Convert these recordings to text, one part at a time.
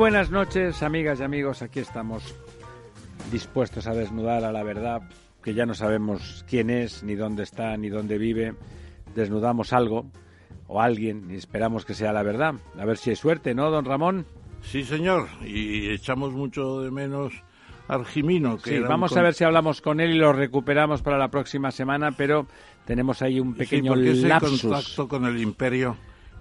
Buenas noches, amigas y amigos. Aquí estamos dispuestos a desnudar a la verdad, que ya no sabemos quién es, ni dónde está, ni dónde vive. Desnudamos algo o alguien y esperamos que sea la verdad. A ver si hay suerte, ¿no, don Ramón? Sí, señor. Y echamos mucho de menos a Argimino. Que sí, un vamos a ver si hablamos con él y lo recuperamos para la próxima semana, pero tenemos ahí un Sí, pequeño ese lapsus. contacto con el imperio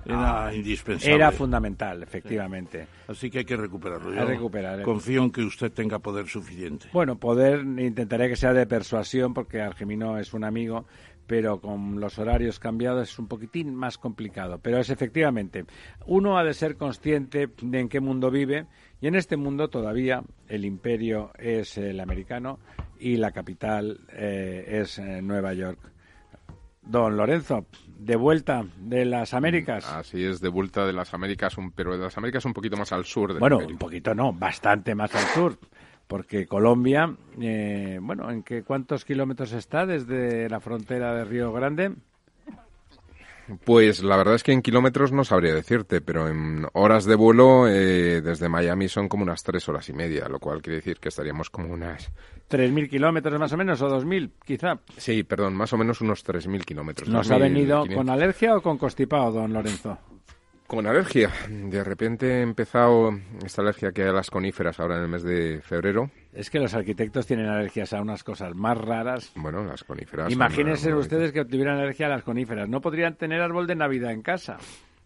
era indispensable. Era fundamental, efectivamente. Así que hay que recuperarlo. Yo recuperar, eh. Confío en que usted tenga poder suficiente. Bueno, poder intentaré que sea de persuasión porque Argemino es un amigo, pero con los horarios cambiados es un poquitín más complicado. Pero es efectivamente, uno ha de ser consciente de en qué mundo vive y en este mundo todavía el imperio es el americano y la capital eh, es eh, Nueva York. Don Lorenzo, de vuelta de las Américas. Así es, de vuelta de las Américas, un, pero de las Américas un poquito más al sur del Bueno, imperio. un poquito no, bastante más al sur, porque Colombia, eh, bueno, ¿en qué cuántos kilómetros está desde la frontera de Río Grande? Pues la verdad es que en kilómetros no sabría decirte, pero en horas de vuelo eh, desde Miami son como unas tres horas y media, lo cual quiere decir que estaríamos como unas... ¿3.000 kilómetros más o menos o 2.000 quizá? Sí, perdón, más o menos unos 3.000 kilómetros. ¿Nos ha venido 2.500. con alergia o con constipado, don Lorenzo? Con alergia. De repente he empezado esta alergia que hay a las coníferas ahora en el mes de febrero. Es que los arquitectos tienen alergias a unas cosas más raras. Bueno, las coníferas... Imagínense ustedes que tuvieran alergia a las coníferas. No podrían tener árbol de Navidad en casa.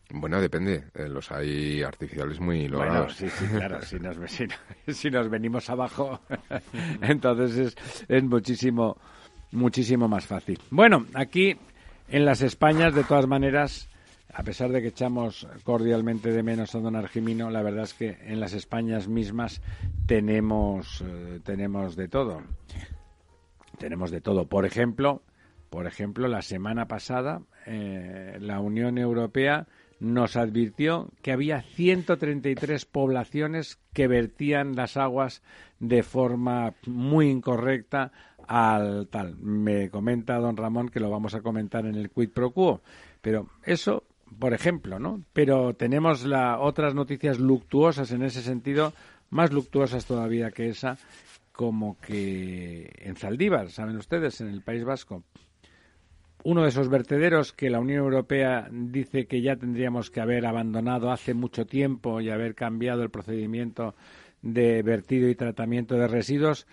Bueno, depende. eh, los hay artificiales muy Bueno, logrados. sí, sí, claro, si nos, si, no- si nos venimos abajo, entonces es, es muchísimo, muchísimo más fácil. Bueno, aquí en las Españas, de todas maneras, a pesar de que echamos cordialmente de menos a don Argimino, la verdad es que en las Españas mismas tenemos, eh, tenemos de todo. Tenemos de todo. Por ejemplo, por ejemplo, la semana pasada eh, la Unión Europea nos advirtió que había 133 poblaciones que vertían las aguas de forma muy incorrecta al tal. Me comenta don Ramón que lo vamos a comentar en el quid pro quo, pero eso, por ejemplo, ¿no? Pero tenemos la, otras noticias luctuosas en ese sentido, más luctuosas todavía que esa, como que en Zaldívar, saben ustedes, en el País Vasco, uno de esos vertederos que la Unión Europea dice que ya tendríamos que haber abandonado hace mucho tiempo y haber cambiado el procedimiento de vertido y tratamiento de residuos,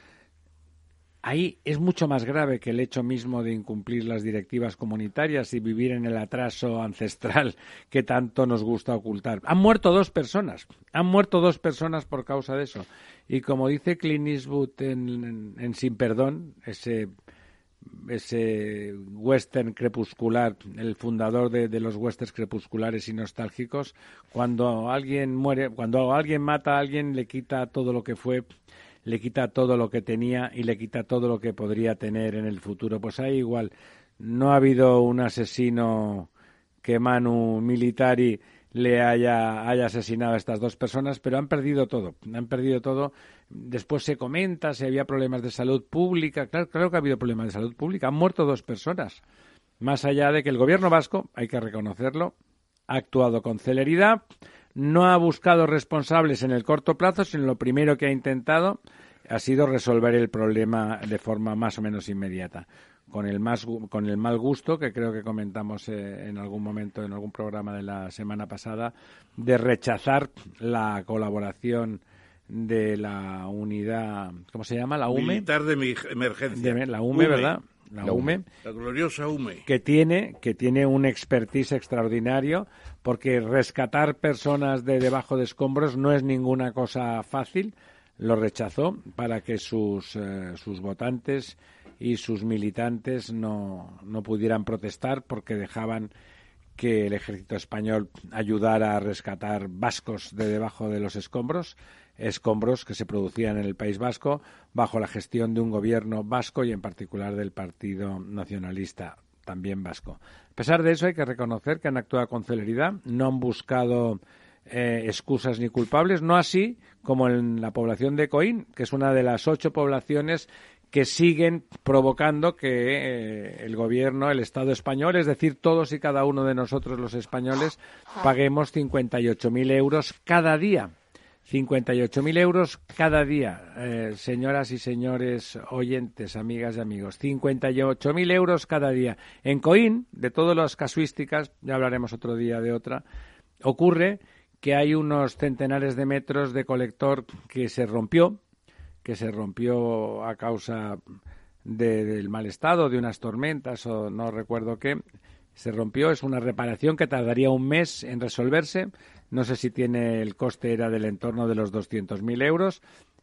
ahí es mucho más grave que el hecho mismo de incumplir las directivas comunitarias y vivir en el atraso ancestral que tanto nos gusta ocultar. Han muerto dos personas, han muerto dos personas por causa de eso. Y como dice Clint Eastwood en, Sin Perdón, ese ese western crepuscular, el fundador de, de los westerns crepusculares y nostálgicos, cuando alguien muere, cuando alguien mata a alguien, le quita todo lo que fue, le quita todo lo que tenía y le quita todo lo que podría tener en el futuro. Pues ahí igual, no ha habido un asesino que Manu Militari le haya, haya asesinado a estas dos personas, pero han perdido todo, han perdido todo. Después se comenta si había problemas de salud pública. Claro, claro que ha habido problemas de salud pública. Han muerto dos personas. Más allá de que el gobierno vasco, hay que reconocerlo, ha actuado con celeridad, no ha buscado responsables en el corto plazo, sino lo primero que ha intentado ha sido resolver el problema de forma más o menos inmediata con el más con el mal gusto que creo que comentamos eh, en algún momento en algún programa de la semana pasada de rechazar la colaboración de la unidad ¿cómo se llama? la UME Militar de emergencia. de- la UME, ¿verdad? La, La UME. La gloriosa UME. que tiene que tiene un expertise extraordinario porque rescatar personas de debajo de escombros no es ninguna cosa fácil. Lo rechazó para que sus, eh, sus votantes y sus militantes no, no pudieran protestar porque dejaban que el ejército español ayudara a rescatar vascos de debajo de los escombros, escombros que se producían en el País Vasco bajo la gestión de un gobierno vasco y en particular del Partido Nacionalista también vasco. A pesar de eso hay que reconocer que han actuado con celeridad, no han buscado eh, excusas ni culpables, no así como en la población de Coín, que es una de las ocho poblaciones que siguen provocando que eh, el gobierno, el Estado español, es decir, todos y cada uno de nosotros los españoles, paguemos 58.000 euros cada día. 58.000 euros cada día, eh, señoras y señores oyentes, amigas y amigos. 58.000 euros cada día. En Coín, de todas las casuísticas, ya hablaremos otro día de otra, ocurre que hay unos centenares de metros de colector que se rompió, que se rompió a causa del mal estado, de unas tormentas o no recuerdo qué. Se rompió, es una reparación que tardaría un mes en resolverse. No sé si tiene el coste era del entorno de los 200.000 euros,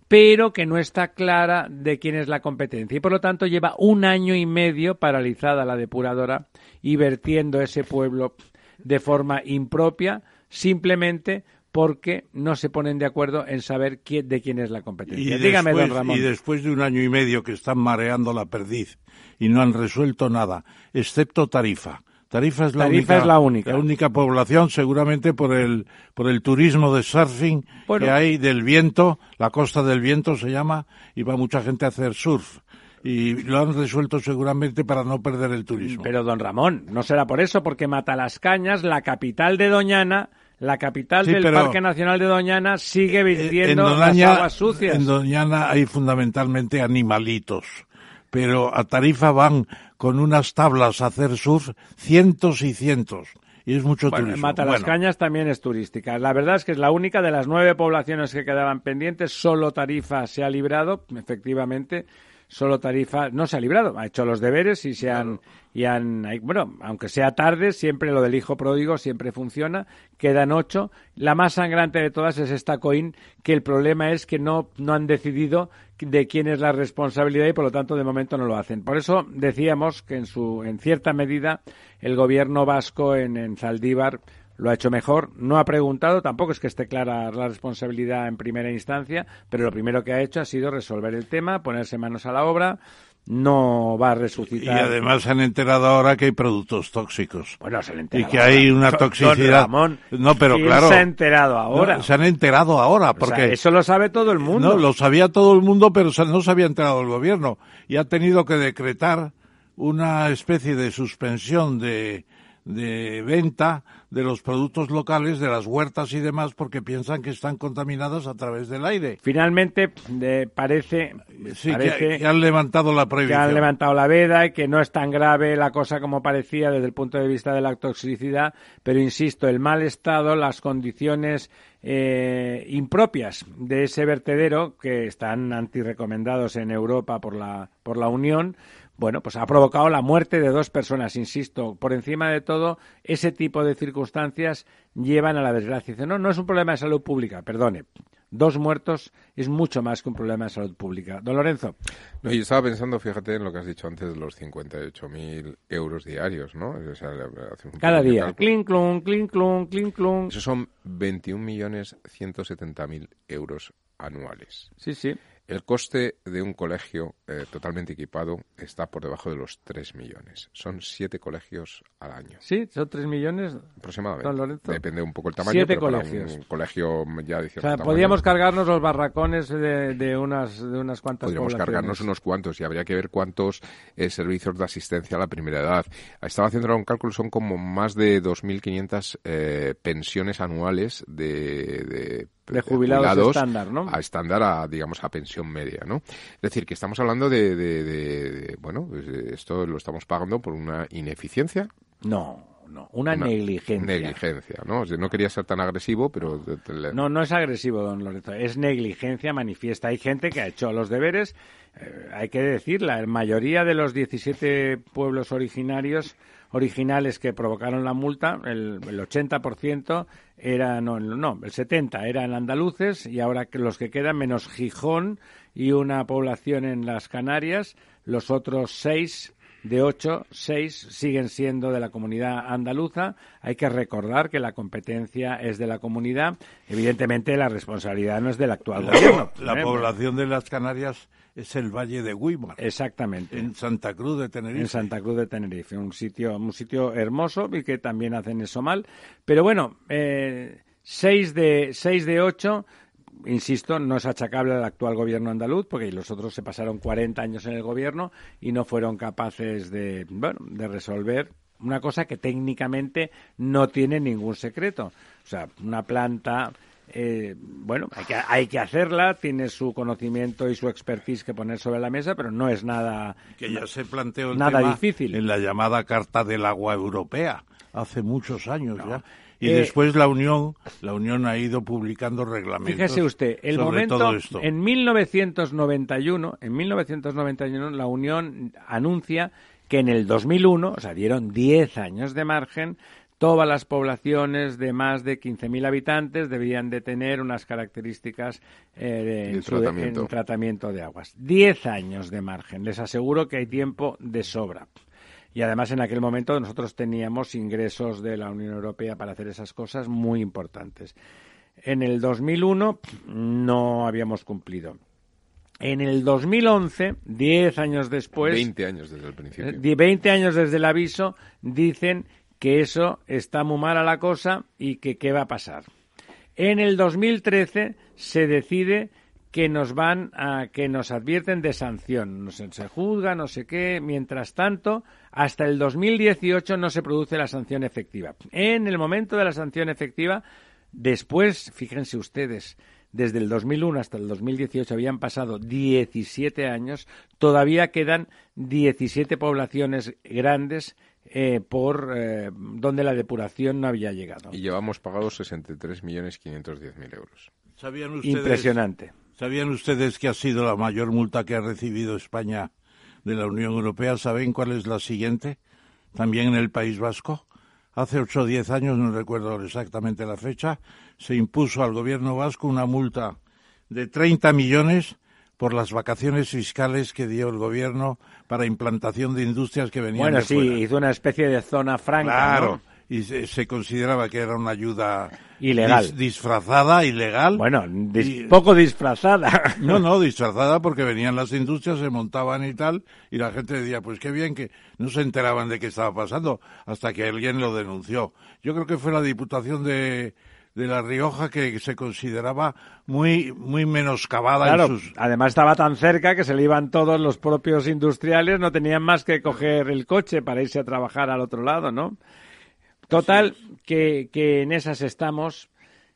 pero que no está clara de quién es la competencia. Y por lo tanto lleva un año y medio paralizada la depuradora y vertiendo ese pueblo de forma impropia, simplemente porque no se ponen de acuerdo en saber quién, de quién es la competencia. Y Dígame, después, don Ramón. Y después de un año y medio que están mareando la perdiz y no han resuelto nada, excepto Tarifa. Tarifa es la, Tarifa única, es la única. la única población, seguramente por el, por el turismo de surfing que hay del viento, la costa del viento se llama, y va mucha gente a hacer surf y lo han resuelto seguramente para no perder el turismo. Pero don Ramón, no será por eso, porque Matalascañas, la capital de Doñana, la capital Sí, del Parque Nacional de Doñana, sigue vistiendo las aguas sucias. En Doñana hay fundamentalmente animalitos, pero a Tarifa van con unas tablas a hacer surf cientos y cientos. Y es mucho Bueno, en turismo. Matalascañas también es turística. La verdad es que es la única de las nueve poblaciones que quedaban pendientes. Solo Tarifa se ha librado, efectivamente. Solo Tarifa no se ha librado, ha hecho los deberes y se han, y han, bueno, aunque sea tarde, siempre lo del hijo pródigo siempre funciona. Quedan ocho. La más sangrante de todas es esta Coin, que el problema es que no, no han decidido de quién es la responsabilidad y por lo tanto de momento no lo hacen. Por eso decíamos que en su, en cierta medida, el gobierno vasco en, en Zaldívar lo ha hecho mejor. No ha preguntado, tampoco es que esté clara la responsabilidad en primera instancia, pero lo primero que ha hecho ha sido resolver el tema, ponerse manos a la obra. No va a Y resucitar. además se han enterado ahora que hay productos tóxicos. bueno, se le ha Y enterado que hay una toxicidad. Ramón, no, pero ¿quién claro. se ha enterado ahora? No, se han enterado ahora, O sea, porque eso lo sabe todo el mundo. No, lo sabía todo el mundo, pero no se había enterado el gobierno. Y ha tenido que decretar una especie de suspensión de, de venta de los productos locales, de las huertas y demás, porque piensan que están contaminadas a través del aire. Finalmente, parece, Sí, que- parece que, han levantado la que prohibición. han levantado la veda y que no es tan grave la cosa como parecía desde el punto de vista de la toxicidad, pero insisto, el mal estado, las condiciones eh, impropias de ese vertedero que están antirecomendados en Europa por la, por la Unión, bueno, pues ha provocado la muerte de dos personas, insisto. Por encima de todo, ese tipo de circunstancias llevan a la desgracia. Dice, no, no es un problema de salud pública, perdone. Dos muertos es mucho más que un problema de salud pública. Don Lorenzo. No, y estaba pensando, fíjate en lo que has dicho antes de los 58.000 euros diarios, ¿no? O sea, un Cada día. Clink, clun, clink, clun, clink, clun. Esos son 21.170.000 euros anuales. Sí, sí. El coste de un colegio eh, totalmente equipado está por debajo de los 3 millones. Son siete colegios al año, Sí, son tres millones. aproximadamente. Depende un poco el tamaño, Siete pero para colegios. un colegio ya de O cierto sea, tamaño, podríamos cargarnos los barracones de, de unas, de unas cuantas Podríamos cargarnos unos cuantos y habría que ver cuántos eh, servicios de asistencia a la primera edad. Estaba haciendo ahora un cálculo, son como más de 2.500 eh, pensiones anuales de, de, De jubilados estándar, ¿no? A estándar, a, digamos, a pensión media, ¿no? Es decir, que estamos hablando de, de- de- de- bueno, pues, eh, esto lo estamos pagando por una ineficiencia. No, no, una, negligencia. Negligencia, ¿no? no quería ser tan agresivo, pero... No, no es agresivo, don Lorenzo, es negligencia manifiesta. Hay gente que ha hecho los deberes, eh, hay que decir, la mayoría de los 17 pueblos originarios originales que provocaron la multa, el, el 80% eran, no, no, el 70 eran andaluces y ahora los que quedan, menos Gijón y una población en las Canarias, los otros seis de ocho, seis siguen siendo de la comunidad andaluza. Hay que recordar que la competencia es de la comunidad. Evidentemente, la responsabilidad no es del actual gobierno. La ¿eh? población de las Canarias es el Valle de Guimar. Exactamente. En Santa Cruz de Tenerife. En Santa Cruz de Tenerife, un sitio, un sitio hermoso y que también hacen eso mal. Pero bueno, eh, seis de seis de ocho insisto, no es achacable al actual gobierno andaluz, porque los otros se pasaron 40 años en el gobierno y no fueron capaces de, bueno, de resolver una cosa que técnicamente no tiene ningún secreto. O sea, una planta, eh, bueno, hay que, hay que hacerla, tiene su conocimiento y su expertise que poner sobre la mesa, pero no es nada. Que ya se planteó el nada difícil. en la llamada Carta del Agua Europea, hace muchos años ya y eh, después la Unión, la Unión ha ido publicando reglamentos. Fíjese usted, el momento en 1991, en 1991 la Unión anuncia que en el 2001, o sea, dieron 10 años de margen, todas las poblaciones de más de 15.000 habitantes debían de tener unas características eh, de, tratamiento. en tratamiento de aguas. 10 años de margen. Les aseguro que hay tiempo de sobra. Y además en aquel momento nosotros teníamos ingresos de la Unión Europea para hacer esas cosas muy importantes. En el 2001 no habíamos cumplido. En el 2011, 10 años después... 20 años desde el principio. 20 años desde el aviso, dicen que eso está muy mala la cosa y que qué va a pasar. En el 2013 se decide que nos van a que nos advierten de sanción, no se, se juzga, no sé qué. Mientras tanto, hasta el 2018 no se produce la sanción efectiva. En el momento de la sanción efectiva, después, fíjense ustedes, desde el 2001 hasta el 2018 habían pasado 17 años, todavía quedan 17 poblaciones grandes eh, por eh, donde la depuración no había llegado. Y llevamos pagados 63.510.000 euros. Impresionante. ¿Sabían ustedes que ha sido la mayor multa que ha recibido España de la Unión Europea? ¿Saben cuál es la siguiente? También en el País Vasco. Hace ocho o diez años, no recuerdo exactamente la fecha, se impuso al gobierno vasco una multa de 30 millones por las vacaciones fiscales que dio el gobierno para implantación de industrias que venían bueno, de Bueno, sí, hizo una especie de zona franca. Claro y se, consideraba que era una ayuda ilegal. disfrazada ilegal bueno poco disfrazada. No no disfrazada porque venían las industrias se montaban y tal y la gente decía pues qué bien que no se enteraban de qué estaba pasando hasta que alguien lo denunció. Yo creo que fue la diputación de de La Rioja que se consideraba muy muy menoscabada claro, además estaba tan cerca que se le iban todos los propios industriales no tenían más que coger el coche para irse a trabajar al otro lado no Total, que, que en esas estamos.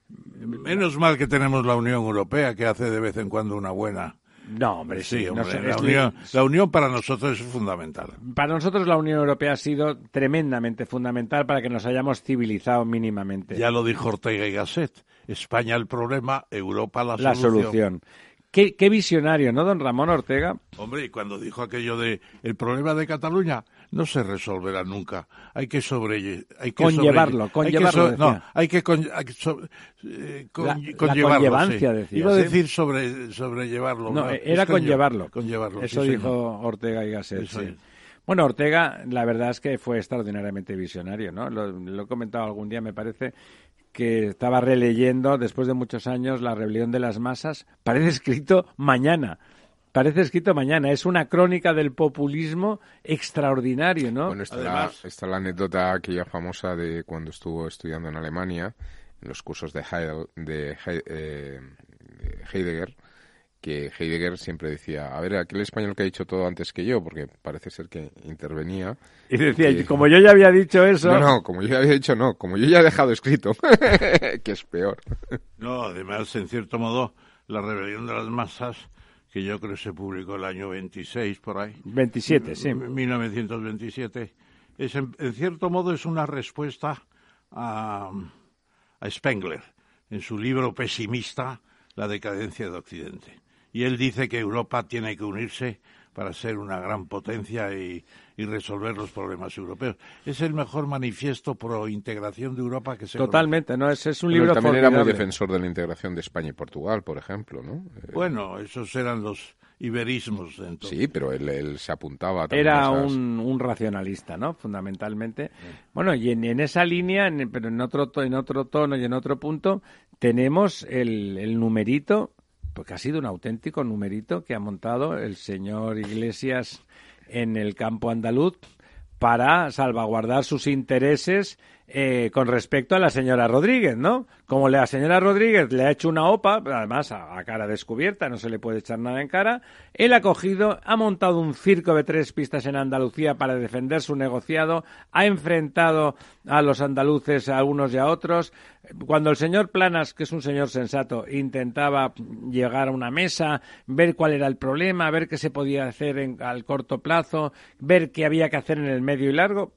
Menos mal que tenemos la Unión Europea, que hace de vez en cuando una buena. No, hombre, sí. hombre, la, unión, la, unión, para nosotros es fundamental. Para nosotros la Unión Europea ha sido tremendamente fundamental para que nos hayamos civilizado mínimamente. Ya lo dijo Ortega y Gasset. España el problema, Europa la, la solución. Qué, qué, visionario, ¿no, don Ramón Ortega? Hombre, y cuando dijo aquello de el problema de Cataluña, no se resolverá nunca. Hay que sobre hay que conllevarlo, conllevarlo. Hay que no, hay que, con, hay que so, eh, con, la, conllevarlo. sí. decía, Iba a decir sobre sobrellevarlo. No, era conllevarlo. conllevarlo. Eso sí, dijo Ortega y Gasset. Sí. Bueno, Ortega, la verdad es que fue extraordinariamente visionario, ¿no? Lo, lo he comentado algún día, me parece que estaba releyendo después de muchos años La rebelión de las masas. Parece escrito mañana. Parece escrito mañana. Es una crónica del populismo extraordinario, ¿no? Bueno, está, la, está la anécdota aquella famosa de cuando estuvo estudiando en Alemania, en los cursos de, Heidel, de, eh, Heidegger, que Heidegger siempre decía, a ver, aquel español que ha dicho todo antes que yo, porque parece ser que intervenía. Y decía, como yo ya había dicho eso... No, no, como yo ya había dicho, no, como yo ya he dejado escrito, que es peor. No, además, en cierto modo, la rebelión de las masas que yo creo se publicó el año 26 por ahí. 27, sí. 1927. es en, cierto modo es una respuesta a, a Spengler en su libro pesimista La decadencia de Occidente. Y él dice que Europa tiene que unirse para ser una gran potencia y, resolver los problemas europeos. Es el mejor manifiesto pro integración de Europa que se Totalmente, no es, es un libro también era muy defensor de la integración de España y Portugal, por ejemplo, ¿no? Eh, bueno, esos eran los iberismos. Sí, pero él, se apuntaba. Era un, racionalista, ¿no? Fundamentalmente. Bueno, y en, esa línea, pero en otro, en otro tono y en otro punto, tenemos el, el numerito porque ha sido un auténtico numerito que ha montado el señor Iglesias en el campo andaluz para salvaguardar sus intereses eh, con respecto a la señora Rodríguez, ¿no? Como la señora Rodríguez le ha hecho una OPA, además a, cara descubierta, no se le puede echar nada en cara, él ha cogido, ha montado un circo de tres pistas en Andalucía para defender su negociado, ha enfrentado a los andaluces a unos y a otros. Cuando el señor Planas, que es un señor sensato, intentaba llegar a una mesa, ver cuál era el problema, ver qué se podía hacer en, al corto plazo, ver qué había que hacer en el medio y largo,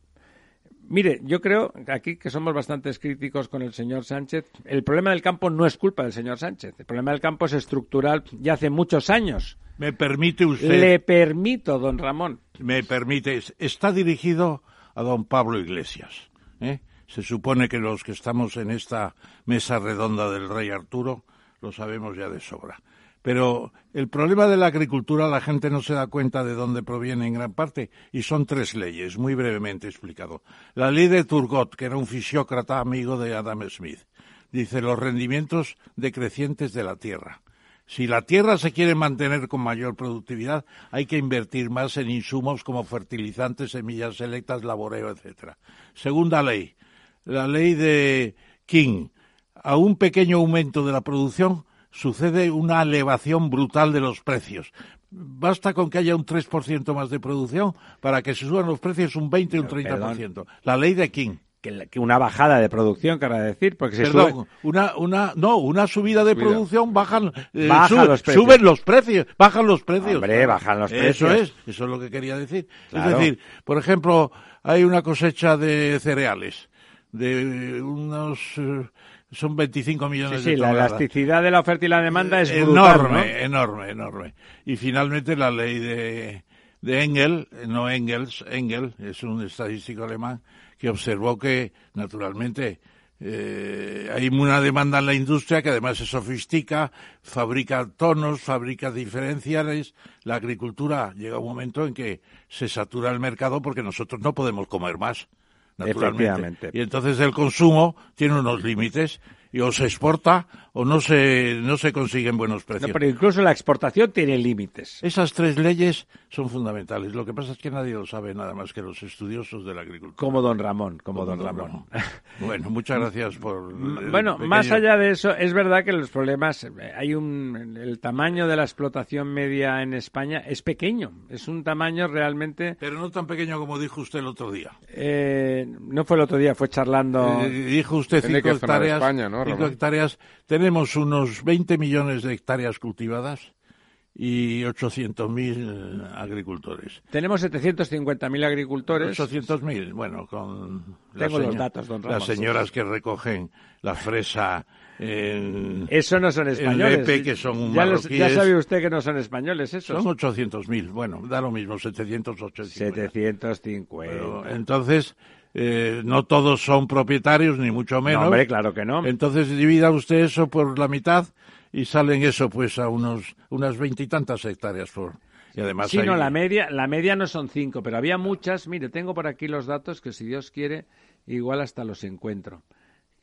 Mire, yo creo aquí que somos bastante críticos con el señor Sánchez. El problema del campo no es culpa del señor Sánchez. El problema del campo es estructural ya hace muchos años. ¿Me permite usted? Le permito, don Ramón. Me permite. Está dirigido a don Pablo Iglesias. ¿eh? Se supone que los que estamos en esta mesa redonda del rey Arturo lo sabemos ya de sobra. Pero el problema de la agricultura la gente no se da cuenta de dónde proviene en gran parte y son tres leyes, muy brevemente explicado. La ley de Turgot, que era un fisiócrata amigo de Adam Smith, dice los rendimientos decrecientes de la tierra. Si la tierra se quiere mantener con mayor productividad, hay que invertir más en insumos como fertilizantes, semillas selectas, laboreo, etc. Segunda ley, la ley de King. A un pequeño aumento de la producción sucede una elevación brutal de los precios. Basta con que haya un 3% más de producción para que se suban los precios un 20 o un 30%. La ley de King. Que, una bajada de producción, querrá decir, porque se Perdón, una, una, no, una subida de producción bajan, eh, los suben los precios, bajan los precios. Hombre, bajan los precios. Eso es, eso es lo que quería decir. Es decir, por ejemplo, hay una cosecha de cereales de unos eh, son 25 millones sí, de sí, la elasticidad de la oferta y la demanda es enorme, enorme, enorme. Y finalmente la ley de, de Engel, no Engels, Engel, es un estadístico alemán que observó que, naturalmente, eh, hay una demanda en la industria que además se sofistica, fabrica tonos, fabrica diferenciales. La agricultura llega un momento en que se satura el mercado porque nosotros no podemos comer más naturalmente. Y entonces el consumo tiene unos límites y o se exporta o no se, no se consiguen buenos precios. pero incluso la exportación tiene límites. Esas tres leyes son fundamentales. Lo que pasa es que nadie lo sabe nada más que los estudiosos de la agricultura. Como don Ramón, como, don, Ramón. Bueno, muchas gracias por... Bueno, más allá de eso, es verdad que los problemas, hay un, el tamaño de la explotación media en España es pequeño, es un tamaño realmente... Pero no tan pequeño como dijo usted el otro día. Eh, no fue el otro día, fue charlando... Eh, dijo usted cinco hectáreas, cinco hectáreas tenemos unos 20 millones de hectáreas cultivadas y 800.000 agricultores. Tenemos 750.000 agricultores. 800.000, bueno, con Tengo los datos, don las señoras que recogen la fresa en... Eso no son españoles. que son ya, ya, sabe usted que no son españoles esos. Son 800.000, bueno, da lo mismo, 780. 750. entonces, eh, no todos son propietarios, ni mucho menos. hombre, claro que no. Entonces divida usted eso por la mitad y salen eso pues a unos unas veintitantas hectáreas por y además sí no la media la media no son cinco pero había muchas mire tengo por aquí los datos que si Dios quiere igual hasta los encuentro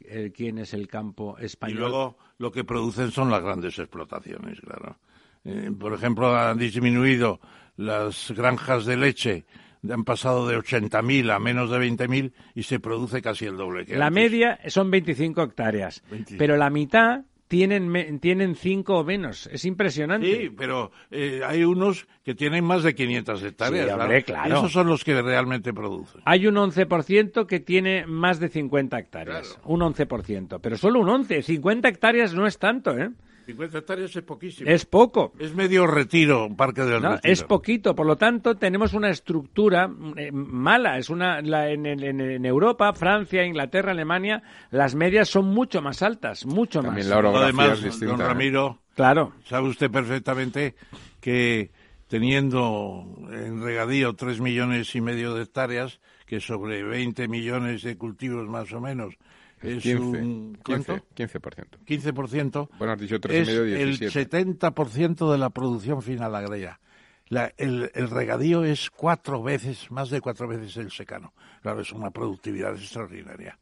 eh, quién es el campo español y luego lo que producen son las grandes explotaciones claro eh, por ejemplo han disminuido las granjas de leche han pasado de 80.000 a menos de 20.000 y se produce casi el doble que La media son 25 hectáreas, pero la mitad tienen, tienen cinco o menos. Es impresionante. Sí, pero eh, hay unos que tienen más de 500 hectáreas. claro. Esos son los que realmente producen. Hay un 11% que tiene más de 50 hectáreas. Un 11%. Pero solo un 11. 50 hectáreas no es tanto, ¿eh? 50 hectáreas es poquísimo. Es poco. Es medio retiro, Parque del No, Retiro. es poquito, por lo tanto tenemos una estructura eh, mala. Es una la- en, en- Europa, Francia, Inglaterra, Alemania, las medias son mucho más altas, mucho También más. la Además, es distinta. don ¿eh? Ramiro, Claro, sabe usted perfectamente que teniendo en regadío 3 millones y medio de hectáreas, que sobre 20 millones de cultivos más o menos, es 15, un... ¿cuánto? 15, 15%. 15%. Bueno, has dicho 3,5, es el 17. 70% de la producción final agraria. La- el, el regadío es cuatro veces, más de cuatro veces el secano. Claro, es una productividad extraordinaria.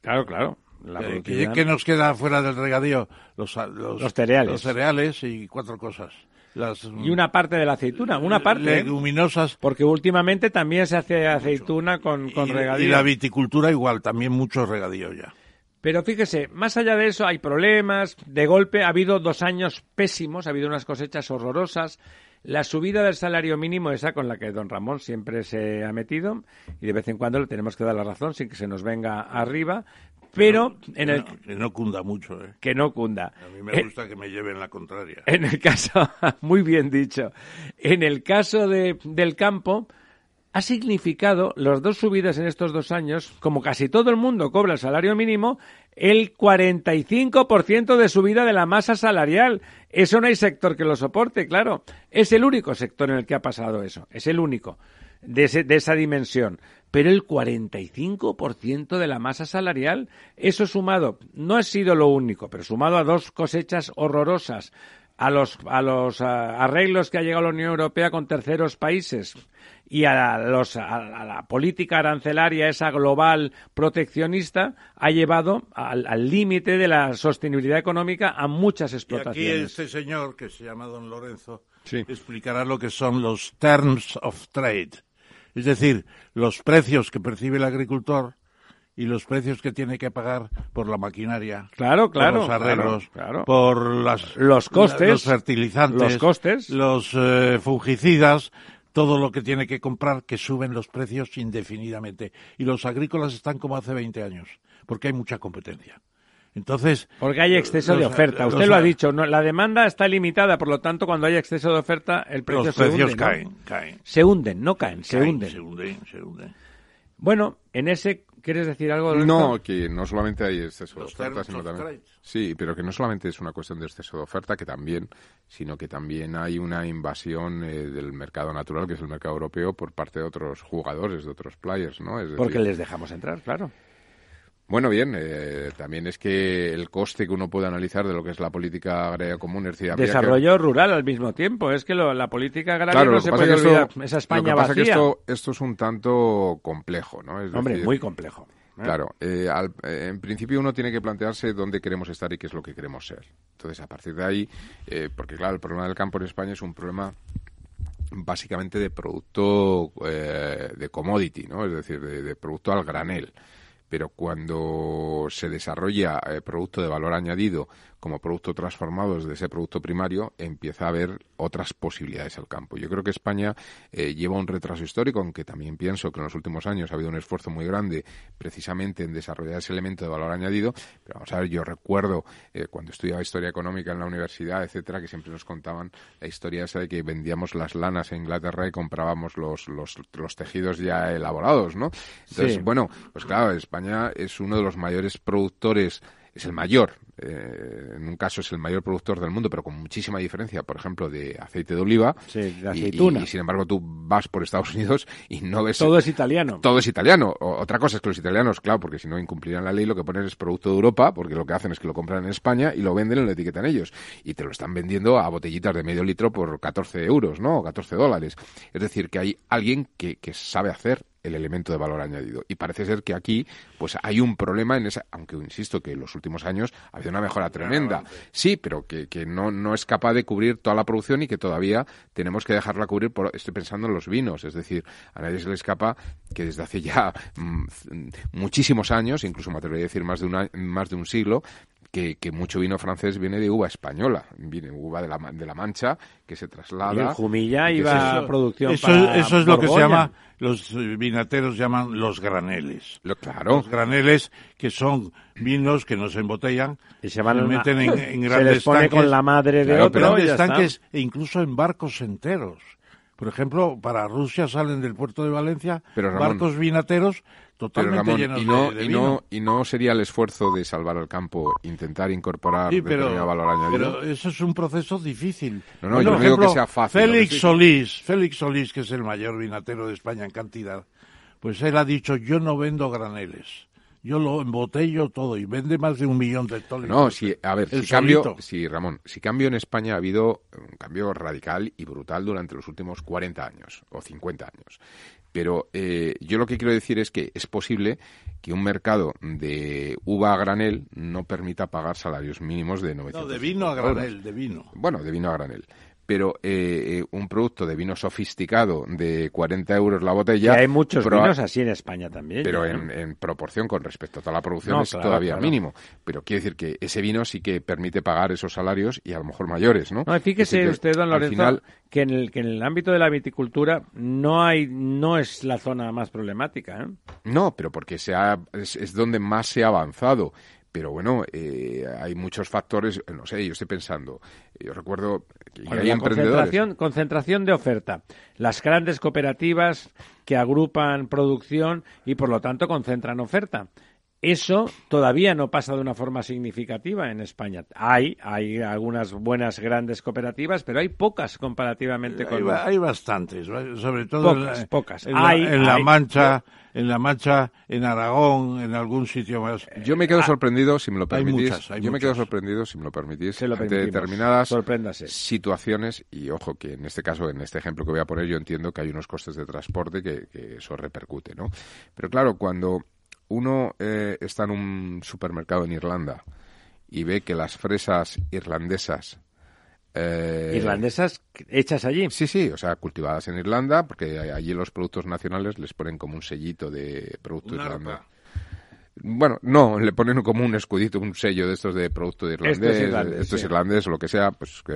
claro, claro. La Eh, ¿Qué, productividad- qué nos queda fuera del regadío? Los, los, Los cereales. Los cereales y cuatro cosas. Las, Y una parte de la aceituna, una parte. ¿eh? Leguminosas. Porque últimamente también se hace aceituna con, con y, regadío. y la viticultura igual, también mucho regadío ya. Pero fíjese, más allá de eso hay problemas. De golpe ha habido dos años pésimos, ha habido unas cosechas horrorosas. La subida del salario mínimo, esa con la que don Ramón siempre se ha metido, y de vez en cuando le tenemos que dar la razón sin que se nos venga arriba, pero en el No, que no cunda mucho, ¿eh? que no cunda. A mí me Eh, gusta que me lleven la contraria. En el caso, muy bien dicho, en el caso de, del campo, ha significado las dos subidas en estos dos años, como casi todo el mundo cobra el salario mínimo, el 45% de subida de la masa salarial. Eso no hay sector que lo soporte, claro. Es el único sector en el que ha pasado eso. Es el único de, ese- de esa dimensión. Pero el 45% de la masa salarial, eso sumado, no ha sido lo único, pero sumado a dos cosechas horrorosas, a los, a los arreglos que ha llegado la Unión Europea con terceros países y a, los, a, la política arancelaria esa global proteccionista, ha llevado al límite de la sostenibilidad económica a muchas Y aquí explotaciones. este señor, que se llama don Lorenzo, Sí. explicará lo que son los terms of trade. Es decir, los precios que percibe el agricultor y los precios que tiene que pagar por la maquinaria. Claro, claro, Por los arreglos, claro, claro. por las, Los costes, los fertilizantes, los costes. los eh, fungicidas, todo lo que tiene que comprar, que suben los precios indefinidamente. Y los agrícolas están como hace 20 años, porque hay mucha competencia. Entonces, Porque hay exceso de los- oferta. Usted los- lo ha dicho. no, la demanda está limitada, por lo tanto, cuando hay exceso de oferta, el precio los se precios hunde, ¿no? caen, caen. Se hunden, no caen, se caen, hunden. Se hunden, se hunden. Bueno, en ese, ¿quieres decir algo? Lorenzo? No, que no solamente hay exceso de Los oferta, terms sino también... Sí, pero que no solamente es una cuestión de exceso de oferta, que también, sino que también hay una invasión eh, del mercado natural, que es el mercado europeo, por parte de otros jugadores, de otros players, ¿no? Es Porque decir, les dejamos entrar, claro. Bueno, bien, eh, también es que el coste que uno puede analizar de lo que es la política agraria común es decir, habría que- Desarrollo rural al mismo tiempo. Es que lo- la política agraria Claro, no lo se puede olvidar. esto, Esa lo España que pasa es que vacía. esto, esto es un tanto complejo, ¿no? Es Hombre, decir, muy complejo. ¿eh? Claro, eh, al- eh, en principio uno tiene que plantearse dónde queremos estar y qué es lo que queremos ser. Entonces, a partir de ahí, eh, porque claro, el problema del campo en España es un problema básicamente de producto eh, de commodity, ¿no? Es decir, de, de producto al granel. Pero cuando se desarrolla eh, producto de valor añadido como producto transformado desde ese producto primario, empieza a haber otras posibilidades al campo. Yo creo que España eh, lleva un retraso histórico, aunque también pienso que en los últimos años ha habido un esfuerzo muy grande precisamente en desarrollar ese elemento de valor añadido. Pero vamos a ver, yo recuerdo eh, cuando estudiaba historia económica en la universidad, etcétera, que siempre nos contaban la historia esa de que vendíamos las lanas en Inglaterra y comprábamos los, los, los tejidos ya elaborados, ¿no? Entonces, Sí. bueno, pues claro, España es uno de los mayores productores es el mayor, eh, en un caso es el mayor productor del mundo, pero con muchísima diferencia, por ejemplo, de aceite de oliva. Sí, de Y- aceituna. Y, y, sin embargo tú vas por Estados Unidos y no ves... Todo es italiano. Todo es italiano. O- otra cosa es que los italianos, claro, porque si no incumplirían la ley, lo que ponen es producto de Europa, porque lo que hacen es que lo compran en España y lo venden y lo etiquetan ellos. Y te lo están vendiendo a botellitas de medio litro por 14 euros, ¿no? O 14 dólares. Es decir, que hay alguien que, que sabe hacer el elemento de valor añadido. Y parece ser que aquí, pues hay un problema en esa, aunque insisto que en los últimos años ha habido una mejora tremenda. Sí, pero que, que no, no es capaz de cubrir toda la producción y que todavía tenemos que dejarla cubrir por, estoy pensando en los vinos, es decir, a nadie se le escapa que desde hace ya mm, muchísimos años, incluso me atrevería a decir más de un, a- más de un siglo, que, que mucho vino francés viene de uva española, viene uva de la, Ma- de la Mancha, que se traslada. Y el Jumilla iba a producción eso, para eso es lo que se llama los eh, vinateros llaman los graneles. Lo, claro. Los graneles que son vinos que no se embotellan Y se van a- meten en, en se grandes les pone tanques, con la madre de Claro, otro grandes está. tanques e incluso en barcos enteros. Por ejemplo, para Rusia salen del puerto de Valencia Pero, Ramón, barcos vinateros Pero totalmente Ramón, llenos y no, de, de y, no, y no sería el esfuerzo de salvar al campo intentar incorporar Sí, pero, determinado valor añadido. pero eso es un proceso difícil. No, no, Bueno, yo no digo que sea fácil, Félix sí- Solís, Félix Solís, que es el mayor vinatero de España en cantidad, pues él ha dicho, yo no vendo graneles. Yo lo embotello todo y vende más de un millón de hectolitros. No, si, a ver, El si cambio, si Ramón, si cambio en España ha habido un cambio radical y brutal durante los últimos 40 años o 50 años. Pero eh, yo lo que quiero decir es que es posible que un mercado de uva a granel no permita pagar salarios mínimos de 900 No, de vino a euros. granel, de vino. Bueno, de vino a granel. Pero eh, eh, un producto de vino sofisticado de 40 euros la botella. Que hay muchos vinos así en España también. pero ya, en, ¿no? en proporción con respecto a toda la producción No, es claro, todavía claro. mínimo. Pero quiere decir que ese vino sí que permite pagar esos salarios y a lo mejor mayores, ¿no? No, fíjese que usted, don Lorenzo, final- que, en el, que en el ámbito de la viticultura no hay no es la zona más problemática. ¿eh? No, pero porque se ha- es, es donde más se ha avanzado. Pero bueno, eh, hay muchos factores, no sé, yo estoy pensando, yo recuerdo que Bueno, hay emprendedores. concentración, concentración de oferta. Las grandes cooperativas que agrupan producción y por lo tanto concentran oferta. Eso todavía no pasa de una forma significativa en España. Hay, hay algunas buenas grandes cooperativas, pero hay pocas comparativamente Hay, con los- hay bastantes, sobre todo en Pocas, la- pocas. en, la, Hay, en la hay. Mancha, en la Mancha, en Aragón, en algún sitio más. Yo me quedo sorprendido, si me lo hay permitís. muchas, hay yo me quedo sorprendido, si me lo permitís, Se lo ante determinadas Sorpréndase. situaciones. Y ojo, que en este caso, en este ejemplo que voy a poner, yo entiendo que hay unos costes de transporte que, que eso repercute, ¿no? Pero claro, cuando uno eh, está en un supermercado en Irlanda y ve que las fresas irlandesas. eh, irlandesas hechas allí. Sí, sí, o sea, cultivadas en Irlanda, porque allí los productos nacionales les ponen como un sellito de producto irlandés. Bueno, no, le ponen como un escudito, un sello de estos de producto de irlandés, Esto es irlandés, esto es sí. irlandés o lo que sea, pues que,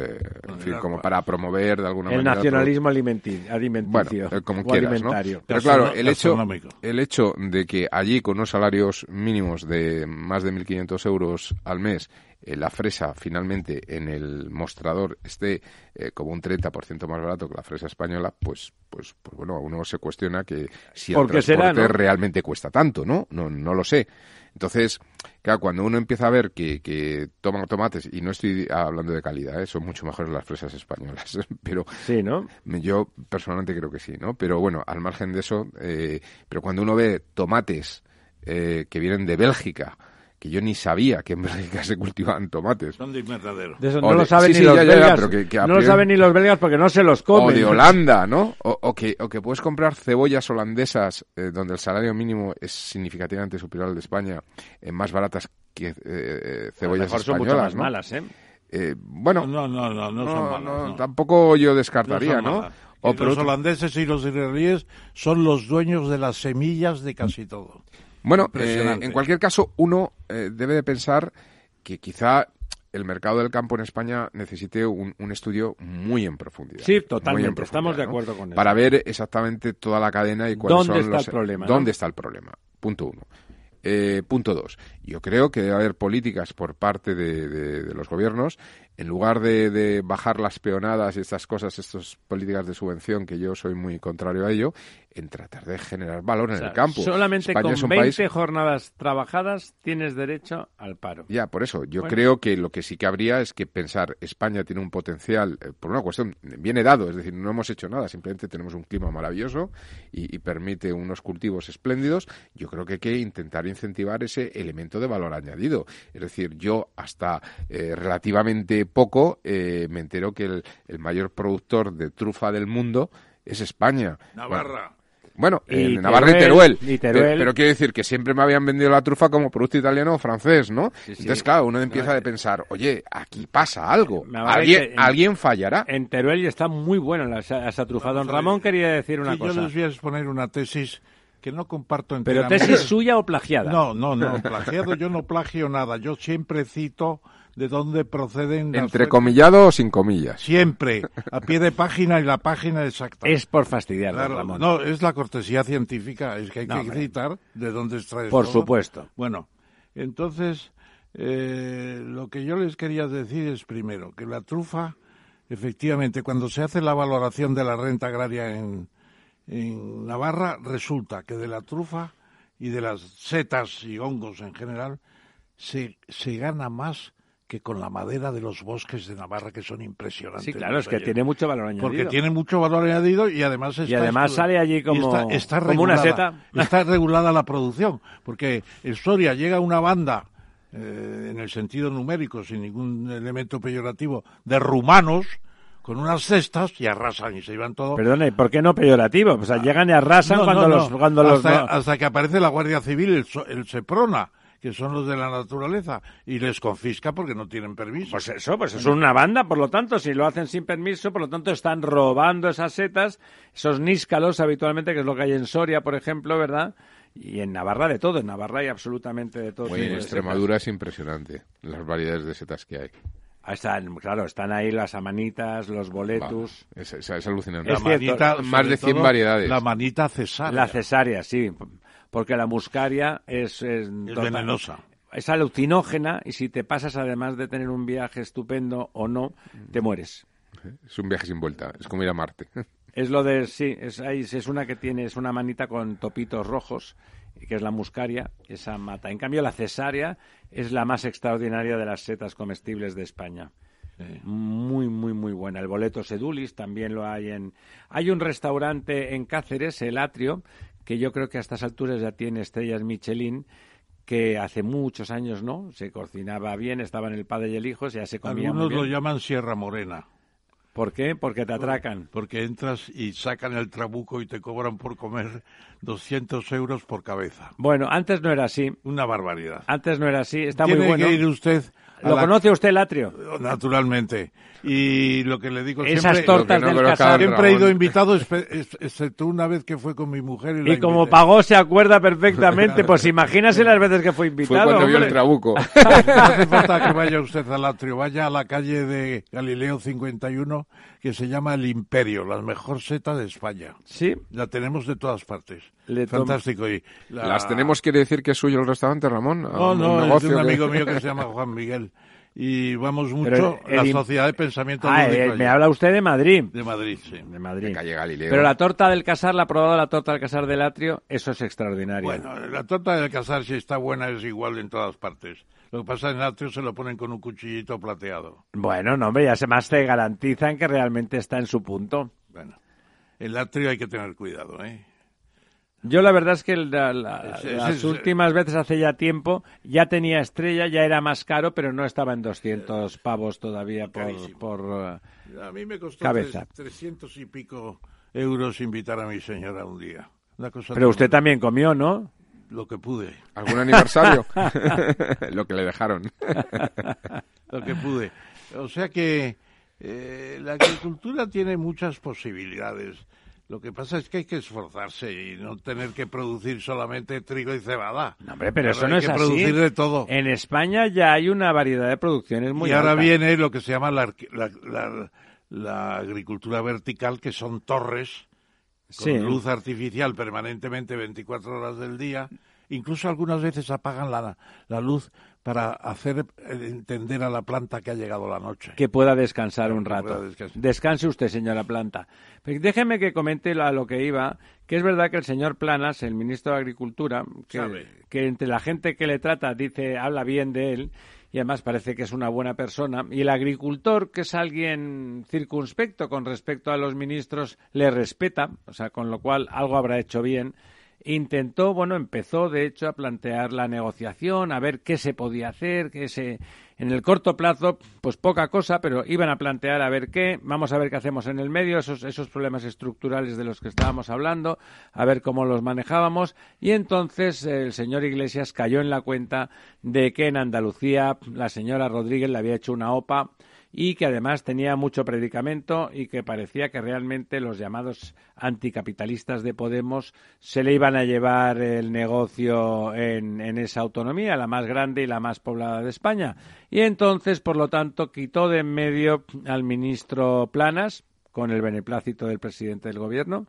en fin, el como para promover de alguna El manera. nacionalismo alimenti- Bueno, alimenticio. eh, como o quieras, ¿no? alimentario. Pero claro, el hecho, el hecho de que allí con unos salarios mínimos de más de 1.500 euros al mes, eh, la fresa finalmente en el mostrador esté eh, como un 30% más barato que la fresa española, pues, pues, pues bueno, uno se cuestiona que si el ¿Por qué será, transporte no? realmente cuesta tanto, ¿no? No, no lo sé. Entonces, claro, cuando uno empieza a ver que, que toman tomates, y no estoy hablando de calidad, ¿eh? son mucho mejores las fresas españolas, pero Sí, ¿no? yo personalmente creo que sí, ¿no? Pero bueno, al margen de eso, eh, pero cuando uno ve tomates eh, que vienen de Bélgica, que yo ni sabía que en Bélgica se cultivaban tomates, Son de invernadero. De eso O no de- lo saben sí, ni sí, los ya, ya, ya, belgas. pero que- no lo saben ni los belgas porque no se los comen. o de Holanda, ¿no? O, o que, o que puedes comprar cebollas holandesas eh, donde el salario mínimo es significativamente superior al de España, eh, más baratas que eh, eh, A lo cebollas mejor son mucho españolas, más ¿no? malas, ¿eh? Eh, bueno, No, no, no, no, son malas, no, no. tampoco yo descartaría, ¿no? O los holandeses y los israelíes son los dueños de las semillas de casi todo. Bueno, eh, en cualquier caso, uno eh, debe de pensar que quizá el mercado del campo en España necesite un, un estudio muy en profundidad. Sí, totalmente, profundidad, estamos de ¿no? acuerdo con eso. Para ver exactamente toda la cadena y cuáles ¿Dónde son está los... el problema, no? ¿Dónde está el problema? Punto uno. Eh, punto dos. Yo creo que debe haber políticas por parte de, de- de los gobiernos, en lugar de, de bajar las peonadas y estas cosas, estas políticas de subvención, que yo soy muy contrario a ello, en tratar de generar valor en O sea, el campo. Solamente España con es un 20 país jornadas trabajadas tienes derecho al paro. Ya, por eso. Yo Bueno. creo que lo que sí que habría es que pensar España tiene un potencial, eh, por una cuestión, viene dado, es decir, no hemos hecho nada, simplemente tenemos un clima maravilloso y, y permite unos cultivos espléndidos. Yo creo que hay que intentar incentivar ese elemento de valor añadido. Es decir, yo hasta eh, relativamente poco eh, me entero que el, el mayor productor de trufa del mundo es España. Navarra. Bueno, Y en Navarra y Teruel, Teruel. y Teruel. Pero, pero quiero decir que siempre me habían vendido la trufa como producto italiano o francés, ¿no? Sí, sí. Entonces, claro, uno empieza a pensar, oye, aquí pasa algo. Alguien, Te- en- alguien fallará. En Teruel está muy bueno la, esa, trufa. Don Ramón quería decir una Sí, yo cosa. les voy a exponer una tesis que no comparto ¿Pero enteramente. tesis suya o plagiada? No, no, no, plagiado yo no plagio nada. Yo siempre cito de dónde proceden las Entre fuentes. comillado o sin comillas. Siempre, a pie de página y la página exacta. Es por fastidiar, Claro, Ramón. no, es la cortesía científica, es que hay No, que hombre. citar de dónde extraes Por todo. supuesto. Bueno, entonces, eh, lo que yo les quería decir es primero que la trufa, efectivamente, cuando se hace la valoración de la renta agraria en, en Navarra, resulta que de la trufa y de las setas y hongos en general, se, se gana más que con la madera de los bosques de Navarra, que son impresionantes. Sí, claro, es que tiene mucho valor añadido. porque tiene mucho valor añadido y además está además sale allí y como- está, está como una regulada, seta. Está regulada la producción, porque en Soria llega una banda, eh, en el sentido numérico, sin ningún elemento peyorativo, de rumanos con unas cestas y arrasan y se llevan todo. Perdona, ¿y por qué no peyorativo? O sea, llegan y arrasan No, cuando no, los... Cuando los hasta, no- hasta que aparece la Guardia Civil, el, el Seprona, que son los de la naturaleza, y les confisca porque no tienen permiso. Pues eso, pues es una banda, por lo tanto, si lo hacen sin permiso, por lo tanto están robando esas setas, esos níscalos habitualmente, que es lo que hay en Soria, por ejemplo, ¿verdad? Y en Navarra de todo, en Navarra hay absolutamente de todo. Oye, tipo en Extremadura es impresionante las variedades de setas que hay. Ah, Están, claro, están ahí las amanitas, los boletus, Va, es, es- es alucinante. la es cierto, manita, más de 100 todo, variedades. La manita cesárea. la cesárea, sí, porque la muscaria es... Es, es total- venenosa. Es alucinógena y si te pasas, además de tener un viaje estupendo o no, te mueres. Es un viaje sin vuelta. Es como ir a Marte. Es lo de, sí, es, ahí, es una que tiene, es una manita con topitos rojos, que es la muscaria, esa mata. En cambio, la cesárea es la más extraordinaria de las setas comestibles de España. Muy, muy, muy buena. El boleto sedulis también lo hay en... Hay un restaurante en Cáceres, el Atrio, que yo creo que a estas alturas ya tiene estrellas Michelin, que hace muchos años, ¿no? Se cocinaba bien, estaba en el padre y el hijo, ya se comía muy Algunos lo llaman Sierra Morena. ¿Por qué? Porque te atracan. Porque entras y sacan el trabuco y te cobran por comer 200 euros por cabeza. Bueno, antes no era así. Una barbaridad. Antes no era así, está Tiene muy bueno. que ir usted ¿Lo la- conoce usted el atrio? Naturalmente. Y lo que le digo Esas siempre... tortas no del casar. Siempre he ido invitado, excepto una vez que fue con mi mujer. Y, la Y como invité. pagó se acuerda perfectamente, pues imagínese las veces que fue Fue invitado. cuando vio el trabuco. No hace falta que vaya usted al atrio, vaya a la calle de Galileo 51, que se llama El Imperio, la mejor seta de España. Sí, La tenemos de todas partes. Le Fantástico. Y la- ¿Las tenemos quiere decir que es suyo el restaurante, Ramón? No, ¿Un no, es de un que- amigo mío que se llama Juan Miguel. Y vamos mucho el- la Sociedad de Pensamiento Ah, Lúdico eh, me habla usted de Madrid. de Madrid, sí. De Madrid. De calle Galileo. Pero la torta del casar, la ha probado la torta del casar del atrio, eso es extraordinario. Bueno, la torta del casar, si está buena, es igual en todas partes. Lo que pasa en el atrio se lo ponen con un cuchillito plateado. Bueno, no, hombre, ya se más te garantizan que realmente está en su punto. Bueno, el atrio hay que tener cuidado, ¿eh? Yo la verdad es que la- la- las es- últimas veces hace ya tiempo ya tenía estrella, ya era más caro, pero no estaba en 200 pavos todavía por... Por A mí me costó Cabeza. tres- 300 y pico euros invitar a mi señora un día. Una cosa pero usted también comió, ¿no? Lo que pude, ¿Algún aniversario? Lo que le dejaron. lo que pude. O sea que eh, la agricultura tiene muchas posibilidades. Lo que pasa es que hay que esforzarse y no tener que producir solamente trigo y cebada. No, hombre, pero eso no hay es que así. producir de todo. En España ya hay una variedad de producciones muy y ahora viene lo que se llama la, la- la- la agricultura vertical, que son torres con Sí. luz artificial permanentemente 24 horas del día. Incluso algunas veces apagan la, la luz para hacer eh, entender a la planta que ha llegado la noche. que pueda descansar un rato. descansar. Descanse usted, señora Planta. Pero déjeme que comente a lo que iba, que es verdad que el señor Planas, el ministro de Agricultura, que, que entre la gente que le trata dice, habla bien de él, y además parece que es una buena persona, y el agricultor, que es alguien circunspecto con respecto a los ministros, le respeta, o sea, con lo cual algo habrá hecho bien, intentó, bueno, empezó de hecho a plantear la negociación, a ver qué se podía hacer, qué se en el corto plazo, pues poca cosa, pero iban a plantear a ver qué, vamos a ver qué hacemos en el medio, esos esos problemas estructurales de los que estábamos hablando, a ver cómo los manejábamos y entonces el señor Iglesias cayó en la cuenta de que en Andalucía la señora Rodríguez le había hecho una OPA y que además tenía mucho predicamento y que parecía que realmente los llamados anticapitalistas de Podemos se le iban a llevar el negocio en, esa autonomía, la más grande y la más poblada de España. Y entonces, por lo tanto, quitó de en medio al ministro Planas, con el beneplácito del presidente del gobierno,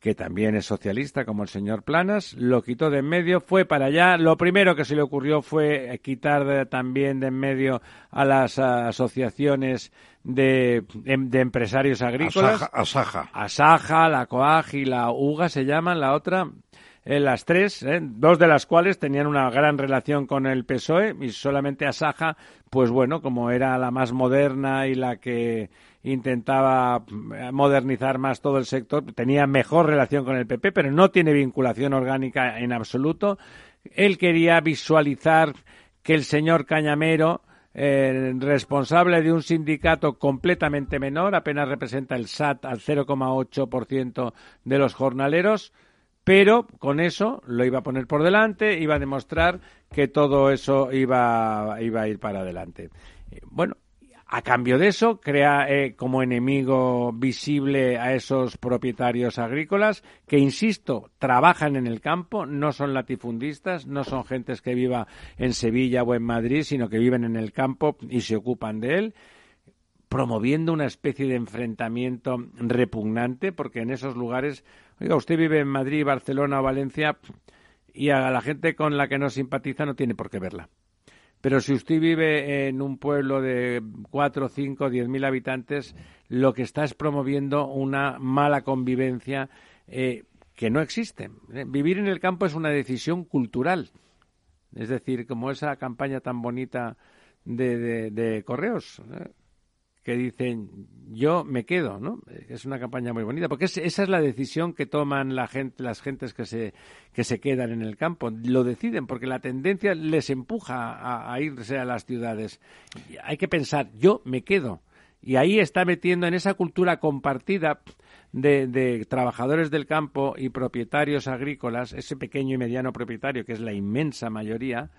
que también es socialista como el señor Planas, lo quitó de en medio, fue para allá. Lo primero que se le ocurrió fue quitar también de en medio a las asociaciones de, em, de, empresarios agrícolas. Asaja, Asaja. la COAG y la UGA se llaman, la otra. Eh, las tres, eh, dos de las cuales tenían una gran relación con el PSOE y solamente Asaja, pues bueno, como era la más moderna y la que intentaba eh, modernizar más todo el sector, tenía mejor relación con el PP, pero no tiene vinculación orgánica en absoluto. Él quería visualizar que el señor Cañamero, eh, responsable de un sindicato completamente menor, apenas representa el SAT al 0,8% de los jornaleros, pero con eso lo iba a poner por delante, iba a demostrar que todo eso iba, a ir para adelante. Eh, bueno, a cambio de eso, crea eh, como enemigo visible a esos propietarios agrícolas que, insisto, trabajan en el campo, no son latifundistas, no son gentes que viva en Sevilla o en Madrid, sino que viven en el campo y se ocupan de él promoviendo una especie de enfrentamiento repugnante, porque en esos lugares, oiga, usted vive en Madrid, Barcelona o Valencia y a la gente con la que no simpatiza no tiene por qué verla. Pero si usted vive en un pueblo de cuatro, cinco, diez mil habitantes, lo que está es promoviendo una mala convivencia eh, que no existe. Eh, vivir en el campo es una decisión cultural. Es decir, como esa campaña tan bonita de, de, correos. ¿eh? Que dicen yo me quedo, ¿no? Es una campaña muy bonita porque esa es la decisión que toman la gente, las gentes que se que se quedan en el campo. Lo deciden porque la tendencia les empuja a, irse a las ciudades. Hay que pensar yo me quedo y ahí está metiendo en esa cultura compartida de, de, trabajadores del campo y propietarios agrícolas, ese pequeño y mediano propietario, que es la inmensa mayoría,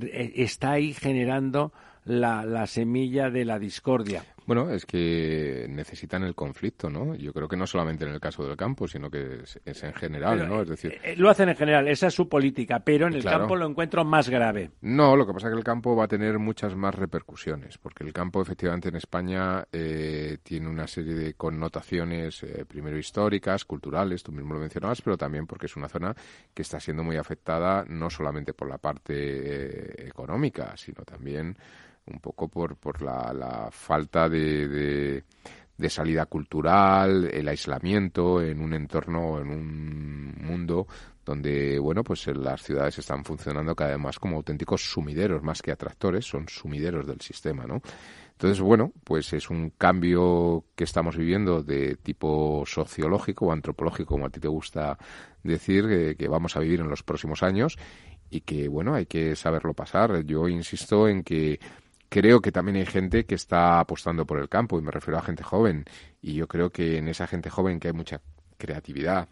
eh, está ahí generando la semilla de la discordia. Bueno, es que necesitan el conflicto, ¿no? Yo creo que no solamente en el caso del campo, sino que es, en general, ¿no? Es decir, eh, lo hacen en general, esa es su política, pero en el campo lo encuentro más grave. No, lo que pasa es que el campo va a tener muchas más repercusiones, porque el campo efectivamente en España eh, tiene una serie de connotaciones, eh, primero históricas, culturales, tú mismo lo mencionabas, pero también porque es una zona que está siendo muy afectada no solamente por la parte económica, sino también un poco por, por la, la falta de, de, salida cultural, el aislamiento en un entorno, en un mundo donde, bueno, pues las ciudades están funcionando cada vez más como auténticos sumideros, más que atractores, son sumideros del sistema, ¿no? Entonces, bueno, pues es un cambio que estamos viviendo de tipo sociológico o antropológico, como a ti te gusta decir, que, que vamos a vivir en los próximos años y que, bueno, hay que saberlo pasar. Yo insisto en que creo que también hay gente que está apostando por el campo y me refiero a gente joven y yo creo que en esa gente joven que hay mucha creatividad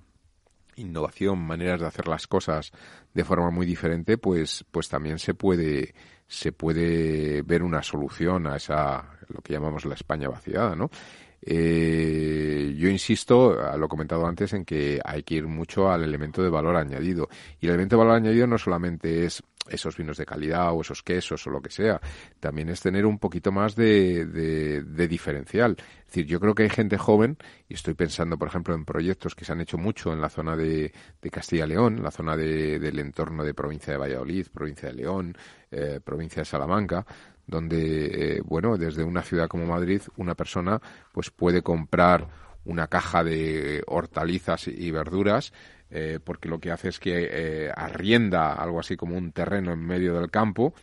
innovación maneras de hacer las cosas de forma muy diferente pues pues también se puede se puede ver una solución a esa lo que llamamos la España vaciada no eh, yo insisto, lo he comentado antes, en que hay que ir mucho al elemento de valor añadido. Y el elemento de valor añadido no solamente es esos vinos de calidad o esos quesos o lo que sea. También es tener un poquito más de, de, diferencial. Es decir, yo creo que hay gente joven, y estoy pensando, por ejemplo, en proyectos que se han hecho mucho en la zona de, de Castilla-León, la zona del entorno de provincia de Valladolid, provincia de León, eh, provincia de Salamanca, donde, eh, bueno, desde una ciudad como Madrid, una persona pues puede comprar una caja de hortalizas y verduras eh, porque lo que hace es que eh, arrienda algo así como un terreno en medio del campo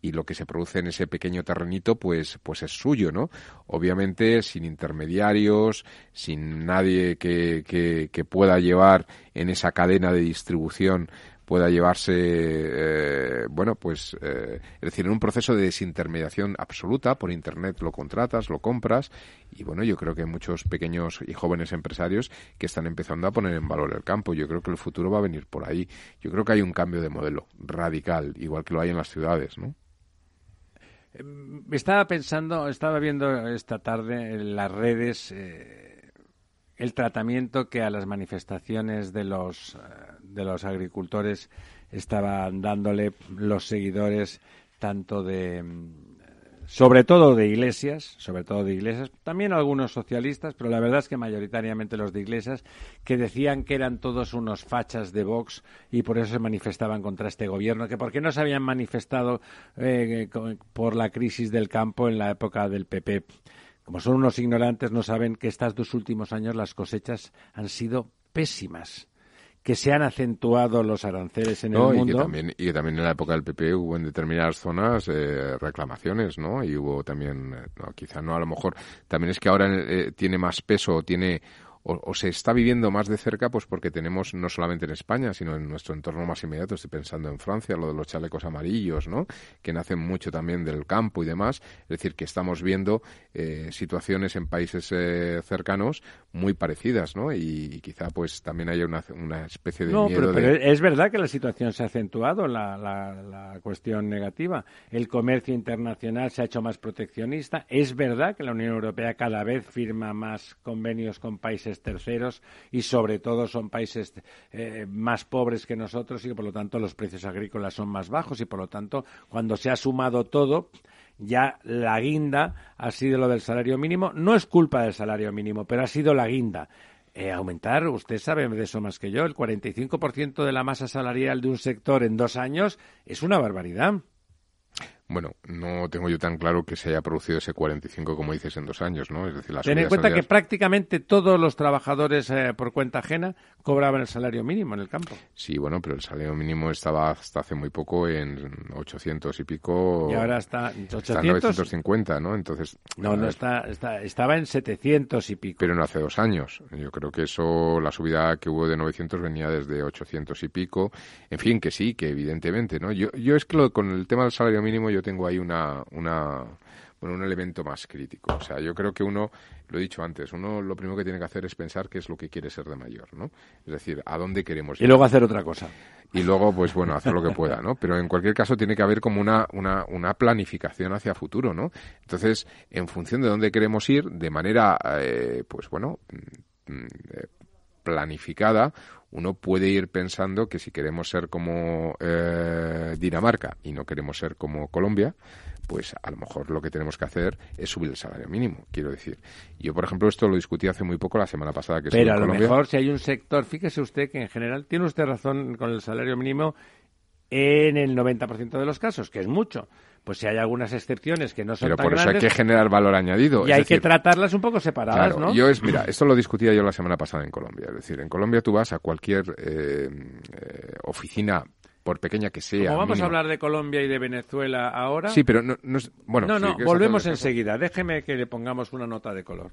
y lo que se produce en ese pequeño terrenito pues pues es suyo no obviamente sin intermediarios sin nadie que, que, que pueda llevar en esa cadena de distribución pueda llevarse, eh, bueno, pues, eh, es decir, en un proceso de desintermediación absoluta, por Internet lo contratas, lo compras, y bueno, yo creo que hay muchos pequeños y jóvenes empresarios que están empezando a poner en valor el campo. Yo creo que el futuro va a venir por ahí. Yo creo que hay un cambio de modelo radical, igual que lo hay en las ciudades, ¿no? estaba pensando, estaba viendo esta tarde en las redes eh, el tratamiento que a las manifestaciones de los, eh, de los agricultores estaban dándole los seguidores tanto de sobre todo de iglesias, sobre todo de iglesias, también algunos socialistas, pero la verdad es que mayoritariamente los de iglesias, que decían que eran todos unos fachas de Vox y por eso se manifestaban contra este gobierno, que por qué no se habían manifestado eh, por la crisis del campo en la época del PP. Como son unos ignorantes, no saben que estos dos últimos años las cosechas han sido pésimas que se han acentuado los aranceles en el mundo. Y que, también, y también en la época del PP hubo en determinadas zonas eh, reclamaciones, ¿no? Y hubo también, eh, no, quizá no, a lo mejor, también es que ahora eh, tiene más peso, tiene o, se está viviendo más de cerca, pues porque tenemos no solamente en España, sino en nuestro entorno más inmediato, estoy pensando en Francia, lo de los chalecos amarillos, ¿no? Que nacen mucho también del campo y demás. Es decir, que estamos viendo eh, situaciones en países eh, cercanos muy parecidas, ¿no? Y, quizá pues también haya una, una especie de no, miedo pero, es verdad que la situación se ha acentuado, la, la, la cuestión negativa. El comercio internacional se ha hecho más proteccionista. Es verdad que la Unión Europea cada vez firma más convenios con países terceros y sobre todo son países eh, más pobres que nosotros y que por lo tanto los precios agrícolas son más bajos y por lo tanto cuando se ha sumado todo ya la guinda ha sido lo del salario mínimo. No es culpa del salario mínimo, pero ha sido la guinda. Eh, aumentar, usted sabe de eso más que yo, el 45% de la masa salarial de un sector en dos años es una barbaridad. Bueno, no tengo yo tan claro que se haya producido ese 45 como dices en dos años, ¿no? Es decir, Ten en cuenta que prácticamente todos los trabajadores eh, por cuenta ajena cobraban el salario mínimo en el campo. Sí, bueno, pero el salario mínimo estaba hasta hace muy poco en 800 y pico. Y ahora está, en 950, ¿no? Entonces. No, no está, está, estaba en 700 y pico. Pero no hace dos años. Yo creo que eso, la subida que hubo de 900 venía desde 800 y pico. En fin, que sí, que evidentemente, ¿no? Yo, yo es que lo, con el tema del salario mínimo yo tengo ahí una, una bueno, un elemento más crítico. O sea, yo creo que uno, lo he dicho antes, uno lo primero que tiene que hacer es pensar qué es lo que quiere ser de mayor, ¿no? Es decir, a dónde queremos ir. Y luego hacer otra cosa. Y luego, pues bueno, hacer lo que pueda, ¿no? Pero en cualquier caso tiene que haber como una, una, una planificación hacia futuro, ¿no? Entonces, en función de dónde queremos ir, de manera, eh, pues bueno, mm, mm, eh, planificada, uno puede ir pensando que si queremos ser como eh, Dinamarca y no queremos ser como Colombia, pues a lo mejor lo que tenemos que hacer es subir el salario mínimo, quiero decir. Yo, por ejemplo, esto lo discutí hace muy poco, la semana pasada que Pero a lo mejor si hay un sector, fíjese usted que en general tiene usted razón con el salario mínimo en el 90% de los casos, que es mucho pues si hay algunas excepciones que no son Pero por eso hay que generar valor añadido. Y hay que tratarlas un poco separadas, ¿no? Yo es, mira, esto lo discutía yo la semana pasada en Colombia. Es decir, en Colombia tú vas a cualquier eh, eh, oficina por pequeña que sea. Como vamos a hablar de Colombia y de Venezuela ahora. Sí, pero no, no bueno. No, no, volvemos enseguida. Déjeme que le pongamos una nota de color.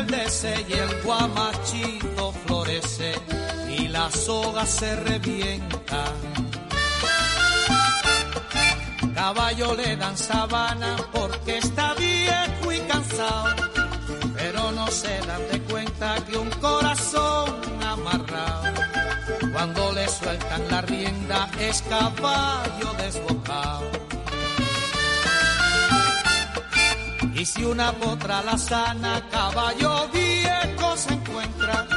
y el guamachito florece y la soga se revienta. Caballo le dan sabana porque está viejo y cansado, pero no se dan de cuenta que un corazón amarrado, cuando le sueltan la rienda es caballo desbocado. Y si una potra la sana, caballo viejo se encuentra,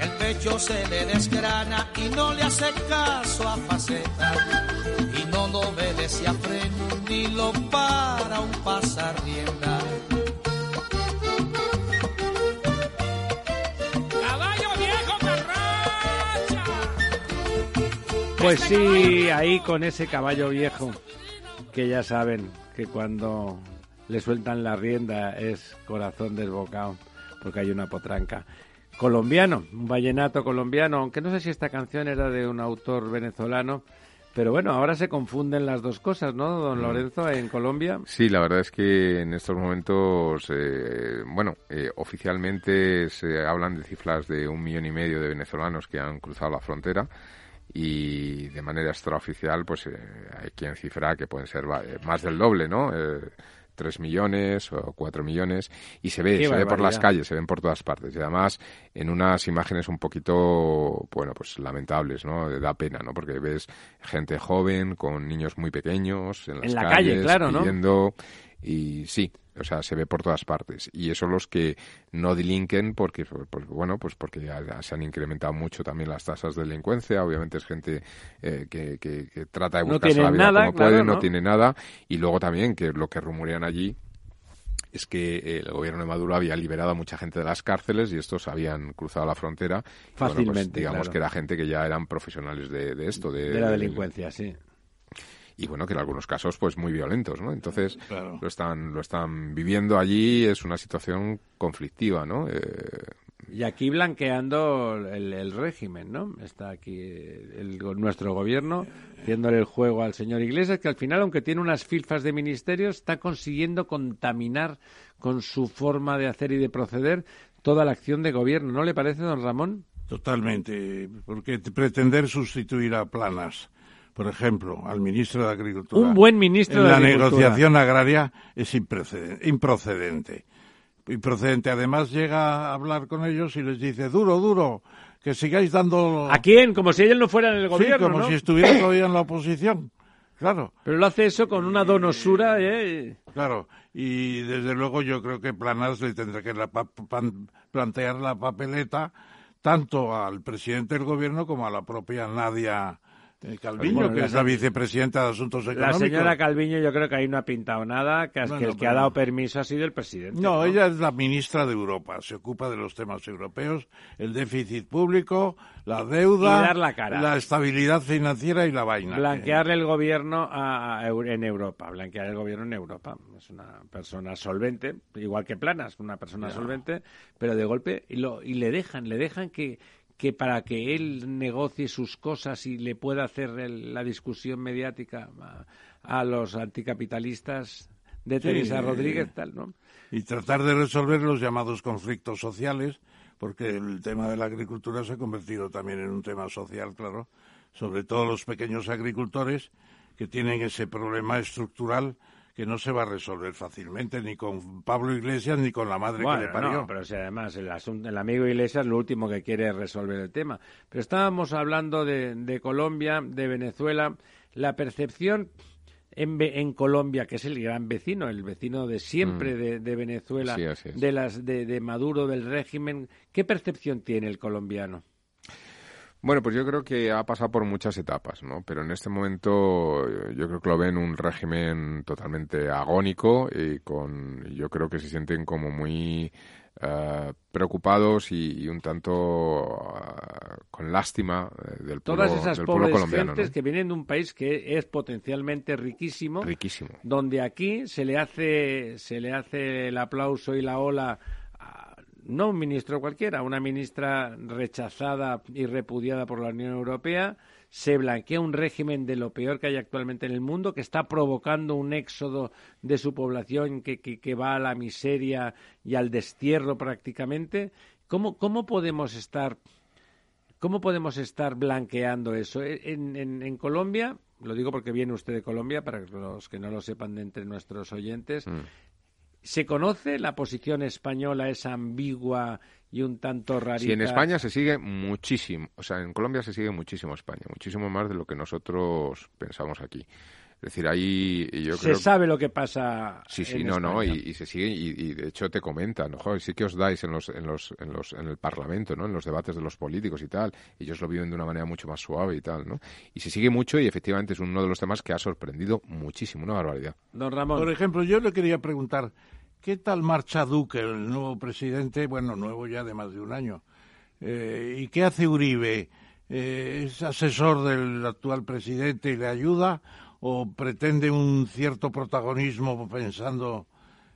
el pecho se le desgrana y no le hace caso a faceta. Y no lo obedece a freno ni lo para un pasar rienda. ¡Caballo viejo carracha! Pues sí, ahí con ese caballo viejo, que ya saben que cuando le sueltan la rienda es corazón desbocado, porque hay una potranca. Colombiano, un vallenato colombiano, aunque no sé si esta canción era de un autor venezolano, pero bueno, ahora se confunden las dos cosas, ¿no, don Lorenzo, en Colombia? Sí, la verdad es que en estos momentos, eh, bueno, eh, oficialmente se hablan de cifras de un millón y medio de venezolanos que han cruzado la frontera y de manera extraoficial, pues eh, hay quien cifra que pueden ser eh, más del doble, ¿no? Eh, tres millones o cuatro millones y se ve, Qué se ve por las calles, se ven por todas partes y además en unas imágenes un poquito, bueno, pues lamentables, ¿no? Da pena, ¿no? Porque ves gente joven con niños muy pequeños en las En la calle, calles, ¿no? pidiendo y sí, o sea, se ve por todas partes y eso los que no delinquen porque pues, bueno, pues porque ya, se han incrementado mucho también las tasas de delincuencia, obviamente es gente eh, que, que- que trata de buscarse la vida nada, como claro, puede, no ¿no? tiene nada y luego también que lo que rumorean allí es que eh, el gobierno de Maduro había liberado a mucha gente de las cárceles y estos habían cruzado la frontera. Bueno, pues, Fácilmente, digamos claro. que era gente que ya eran profesionales de, de esto, de, De la de- delincuencia, sí. Y bueno, que en algunos casos pues muy violentos, ¿no? Entonces Claro. lo están lo están viviendo allí, es una situación conflictiva, ¿no? Eh, Y aquí blanqueando el, el régimen, ¿no? Está aquí el- nuestro gobierno haciéndole el juego al señor Iglesias, que al final, aunque tiene unas filfas de ministerios, está consiguiendo contaminar con su forma de hacer y de proceder toda la acción de gobierno. ¿No le parece, don Ramón? Totalmente, porque pretender sustituir a Planas, por ejemplo, al ministro de Agricultura. Un buen ministro en de la Agricultura. negociación agraria es improcedente. Improcedente. Además llega a hablar con ellos y les dice, duro, duro, que sigáis dando... ¿A quién? Como si ellos no fueran el Sí, gobierno, como ¿no? si estuviera todavía en la oposición. Claro. Pero lo hace eso con una donosura, ¿eh? Claro, y desde luego yo creo que Planas le tendrá que la pa- pan- plantear la papeleta tanto al presidente del gobierno como a la propia Nadia Calviño, Bueno, que la es la vicepresidenta de Asuntos La Económicos. señora Calviño yo creo que ahí no ha pintado nada, que, el que ha dado permiso ha sido el presidente. No, ella es la ministra de Europa, se ocupa de los temas europeos, el déficit público, la deuda, Y dar la cara. estabilidad financiera y la vaina. Blanquearle el gobierno a- en Europa, blanquear el gobierno en Europa. Es una persona solvente, igual que Planas, una persona solvente, pero de golpe y, lo, y le dejan, le dejan que, que para que él negocie sus cosas y le pueda hacer el- la discusión mediática a, a los anticapitalistas de Teresa Rodríguez, tal, ¿no? y tratar de resolver los llamados conflictos sociales, porque el tema de la agricultura se ha convertido también en un tema social, claro, sobre todo los pequeños agricultores que tienen ese problema estructural que no se va a resolver fácilmente ni con Pablo Iglesias ni con la madre que le parió. no, pero si además el, asunto, el amigo Iglesias lo último que quiere es resolver el tema. Pero estábamos hablando de, de Colombia, de Venezuela, la percepción en, en Colombia, que es el gran vecino, el vecino de siempre de, de Venezuela, Mm. Sí, de las de, de Maduro, del régimen, ¿qué percepción tiene el colombiano? Bueno, pues yo creo que ha pasado por muchas etapas, ¿no? Pero en este momento eh, yo creo que lo ven un régimen totalmente agónico y con, yo creo que se sienten como muy eh, preocupados y, y un tanto ah, con lástima eh, del pueblo, Todas esas del pueblo pobres colombiano, gentes ¿no? que vienen de un país que es potencialmente riquísimo, Riquísimo. donde aquí se le hace se le hace el aplauso y la ola no un ministro cualquiera, una ministra rechazada y repudiada por la Unión Europea, se blanquea un régimen de lo peor que hay actualmente en el mundo, que está provocando un éxodo de su población que, que, que va a la miseria y al destierro prácticamente. ¿Cómo, cómo podemos estar ¿Cómo podemos estar blanqueando eso? En, en, en, Colombia, lo digo porque viene usted de Colombia, para los que no lo sepan de entre nuestros oyentes, mm. ¿Se conoce la posición española es ambigua y un tanto rarita? Sí, en España se sigue muchísimo, o sea, en Colombia se sigue muchísimo España, muchísimo más de lo que nosotros pensamos aquí. Es decir, ahí yo Se creo... sabe lo que pasa. Sí, sí, en no, no, y, se sigue, y, y de hecho te comentan, ¿no? Joder, sí que os dais en los, en los, en los, en el Parlamento, ¿no? En los debates de los políticos y tal, ellos lo viven de una manera mucho más suave y tal, ¿no? Y se sigue mucho y efectivamente es uno de los temas que ha sorprendido muchísimo, una barbaridad. Don Ramón. Por ejemplo, yo le quería preguntar, ¿qué tal marcha Duque, el nuevo presidente, bueno, nuevo ya de más de un año? Eh, ¿Y qué hace Uribe? Eh, ¿Es asesor del actual presidente y le ayuda? ¿O pretende un cierto protagonismo pensando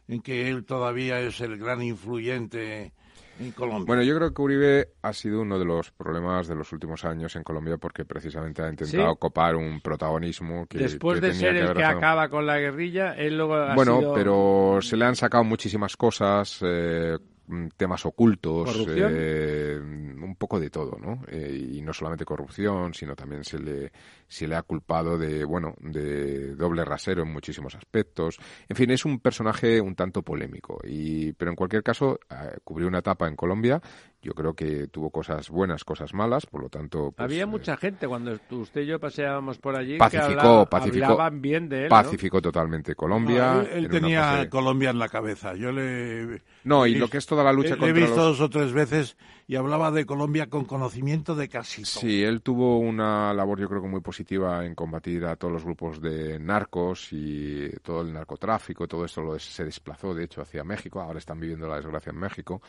en que él todavía es el gran influyente en Colombia? Bueno, yo creo que Uribe ha sido uno de los problemas de los últimos años en Colombia porque precisamente ha intentado Sí. copar un protagonismo que Después que de tenía ser el que acaba con la guerrilla, él luego ha Bueno, sido- pero se le han sacado muchísimas cosas, eh, mm, temas ocultos, eh, un poco de todo, ¿no? Eh, y no solamente corrupción, sino también se le, se le ha culpado de, bueno, de doble rasero en muchísimos aspectos. En fin, es un personaje un tanto polémico. Y, pero en cualquier caso, eh, cubrió una etapa en Colombia. Yo creo que tuvo cosas buenas, cosas malas, por lo tanto. pues, Había eh, mucha gente cuando usted y yo paseábamos por allí Pacificó, que hablaba- pacificó, hablaban bien de él. ¿no? pacificó totalmente Colombia. No, él, tenía fase- Colombia en la cabeza. Yo le No, y le- lo que es toda la lucha le- le contra he visto los- dos o tres veces y hablaba de Colombia con conocimiento de casi todo. Sí, él tuvo una labor yo creo que muy positiva en combatir a todos los grupos de narcos y todo el narcotráfico, todo esto lo se desplazó de hecho hacia México, ahora están viviendo la desgracia en México,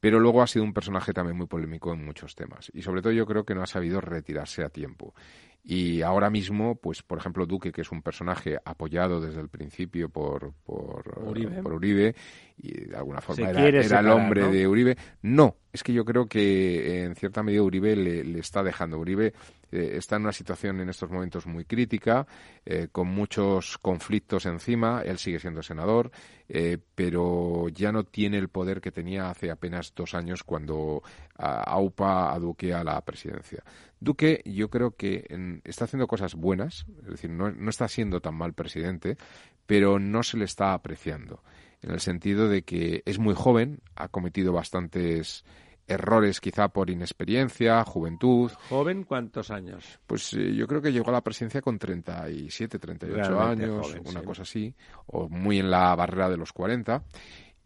pero luego ha sido un personaje también muy polémico en muchos temas y sobre todo yo creo que no ha sabido retirarse a tiempo. Y ahora mismo, pues por ejemplo Duque, que es un personaje apoyado desde el principio por, por, Uribe. por Uribe y de alguna forma era, el hombre ¿no? de Uribe. No, es que yo creo que en cierta medida Uribe le, le está dejando. Uribe eh, está en una situación en estos momentos muy crítica, eh, con muchos conflictos encima. Él sigue siendo senador, eh, pero ya no tiene el poder que tenía hace apenas dos años cuando a- aupa a la presidencia. Duque, yo creo que está haciendo cosas buenas, es decir, no, no está siendo tan mal presidente, pero no se le está apreciando en el sentido de que es muy joven, ha cometido bastantes errores quizá por inexperiencia, juventud. ¿Joven cuántos años? Pues eh, yo creo que llegó a la presidencia con 37, 38 Realmente años, joven, una sí. cosa así, o muy en la barrera de los 40.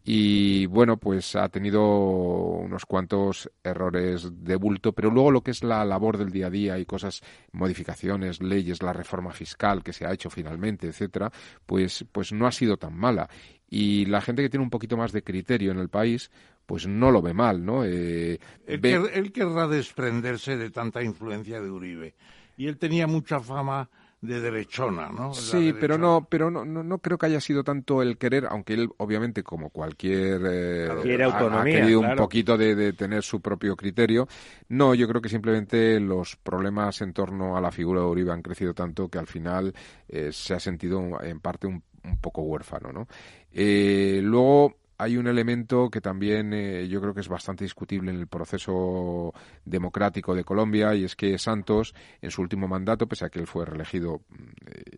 Y bueno, pues ha tenido unos cuantos errores de bulto, pero luego lo que es la labor del día a día y cosas, modificaciones, leyes, la reforma fiscal que se ha hecho finalmente, etcétera, pues, pues no ha sido tan mala. Y la gente que tiene un poquito más de criterio en el país, pues no lo ve mal, ¿no? Eh, Él, ve- quer- él querrá desprenderse de tanta influencia de Uribe. Y él tenía mucha fama de derechona, ¿no? La Sí, pero no, pero no, no, no creo que haya sido tanto el querer, aunque él obviamente como cualquier eh, autonomía, ha querido un poquito de, de tener su propio criterio. No, yo creo que simplemente los problemas en torno a la figura de Uribe han crecido tanto que al final eh, se ha sentido en parte un, un poco huérfano, ¿no? Eh, luego hay un elemento que también eh, yo creo que es bastante discutible en el proceso democrático de Colombia y es que Santos en su último mandato, pese a que él fue reelegido mm,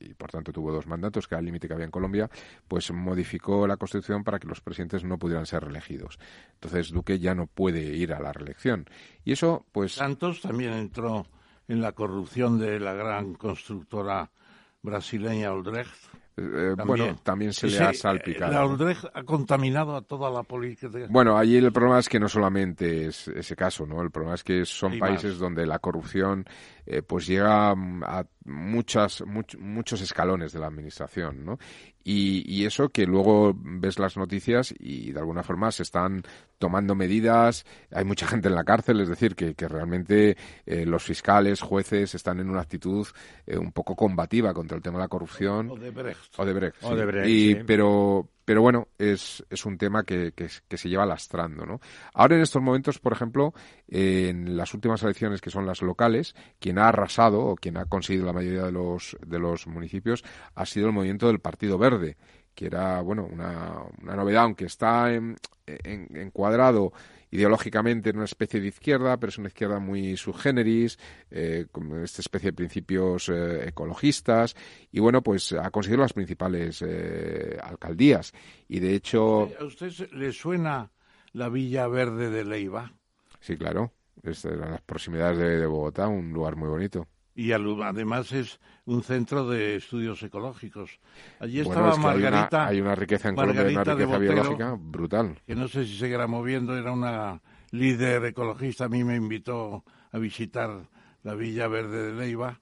y por tanto tuvo dos mandatos, que era el límite que había en Colombia, pues modificó la constitución para que los presidentes no pudieran ser reelegidos. Entonces Duque ya no puede ir a la reelección. Y eso, pues... Santos también entró en la corrupción de la gran constructora brasileña Odebrecht. Eh, bueno, también se le ha salpicado. La. Odebrecht ha contaminado a toda la política. Bueno, allí el problema es que no solamente es ese caso, ¿no? El problema es que son Hay países más. donde la corrupción eh, pues llega a muchas, much- muchos escalones de la administración, ¿no? Y, y eso que luego ves las noticias y de alguna forma se están tomando medidas, hay mucha gente en la cárcel, es decir, que, que realmente eh, los fiscales, jueces están en una actitud eh, un poco combativa contra el tema de la corrupción. Odebrecht. Odebrecht, sí. Odebrecht, Y- sí. pero pero bueno es, es un tema que, que, que se lleva lastrando ¿no? ahora en estos momentos por ejemplo eh, en las últimas elecciones que son las locales quien ha arrasado o quien ha conseguido la mayoría de los de los municipios ha sido el movimiento del Partido Verde que era bueno una, una novedad aunque está en- en- encuadrado ideológicamente en una especie de izquierda, pero es una izquierda muy subgéneris, eh, con esta especie de principios eh, ecologistas, y bueno, pues ha conseguido las principales eh, alcaldías. Y de hecho, ¿A usted le suena la Villa Verde de Leiva? sí, claro, es de las proximidades de, de Bogotá, un lugar muy bonito. Y además es un centro de estudios ecológicos. Allí Bueno, estaba es que hay una- Margarita. Hay una, riqueza en Colombia, una Margarita de riqueza Botero, biológica brutal. que no sé si seguirá moviendo, era una líder ecologista, a mí me invitó a visitar la Villa Verde de Leiva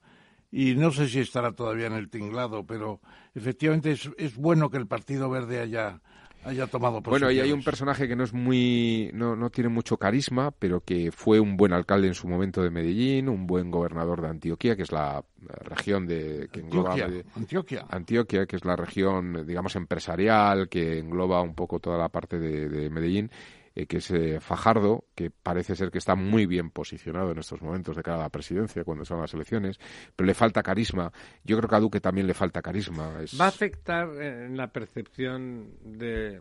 y no sé si estará todavía en el tinglado, pero efectivamente es, es bueno que el Partido Verde haya, haya tomado Bueno, y hay un personaje que no es muy, no, no tiene mucho carisma, pero que fue un buen alcalde en su momento de Medellín, un buen gobernador de Antioquia, que es la región de que engloba Antioquia, Medi- Antioquia. Antioquia, que es la región, digamos, empresarial, que engloba un poco toda la parte de, de Medellín, eh, que es eh, Fajardo, que parece ser que está muy bien posicionado en estos momentos de cara a la presidencia, cuando son las elecciones, pero le falta carisma. Yo creo que a Duque también le falta carisma. Es- ¿Va a afectar en la percepción de,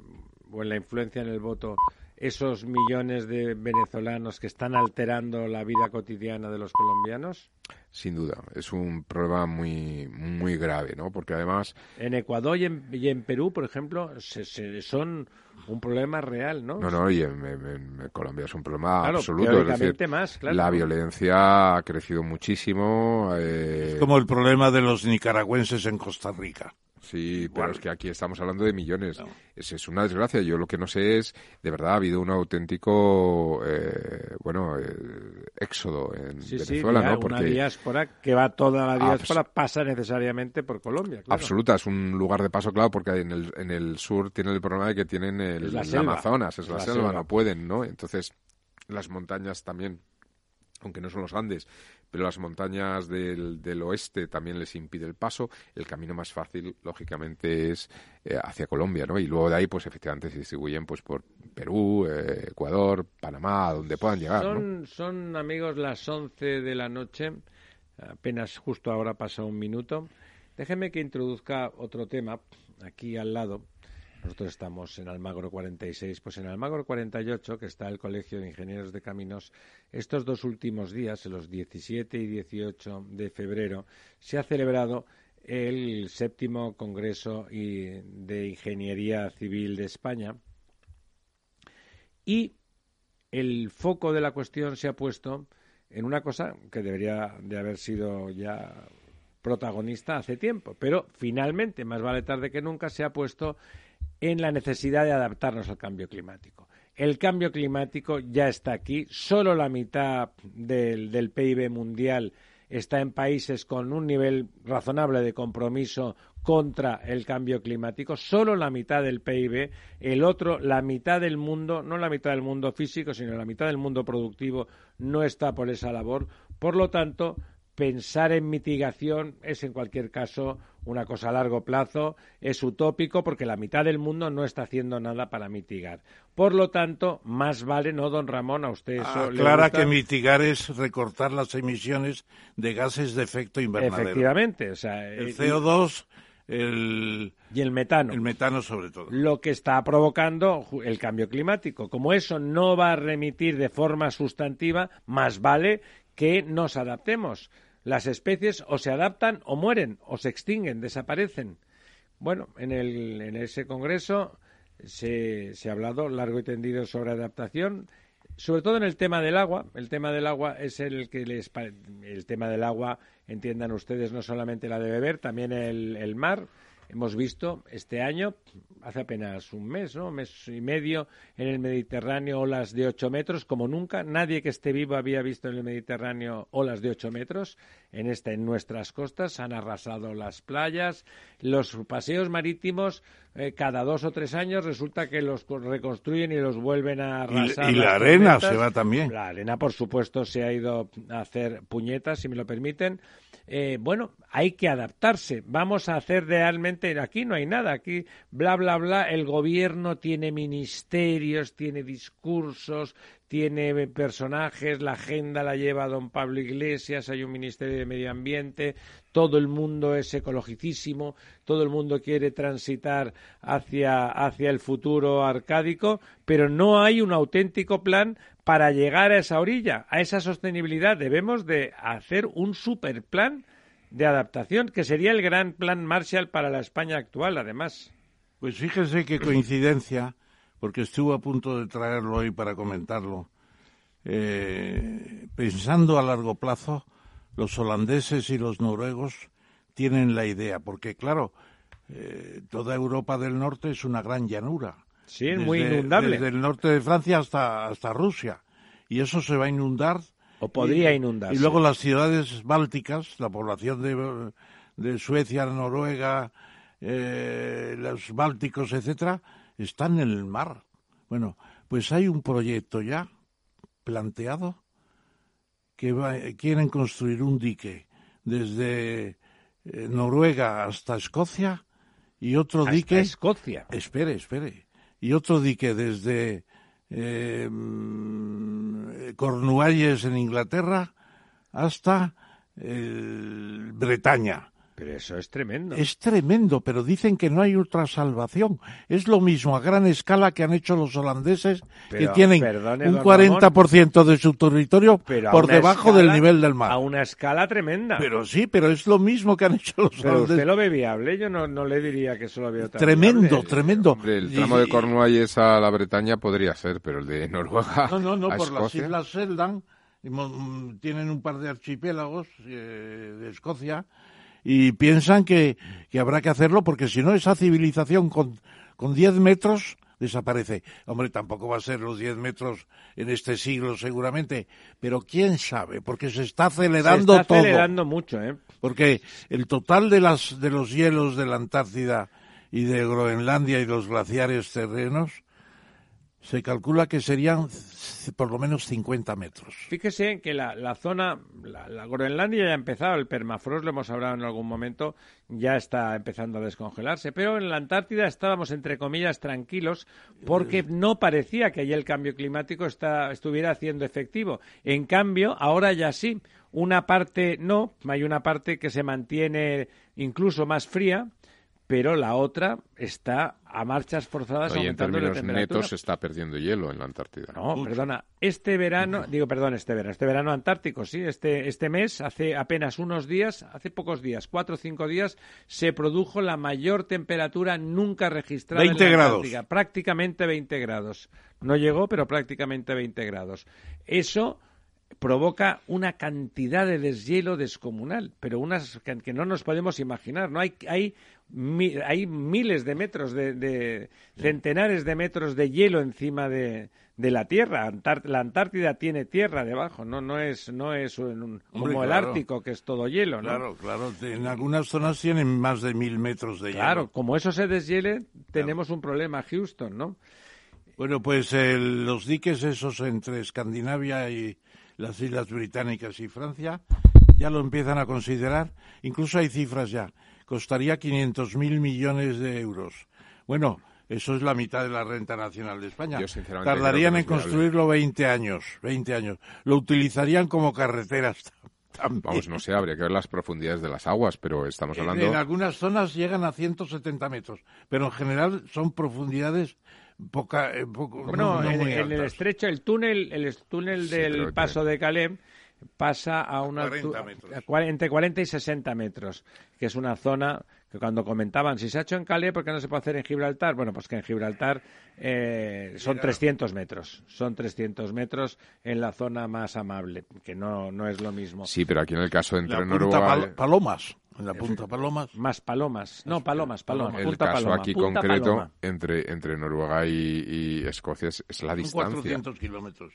o en la influencia en el voto esos millones de venezolanos que están alterando la vida cotidiana de los colombianos? Sin duda, es un problema muy, muy grave, ¿no? Porque además, En Ecuador y en, y en Perú, por ejemplo, se- se- son un problema real, ¿no? no, no, y en, en- en Colombia es un problema Claro, absoluto. Es decir, más, claro. la violencia ha crecido muchísimo. eh, Es como el problema de los nicaragüenses en Costa Rica. Sí, pero es que aquí estamos hablando de millones. Es, es una desgracia. Yo lo que no sé es, de verdad, ha habido un auténtico, eh, bueno, eh, éxodo en Sí, sí, Venezuela, dia- ¿no? una diáspora que va toda la diáspora pasa necesariamente por Colombia. Claro. absoluta es un lugar de paso, claro, porque en el, en el sur tienen el problema de que tienen el, Es la el selva. Amazonas, es la, La selva, selva. no pueden, ¿no? Entonces, las montañas también, aunque no son los Andes, pero las montañas del, oeste también les impide el paso. El camino más fácil, lógicamente, es eh, hacia Colombia, ¿no? Y luego de ahí, pues efectivamente se distribuyen pues por Perú, eh, Ecuador, Panamá, donde puedan llegar. Son, son, amigos, las 11 de la noche. Apenas justo ahora pasa un minuto. Déjeme que introduzca otro tema aquí al lado. Nosotros estamos en Almagro 46. Pues en Almagro 48, que está el Colegio de Ingenieros de Caminos, estos dos últimos días, los 17 y 18 de febrero, se ha celebrado el séptimo Congreso de Ingeniería Civil de España. Y el foco de la cuestión se ha puesto en una cosa que debería de haber sido ya protagonista hace tiempo, pero finalmente, más vale tarde que nunca, se ha puesto en la necesidad de adaptarnos al cambio climático. El cambio climático ya está aquí, solo la mitad del, PIB mundial está en países con un nivel razonable de compromiso contra el cambio climático, solo la mitad del PIB, el otro, la mitad del mundo, no la mitad del mundo físico, sino la mitad del mundo productivo, no está por esa labor. Por lo tanto, pensar en mitigación es en cualquier caso una cosa a largo plazo, es utópico porque la mitad del mundo no está haciendo nada para mitigar. Por lo tanto, más vale, ¿no, don Ramón? A usted eso Aclara que mitigar es recortar las emisiones de gases de efecto invernadero. Efectivamente, o sea, El eh, CO2, el, y, el metano. el metano sobre todo. lo que está provocando el cambio climático. Como eso no va a remitir de forma sustantiva, más vale que nos adaptemos. Las especies o se adaptan o mueren, o se extinguen, desaparecen. Bueno, en, el, en ese congreso se, se ha hablado largo y tendido sobre adaptación, sobre todo en el tema del agua. El tema del agua es el que les el tema del agua, entiendan ustedes, no solamente la de beber, también el, el mar. Hemos visto este año, hace apenas un mes, ¿no? Un mes y medio, en el Mediterráneo olas de 8 metros, como nunca. Nadie que esté vivo había visto en el Mediterráneo olas de 8 metros. En, esta, en nuestras costas han arrasado las playas. Los paseos marítimos, eh, cada dos o tres años, resulta que los co- reconstruyen y los vuelven a arrasar. y la arena se va también. La arena, por supuesto, se ha ido a hacer puñetas, si me lo permiten. Eh, bueno, hay que adaptarse. Vamos a hacer realmente. Aquí no hay nada. Aquí, bla, bla, bla. El gobierno tiene ministerios, tiene discursos, tiene personajes. La agenda la lleva don Pablo Iglesias. Hay un ministerio de Medio Ambiente. Todo el mundo es ecologicísimo. Todo el mundo quiere transitar hacia, hacia el futuro arcádico. Pero no hay un auténtico plan para llegar a esa orilla, a esa sostenibilidad. Debemos de hacer un superplan de adaptación, que sería el gran plan Marshall para la España actual, además. Pues fíjese qué coincidencia, porque estuve a punto de traerlo hoy para comentarlo. Eh, pensando a largo plazo, los holandeses y los noruegos tienen la idea, porque claro, eh, toda Europa del Norte es una gran llanura. Sí, es muy inundable. Desde el norte de Francia hasta, hasta Rusia. Y eso se va a inundar. O podría y, inundarse. Y luego las ciudades bálticas, la población de, de Suecia, Noruega, eh, los bálticos, etcétera, están en el mar. Bueno, pues hay un proyecto ya planteado que va, quieren construir un dique desde eh, Noruega hasta Escocia y otro Hasta dique. Escocia. Espere, espere. Y otro dique desde eh, Cornualles en Inglaterra hasta eh, Bretaña. Pero eso es tremendo. Es tremendo, pero dicen que no hay otra salvación. Es lo mismo a gran escala que han hecho los holandeses, Pero, que tienen perdone, un don 40% de su territorio por debajo del nivel del mar. A una escala tremenda. Pero sí, pero es lo mismo que han hecho los Pero holandeses. usted lo ve viable. Yo no, no le diría que eso lo veo tan Tremendo, viable. tremendo. Hombre, el Y- tramo de Cornualles a la Bretaña podría ser, pero el de Noruega No, no, no, a por las Islas Seldan mm, tienen un par de archipiélagos eh, de Escocia y piensan que, que habrá que hacerlo porque si no esa civilización con, con 10 metros desaparece. Hombre, tampoco va a ser los 10 metros en este siglo seguramente, pero quién sabe, porque se está acelerando Se está todo. acelerando mucho, ¿eh? Porque el total de, las, de los hielos de la Antártida y de Groenlandia y los glaciares terrenos se calcula que serían por lo menos 50 metros. Fíjese que la, la zona, la, la Groenlandia ya ha empezado, el permafrost, lo hemos hablado en algún momento, ya está empezando a descongelarse, pero en la Antártida estábamos, entre comillas, tranquilos porque no parecía que allí el cambio climático está, estuviera haciendo efectivo. En cambio, ahora ya sí, una parte no, hay una parte que se mantiene incluso más fría, pero la otra está a marchas forzadas y en aumentando de términos temperatura. netos se está perdiendo hielo en la Antártida. No, perdona. Este verano, digo, perdón, este verano, este verano antártico, sí, este, este mes, hace apenas unos días, hace pocos días, cuatro o cinco días, se produjo la mayor temperatura nunca registrada 20 en la grados. Antártica, prácticamente 20 grados. No llegó, pero prácticamente 20 grados. Eso provoca una cantidad de deshielo descomunal, pero unas que, que no nos podemos imaginar. No hay hay mi- hay miles de metros de, de- centenares de metros de hielo encima de, de la Tierra. La Antártida tiene tierra debajo, no no es no es un- como Hombre, el. Ártico que es todo hielo, ¿no? Claro, claro. En algunas zonas tienen más de mil metros de hielo. Claro, como eso se deshiele, tenemos un problema, Houston, ¿no? Bueno, pues el- los diques esos entre Escandinavia y las Islas Británicas y Francia ya lo empiezan a considerar. Incluso hay cifras ya. Costaría 500 mil millones de euros. Bueno, eso es la mitad de la renta nacional de España. Yo, sinceramente, Tardarían en construirlo 20 años. 20 años. Lo utilizarían como carreteras también. Vamos, no sé, habría que ver las profundidades de las aguas, pero estamos En- hablando... En algunas zonas llegan a 170 metros, pero en general son profundidades poca, eh, poco, Bueno, no- no en, muy en el estrecho, el túnel, el túnel Sí, del que- paso de Calais pasa a una 40 altura- entre 40 y 60 metros, que es una zona que cuando comentaban, si se ha hecho en Calais, ¿por qué no se puede hacer en Gibraltar? Bueno, pues que en Gibraltar eh, son 300 metros, son 300 metros en la zona más amable, que no, no es lo mismo. Sí, pero aquí en el caso La entre punta Noruega... Pal- Palomas, en la punta Palomas. Más palomas, no, palomas, palomas, El punta caso paloma, aquí punta concreto paloma. entre, entre Noruega y, y Escocia es, es la Son distancia. 400 kilómetros.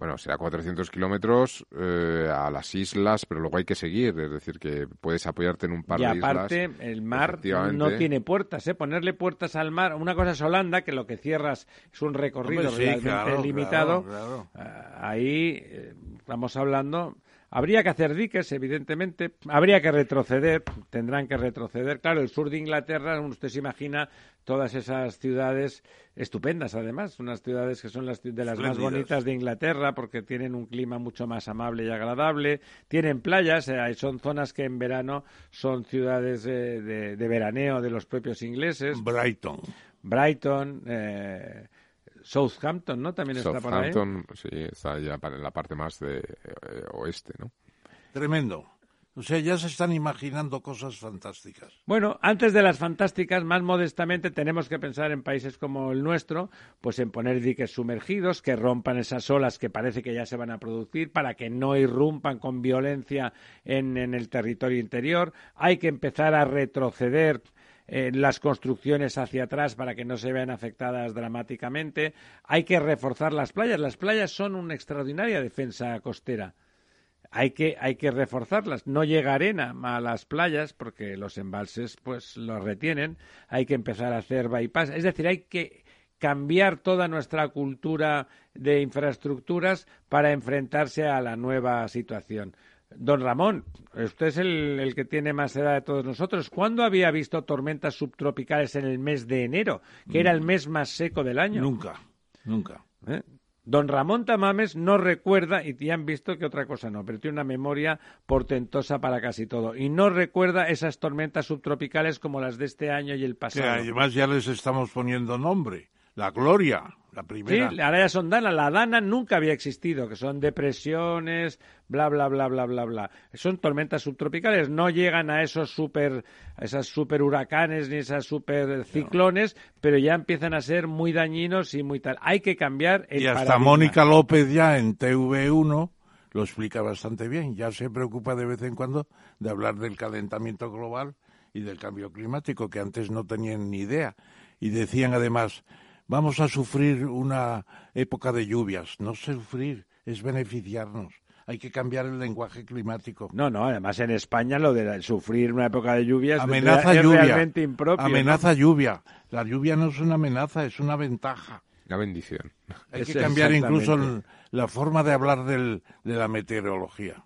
Bueno, será 400 kilómetros eh, a las islas, pero luego hay que seguir. Es decir, que puedes apoyarte en un par y de aparte, islas. el mar no tiene puertas, ¿eh? Ponerle puertas al mar. Una cosa es Holanda, que lo que cierras es un recorrido Hombre, sí, realmente claro, limitado. claro, Ah, ahí eh, estamos hablando. Habría que hacer diques, evidentemente. Habría que retroceder. Tendrán que retroceder. Claro, el sur de Inglaterra, usted se imagina todas esas ciudades estupendas, además. Unas ciudades que son las de las más bonitas de Inglaterra porque tienen un clima mucho más amable y agradable. Tienen playas, eh, son zonas que en verano son ciudades eh, de, de veraneo de los propios ingleses. Brighton. Brighton, eh, Southampton, ¿no? También está por ahí. Southampton, sí, está ya en la parte más de eh, oeste, ¿no? Tremendo. O sea, ya se están imaginando cosas fantásticas. Bueno, antes de las fantásticas, más modestamente, tenemos que pensar en países como el nuestro, pues en poner diques sumergidos que rompan esas olas que parece que ya se van a producir para que no irrumpan con violencia en, en el territorio interior. Hay que empezar a retroceder eh, las construcciones hacia atrás para que no se vean afectadas dramáticamente. Hay que reforzar las playas. Las playas son una extraordinaria defensa costera. Hay que, hay que reforzarlas. No llega arena a las playas porque los embalses pues los retienen. Hay que empezar a hacer bypass. Es decir, hay que cambiar toda nuestra cultura de infraestructuras para enfrentarse a la nueva situación. Don Ramón, usted es el, el, que tiene más edad de todos nosotros. ¿Cuándo había visto tormentas subtropicales en el mes de enero, que era el mes más seco del año? Nunca, nunca. ¿Eh? Don Ramón Tamames no recuerda, y te han visto que otra cosa no, pero tiene una memoria portentosa para casi todo. Y no recuerda esas tormentas subtropicales como las de este año y el pasado. Que además ya les estamos poniendo nombre. La Gloria, la primera. Sí, ahora ya son Dana. La Dana nunca había existido, que son depresiones, bla, bla, bla, bla, bla, bla. Son tormentas subtropicales. No llegan a esos super, a esas super huracanes ni esas super ciclones, no. pero ya empiezan a ser muy dañinos y muy tal. Hay que cambiar el Y hasta paradigma. Mónica López ya en TV1 lo explica bastante bien. Ya se preocupa de vez en cuando de hablar del calentamiento global y del cambio climático, que antes no tenían ni idea. Y decían además, vamos a sufrir una época de lluvias. No sufrir, es beneficiarnos. Hay que cambiar el lenguaje climático. No, no, además en España lo de sufrir una época de lluvias amenaza es lluvia. realmente impropio. Amenaza ¿no? lluvia. La lluvia no es una amenaza, es una ventaja. Una bendición. Hay que cambiar incluso la forma de hablar del, de la meteorología.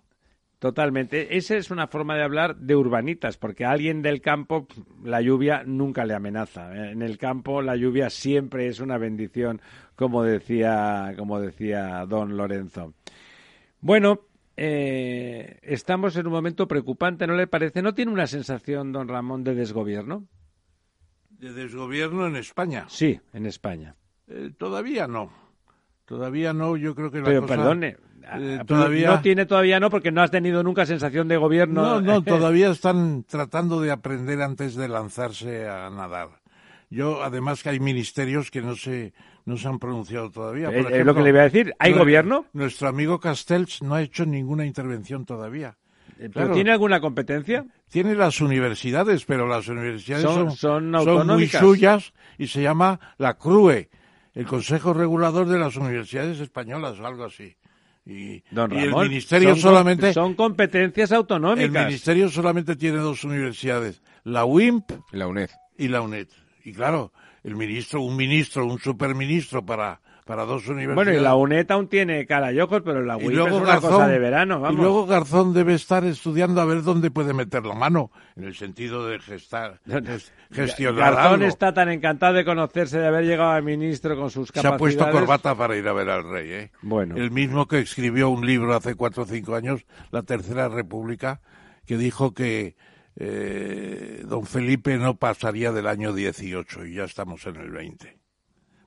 Totalmente. Esa es una forma de hablar de urbanitas, porque a alguien del campo la lluvia nunca le amenaza. En el campo la lluvia siempre es una bendición, como decía, como decía don Lorenzo. Bueno, eh, estamos en un momento preocupante, ¿no le parece? ¿No tiene una sensación, don Ramón, de desgobierno? ¿De desgobierno en España? Sí, en España. Eh, todavía no. Todavía no, yo creo que la Pero cosa... perdone, Eh, todavía... No tiene todavía no, porque no has tenido nunca sensación de gobierno. No, no, todavía están tratando de aprender antes de lanzarse a nadar. Yo, además que hay ministerios que no se, no se han pronunciado todavía. Por es lo que le iba a decir. ¿Hay no, gobierno? Nuestro amigo Castells no ha hecho ninguna intervención todavía. ¿Pero Claro. tiene alguna competencia? Tiene las universidades, pero las universidades Son- son, son muy suyas y se llama la CRUE, el Consejo Regulador de las Universidades Españolas o algo así. Y, Don y el Ramón, ministerio son, solamente son competencias el autonómicas. ministerio solamente tiene dos universidades, la UIMP La UNED. y la UNED. Y claro, el ministro, un ministro, un superministro para, para dos universidades. Bueno, y la UNED aún tiene cara y ojos, pero la UIP luego es una cosa de verano, vamos. y luego Garzón debe estar estudiando a ver dónde puede meter la mano, en el sentido de gestar, ges- gestionar Garzón algo. está tan encantado de conocerse, de haber llegado al ministro con sus Se ha capacidades. puesto corbata para ir a ver al rey, ¿eh? Bueno. El mismo que escribió un libro hace cuatro o cinco años, La Tercera República, que dijo que eh, don Felipe no pasaría del año 18 y ya estamos en el 20.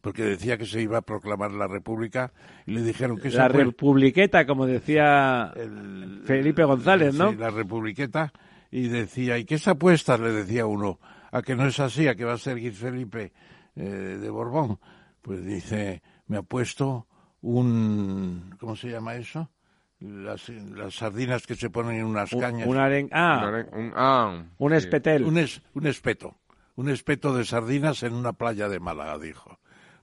Porque decía que se iba a proclamar la República y le dijeron que La republiqueta, como decía el- Felipe González, ¿no? sí, la Republiqueta y decía, ¿y qué se apuesta? Le decía uno, a que no es así, a que va a seguir Felipe eh, de Borbón. Pues dice, me apuesto un, ¿cómo se llama eso? Las, las sardinas que se ponen en unas Un, cañas. un aren- ah, Un, ah, un sí. espetel. Un, es- un espeto. Un espeto de sardinas en una playa de Málaga, dijo.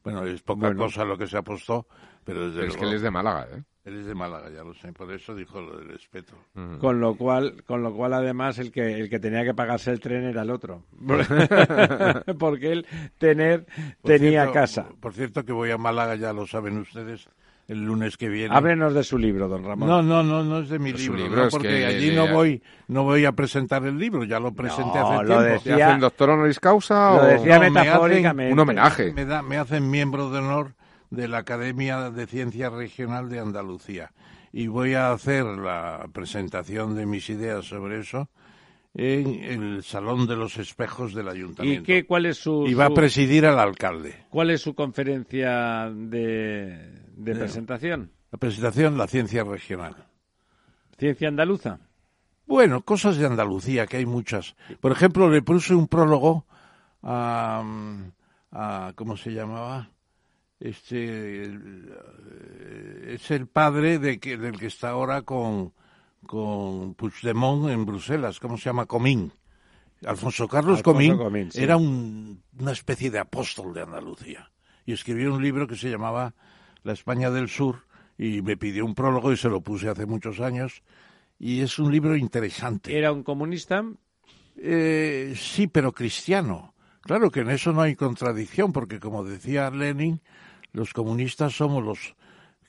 Bueno, es poca Bueno. cosa lo que se apostó, pero desde Pero es que él es de Málaga, ¿eh? él es de Málaga, ya lo sé, por eso dijo lo del espeto. Mm. Con lo cual, con lo cual además el que el que tenía que pagarse el tren era el otro, porque él tener Por tenía cierto- casa. Por cierto que voy a Málaga, ya lo saben ustedes, el lunes que viene. Háblenos de su libro, don Ramón. No, no, no, no es de mi libro, libro no, porque que allí le- no voy, no voy a presentar el libro, ya lo presenté No, hace lo tiempo. ¿Te decía- hacen doctor honoris causa Lo o...? decía No, me metafóricamente. Un homenaje. Me, da- me hacen miembro de honor de la Academia de Ciencia Regional de Andalucía y voy a hacer la presentación de mis ideas sobre eso en el Salón de los Espejos del ¿Y Ayuntamiento. qué, cuál es su, Y va a su- presidir al alcalde. cuál es su conferencia de, de presentación? La presentación, la ciencia regional. Ciencia andaluza. Bueno, cosas de Andalucía, que hay muchas. Por ejemplo, le puse un prólogo a, a ¿cómo se llamaba? Este el- eh, es el padre de que, del que está ahora con con Puigdemont en Bruselas, ¿cómo se llama? Comín. Alfonso Carlos Alfonso Comín, Comín, sí. era un- una especie de apóstol de Andalucía y escribió un libro que se llamaba La España del Sur y me pidió un prólogo y se lo puse hace muchos años y es un libro interesante. ¿Era un comunista? Eh, sí, pero cristiano. Claro que en eso no hay contradicción, porque como decía Lenin, los comunistas somos los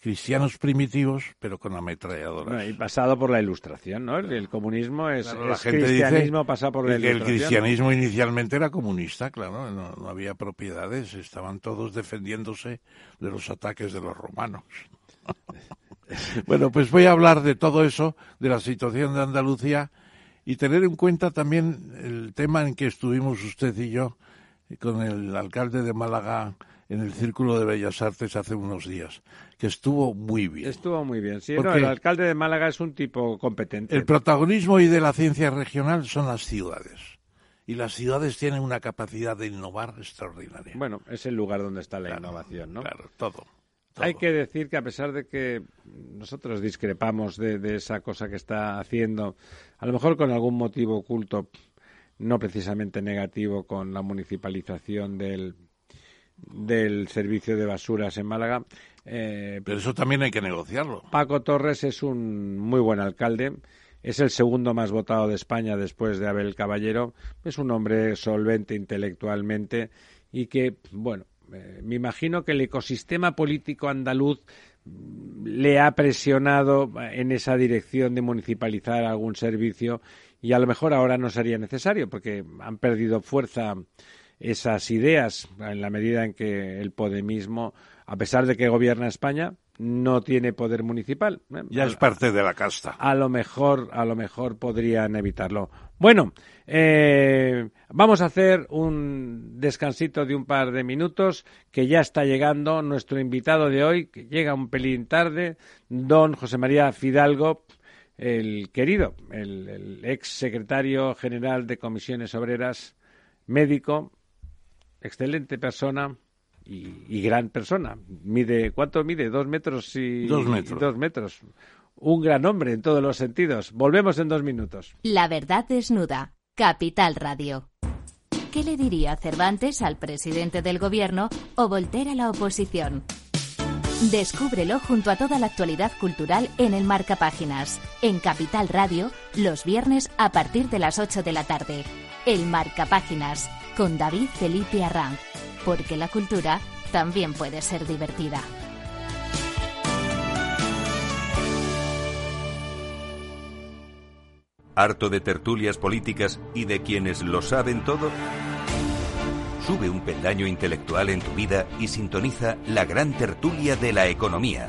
cristianos primitivos, pero con ametralladoras. Bueno, y pasado por la ilustración, ¿no? El, el comunismo es, Claro, la es gente cristianismo dice pasado por la que el cristianismo inicialmente era comunista, claro, no, no había propiedades, estaban todos defendiéndose de los ataques de los romanos. bueno, pues voy a hablar de todo eso, de la situación de Andalucía y tener en cuenta también el tema en que estuvimos usted y yo con el alcalde de Málaga en el Círculo de Bellas Artes hace unos días, que estuvo muy bien. Estuvo muy bien. Sí, no, el alcalde de Málaga es un tipo competente. El protagonismo hoy de la ciencia regional son las ciudades. Y las ciudades tienen una capacidad de innovar extraordinaria. Bueno, es el lugar donde está la Claro, innovación, ¿no? Claro, todo. Hay todo. que decir que a pesar de que nosotros discrepamos de, de esa cosa que está haciendo, a lo mejor con algún motivo oculto, no precisamente negativo, con la municipalización del, del servicio de basuras en Málaga, eh, Pero eso también hay que negociarlo. Paco Torres es un muy buen alcalde. Es el segundo más votado de España después de Abel Caballero. Es un hombre solvente intelectualmente y que, bueno, eh, me imagino que el ecosistema político andaluz mm, le ha presionado en esa dirección de municipalizar algún servicio y a lo mejor ahora no sería necesario porque han perdido fuerza esas ideas en la medida en que el podemismo, a pesar de que gobierna España, no tiene poder municipal. ¿eh? Ya es parte de la casta. a lo mejor a lo mejor podrían evitarlo. Bueno, eh, vamos a hacer un descansito de un par de minutos que ya está llegando nuestro invitado de hoy, que llega un pelín tarde, don José María Fidalgo, el querido, el, el ex secretario general de Comisiones Obreras, médico, excelente persona. Y, y gran persona. Mide, ¿cuánto mide? Dos metros y Dos metros. dos metros. Un gran hombre en todos los sentidos. Volvemos en dos minutos. La verdad desnuda. Capital Radio. ¿Qué le diría Cervantes al presidente del gobierno o Voltaire a la oposición? Descúbrelo junto a toda la actualidad cultural en el Marca Páginas, en Capital Radio, los viernes a partir de las 8 de la tarde. El Marca Páginas, con David Felipe Arranz. Porque la cultura también puede ser divertida. ¿Harto de tertulias políticas y de quienes lo saben todo? Sube un peldaño intelectual en tu vida y sintoniza la gran tertulia de la economía,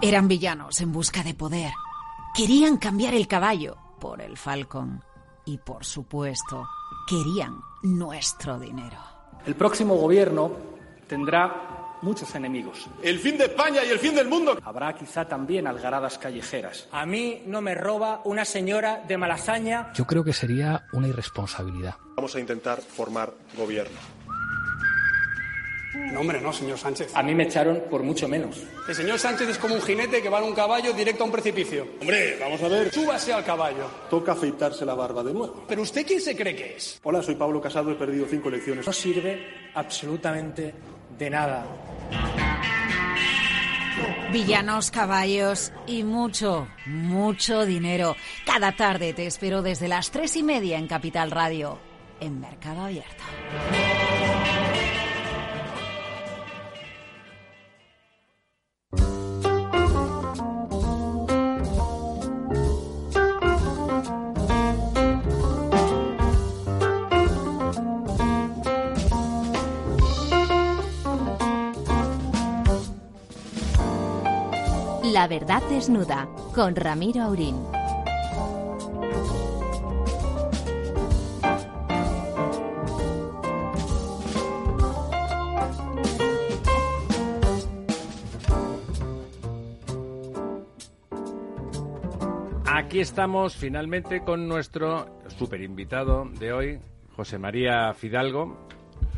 Eran villanos en busca de poder. Querían cambiar el caballo por el falcón. Y por supuesto, querían nuestro dinero. El próximo gobierno tendrá muchos enemigos. El fin de España y el fin del mundo. Habrá quizá también algaradas callejeras. A mí no me roba una señora de Malasaña. Yo creo que sería una irresponsabilidad. Vamos a intentar formar gobierno. No, hombre, no, señor Sánchez. A mí me echaron por mucho menos. El señor Sánchez es como un jinete que va en un caballo directo a un precipicio. Hombre, vamos a ver. Súbase al caballo. Toca afeitarse la barba de nuevo. ¿Pero usted quién se cree que es? Hola, soy Pablo Casado, he perdido cinco elecciones. No sirve absolutamente de nada. Villanos, caballos y mucho, mucho dinero. Cada tarde te espero desde las tres y media en Capital Radio, en Mercado Abierto. La verdad desnuda con Ramiro Aurín. Aquí estamos finalmente con nuestro super invitado de hoy, José María Fidalgo,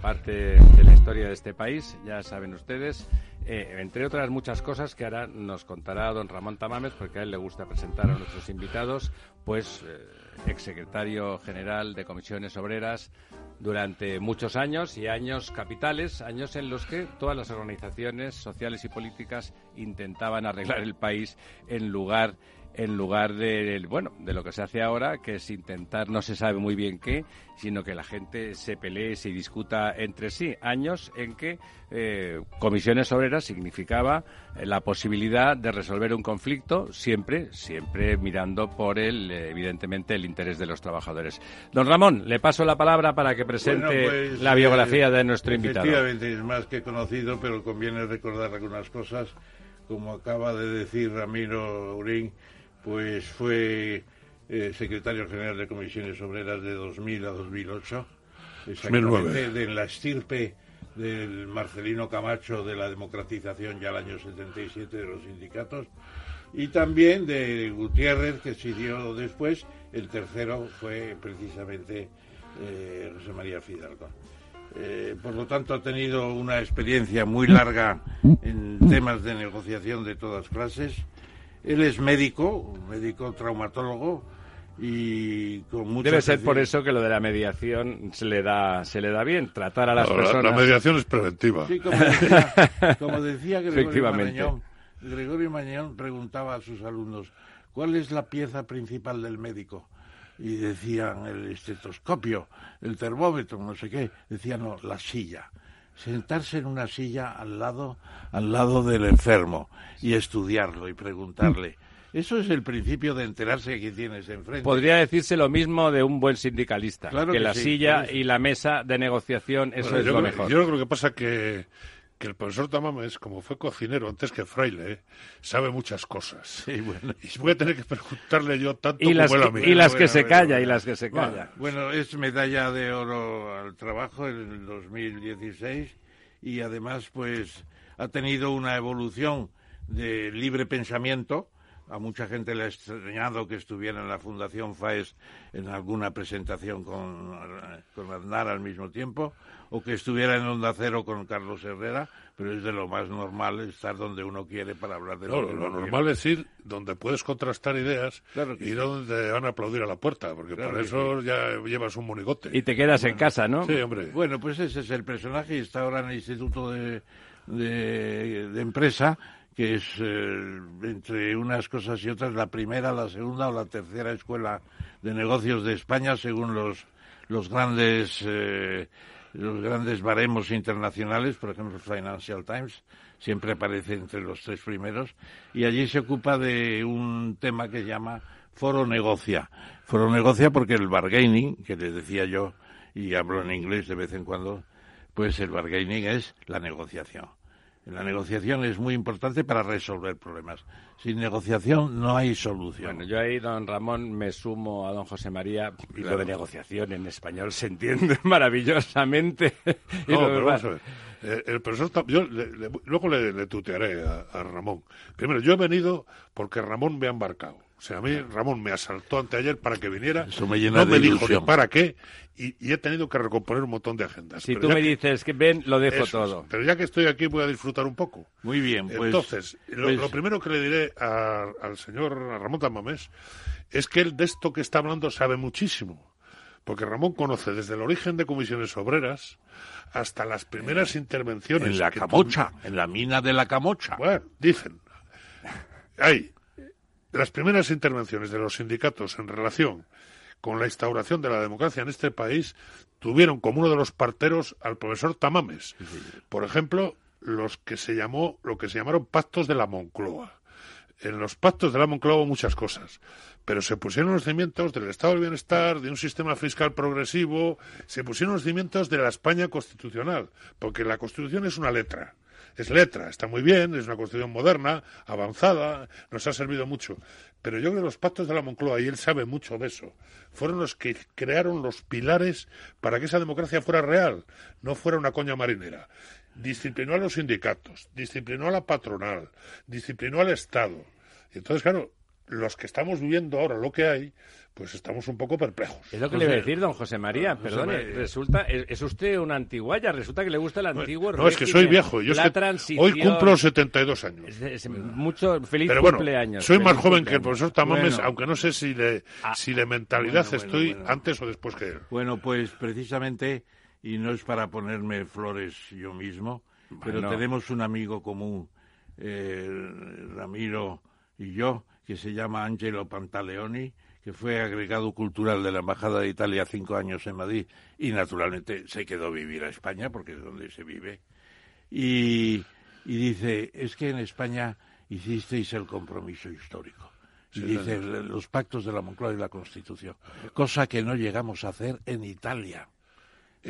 parte de la historia de este país, ya saben ustedes. Eh, entre otras muchas cosas que ahora nos contará don Ramón Tamames, porque a él le gusta presentar a nuestros invitados, pues eh, exsecretario general de comisiones obreras durante muchos años y años capitales, años en los que todas las organizaciones sociales y políticas intentaban arreglar el país en lugar en lugar de bueno de lo que se hace ahora que es intentar no se sabe muy bien qué sino que la gente se pelee se discuta entre sí. Años en que eh, comisiones obreras significaba eh, la posibilidad de resolver un conflicto siempre siempre mirando por el eh, evidentemente el interés de los trabajadores. Don Ramón le paso la palabra para que presente pues, la biografía de nuestro invitado. efectivamente es más que conocido pero conviene recordar algunas cosas como acaba de decir Ramiro Urín pues fue eh, secretario general de comisiones obreras de 2000 a 2008, exactamente de la estirpe del Marcelino Camacho de la democratización ya al año 77 de los sindicatos. Y también de Gutiérrez que siguió después, el tercero fue precisamente eh, José María Fidalgo. Eh, por lo tanto, ha tenido una experiencia muy larga en temas de negociación de todas clases él es médico, médico traumatólogo y con mucha Debe ser por eso que lo de la mediación se le da se le da bien, tratar a las No, personas. La, mediación es preventiva. Sí, como decía, como decía Gregorio. Marañón, Gregorio Marañón preguntaba a sus alumnos, ¿cuál es la pieza principal del médico? Y decían el estetoscopio, el termómetro, no sé qué. Decían, no, la silla. Sentarse en una silla al lado, al lado del enfermo y estudiarlo y preguntarle. Eso es el principio de enterarse que tienes enfrente. Podría decirse lo mismo de un buen sindicalista, Claro que, que la sí, silla y la mesa de negociación, eso Bueno, es yo, lo creo, mejor. yo creo que lo que pasa que que el profesor Tamames, como fue cocinero antes que fraile, ¿eh? sabe muchas cosas. Sí, bueno. Y voy a tener que preguntarle yo tanto Y las, como él a que, mí. y las que Bueno, se bueno, calla, y las que se calla. Bueno, es medalla de oro al trabajo en el 2016 y además pues ha tenido una evolución de libre pensamiento. A mucha gente le ha extrañado que estuviera en la Fundación FAES en alguna presentación con, con Aznar al mismo tiempo, o que estuviera en Onda Cero con Carlos Herrera, pero es de lo más normal estar donde uno quiere para hablar de No, lo que lo normal es ir donde puedes contrastar ideas Claro y sí. donde te van a aplaudir a la puerta, porque Claro para eso ya llevas un monigote. Y te quedas en casa, ¿no? Sí, hombre. Bueno, pues ese es el personaje y está ahora en el Instituto de, de, de Empresa, que es, eh, entre unas cosas y otras, la primera, la segunda o la tercera escuela de negocios de España, según los, los grandes... eh, los grandes baremos internacionales, por ejemplo, Financial Times, siempre aparece entre los tres primeros, y allí se ocupa de un tema que llama Foro Negocia. Foro Negocia porque el bargaining, que les decía yo, y hablo en inglés de vez en cuando, pues el bargaining es la negociación. La negociación es muy importante para resolver problemas. Sin negociación no hay solución. Bueno, yo ahí, don Ramón, me sumo a don José María y lo de negociación en español se entiende maravillosamente. No, pero vamos a ver. Eh, el profesor, yo le- le- luego le, le tutearé a, a Ramón. Primero, yo he venido porque Ramón me ha embarcado. O sea, a mí Ramón me asaltó anteayer para que viniera. Eso me llena no de me dijo ni para qué y, y he tenido que recomponer un montón de agendas. Si Pero tú me que- dices que ven, lo dejo eso todo. Pero ya que estoy aquí voy a disfrutar un poco. Muy bien, pues. Entonces, lo, pues- lo primero que le diré a- al señor a Ramón Tamamés es que él de esto que está hablando sabe muchísimo. Porque Ramón conoce desde el origen de comisiones obreras hasta las primeras intervenciones. en la camocha, en la mina de la camocha. bueno, dicen. Hay las primeras intervenciones de los sindicatos en relación con la instauración de la democracia en este país tuvieron como uno de los parteros al profesor Tamames. Por ejemplo, los que se llamó, lo que se llamaron pactos de la Moncloa. en los pactos de la Moncloa muchas cosas, pero se pusieron los cimientos del Estado del Bienestar, de un sistema fiscal progresivo, se pusieron los cimientos de la España constitucional, porque la Constitución es una letra. Es letra, está muy bien, es una constitución moderna, avanzada, nos ha servido mucho. Pero yo creo que los pactos de la Moncloa, y él sabe mucho de eso, fueron los que crearon los pilares para que esa democracia fuera real, no fuera una coña marinera disciplinó a los sindicatos, disciplinó a la patronal, disciplinó al Estado. Y entonces, claro, los que estamos viviendo ahora lo que hay, pues estamos un poco perplejos. Es lo que le iba a decir, don José María. Perdone, resulta, es, usted un antiguaya, resulta que le gusta el antiguo No, es que soy viejo. Yo hoy cumplo 72 años. Es, mucho feliz Pero bueno, cumpleaños. Soy más joven que el profesor Tamames, aunque no sé si de, ah, si de mentalidad estoy antes o después que él. Bueno, pues precisamente y no es para ponerme flores yo mismo, pero tenemos un amigo común, eh, Ramiro y yo, que se llama Angelo Pantaleoni, que fue agregado cultural de la Embajada de Italia cinco años en Madrid y naturalmente se quedó a vivir a España porque es donde se vive. Y, dice, es que en España hicisteis el compromiso histórico. Y dice, los pactos de la Moncloa y la Constitución, cosa que no llegamos a hacer en Italia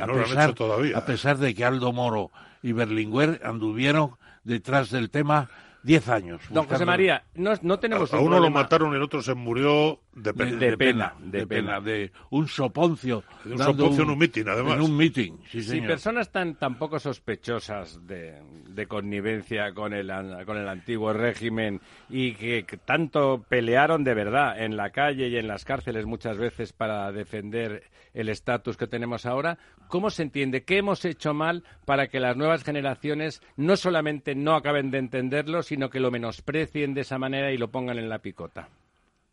a, pesar, todavía. a pesar de que Aldo Moro y Berlinguer anduvieron detrás del tema diez años. Don José María, no, no tenemos a, uno lo mataron y el otro se murió de pena. De, pena, de, pena, de un soponcio. De un soponcio en un mitin, además. En un mitin, sí, Si personas tan, tan poco sospechosas de, de connivencia con el, con el antiguo régimen y que, tanto pelearon de verdad en la calle y en las cárceles muchas veces para defender el estatus que tenemos ahora, ¿cómo se entiende? ¿Qué hemos hecho mal para que las nuevas generaciones no solamente no acaben de entenderlo, sino que lo menosprecien de esa manera y lo pongan en la picota?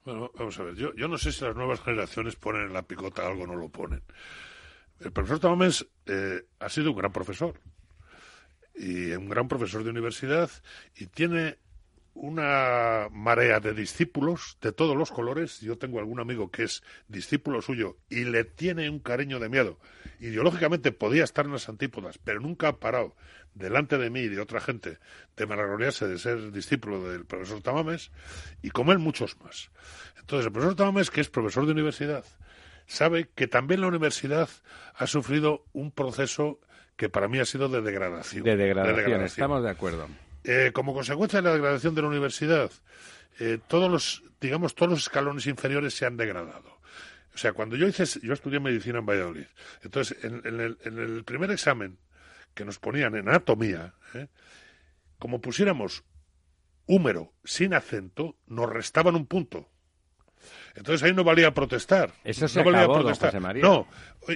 Bueno, vamos a ver, yo, yo no sé si las nuevas generaciones ponen en la picota algo o no lo ponen. El profesor Tamames eh, ha sido un gran profesor y un gran profesor de universidad y tiene una marea de discípulos de todos los colores. Yo tengo algún amigo que es discípulo suyo y le tiene un cariño de miedo. Ideológicamente podía estar en las antípodas, pero nunca ha parado delante de mí y de otra gente de maravillarse de ser discípulo del profesor Tamames y como él muchos más. Entonces el profesor Tamames, que es profesor de universidad, sabe que también la universidad ha sufrido un proceso que para mí ha sido de degradación. De degradación, estamos de acuerdo. Eh, como consecuencia de la degradación de la universidad, eh, todos los, digamos, todos los escalones inferiores se han degradado. O sea, cuando yo hice, yo estudié medicina en Valladolid. Entonces, en, el, primer examen que nos ponían en anatomía, ¿eh? como pusiéramos húmero sin acento, nos restaban un punto. Entonces ahí no valía protestar. Eso se no valía protestar. María. No.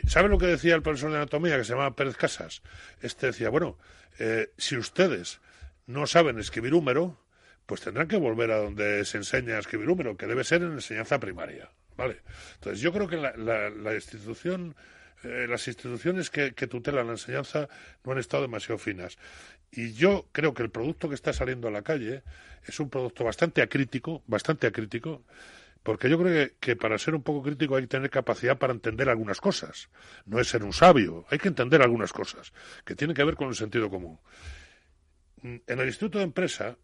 ¿Sabe lo que decía el profesor de anatomía que se llamaba Pérez Casas? Este decía, bueno, eh, si ustedes no saben escribir húmero, pues tendrán que volver a donde se enseña a escribir húmero, que debe ser en enseñanza primaria. ¿Vale? Entonces yo creo que la, institución eh, las instituciones que, que, tutelan la enseñanza no han estado demasiado finas. Y yo creo que el producto que está saliendo a la calle es un producto bastante acrítico, bastante acrítico, porque yo creo que, para ser un poco crítico hay que tener capacidad para entender algunas cosas. No es ser un sabio, hay que entender algunas cosas que tienen que ver con el sentido común. En el Instituto de Empresa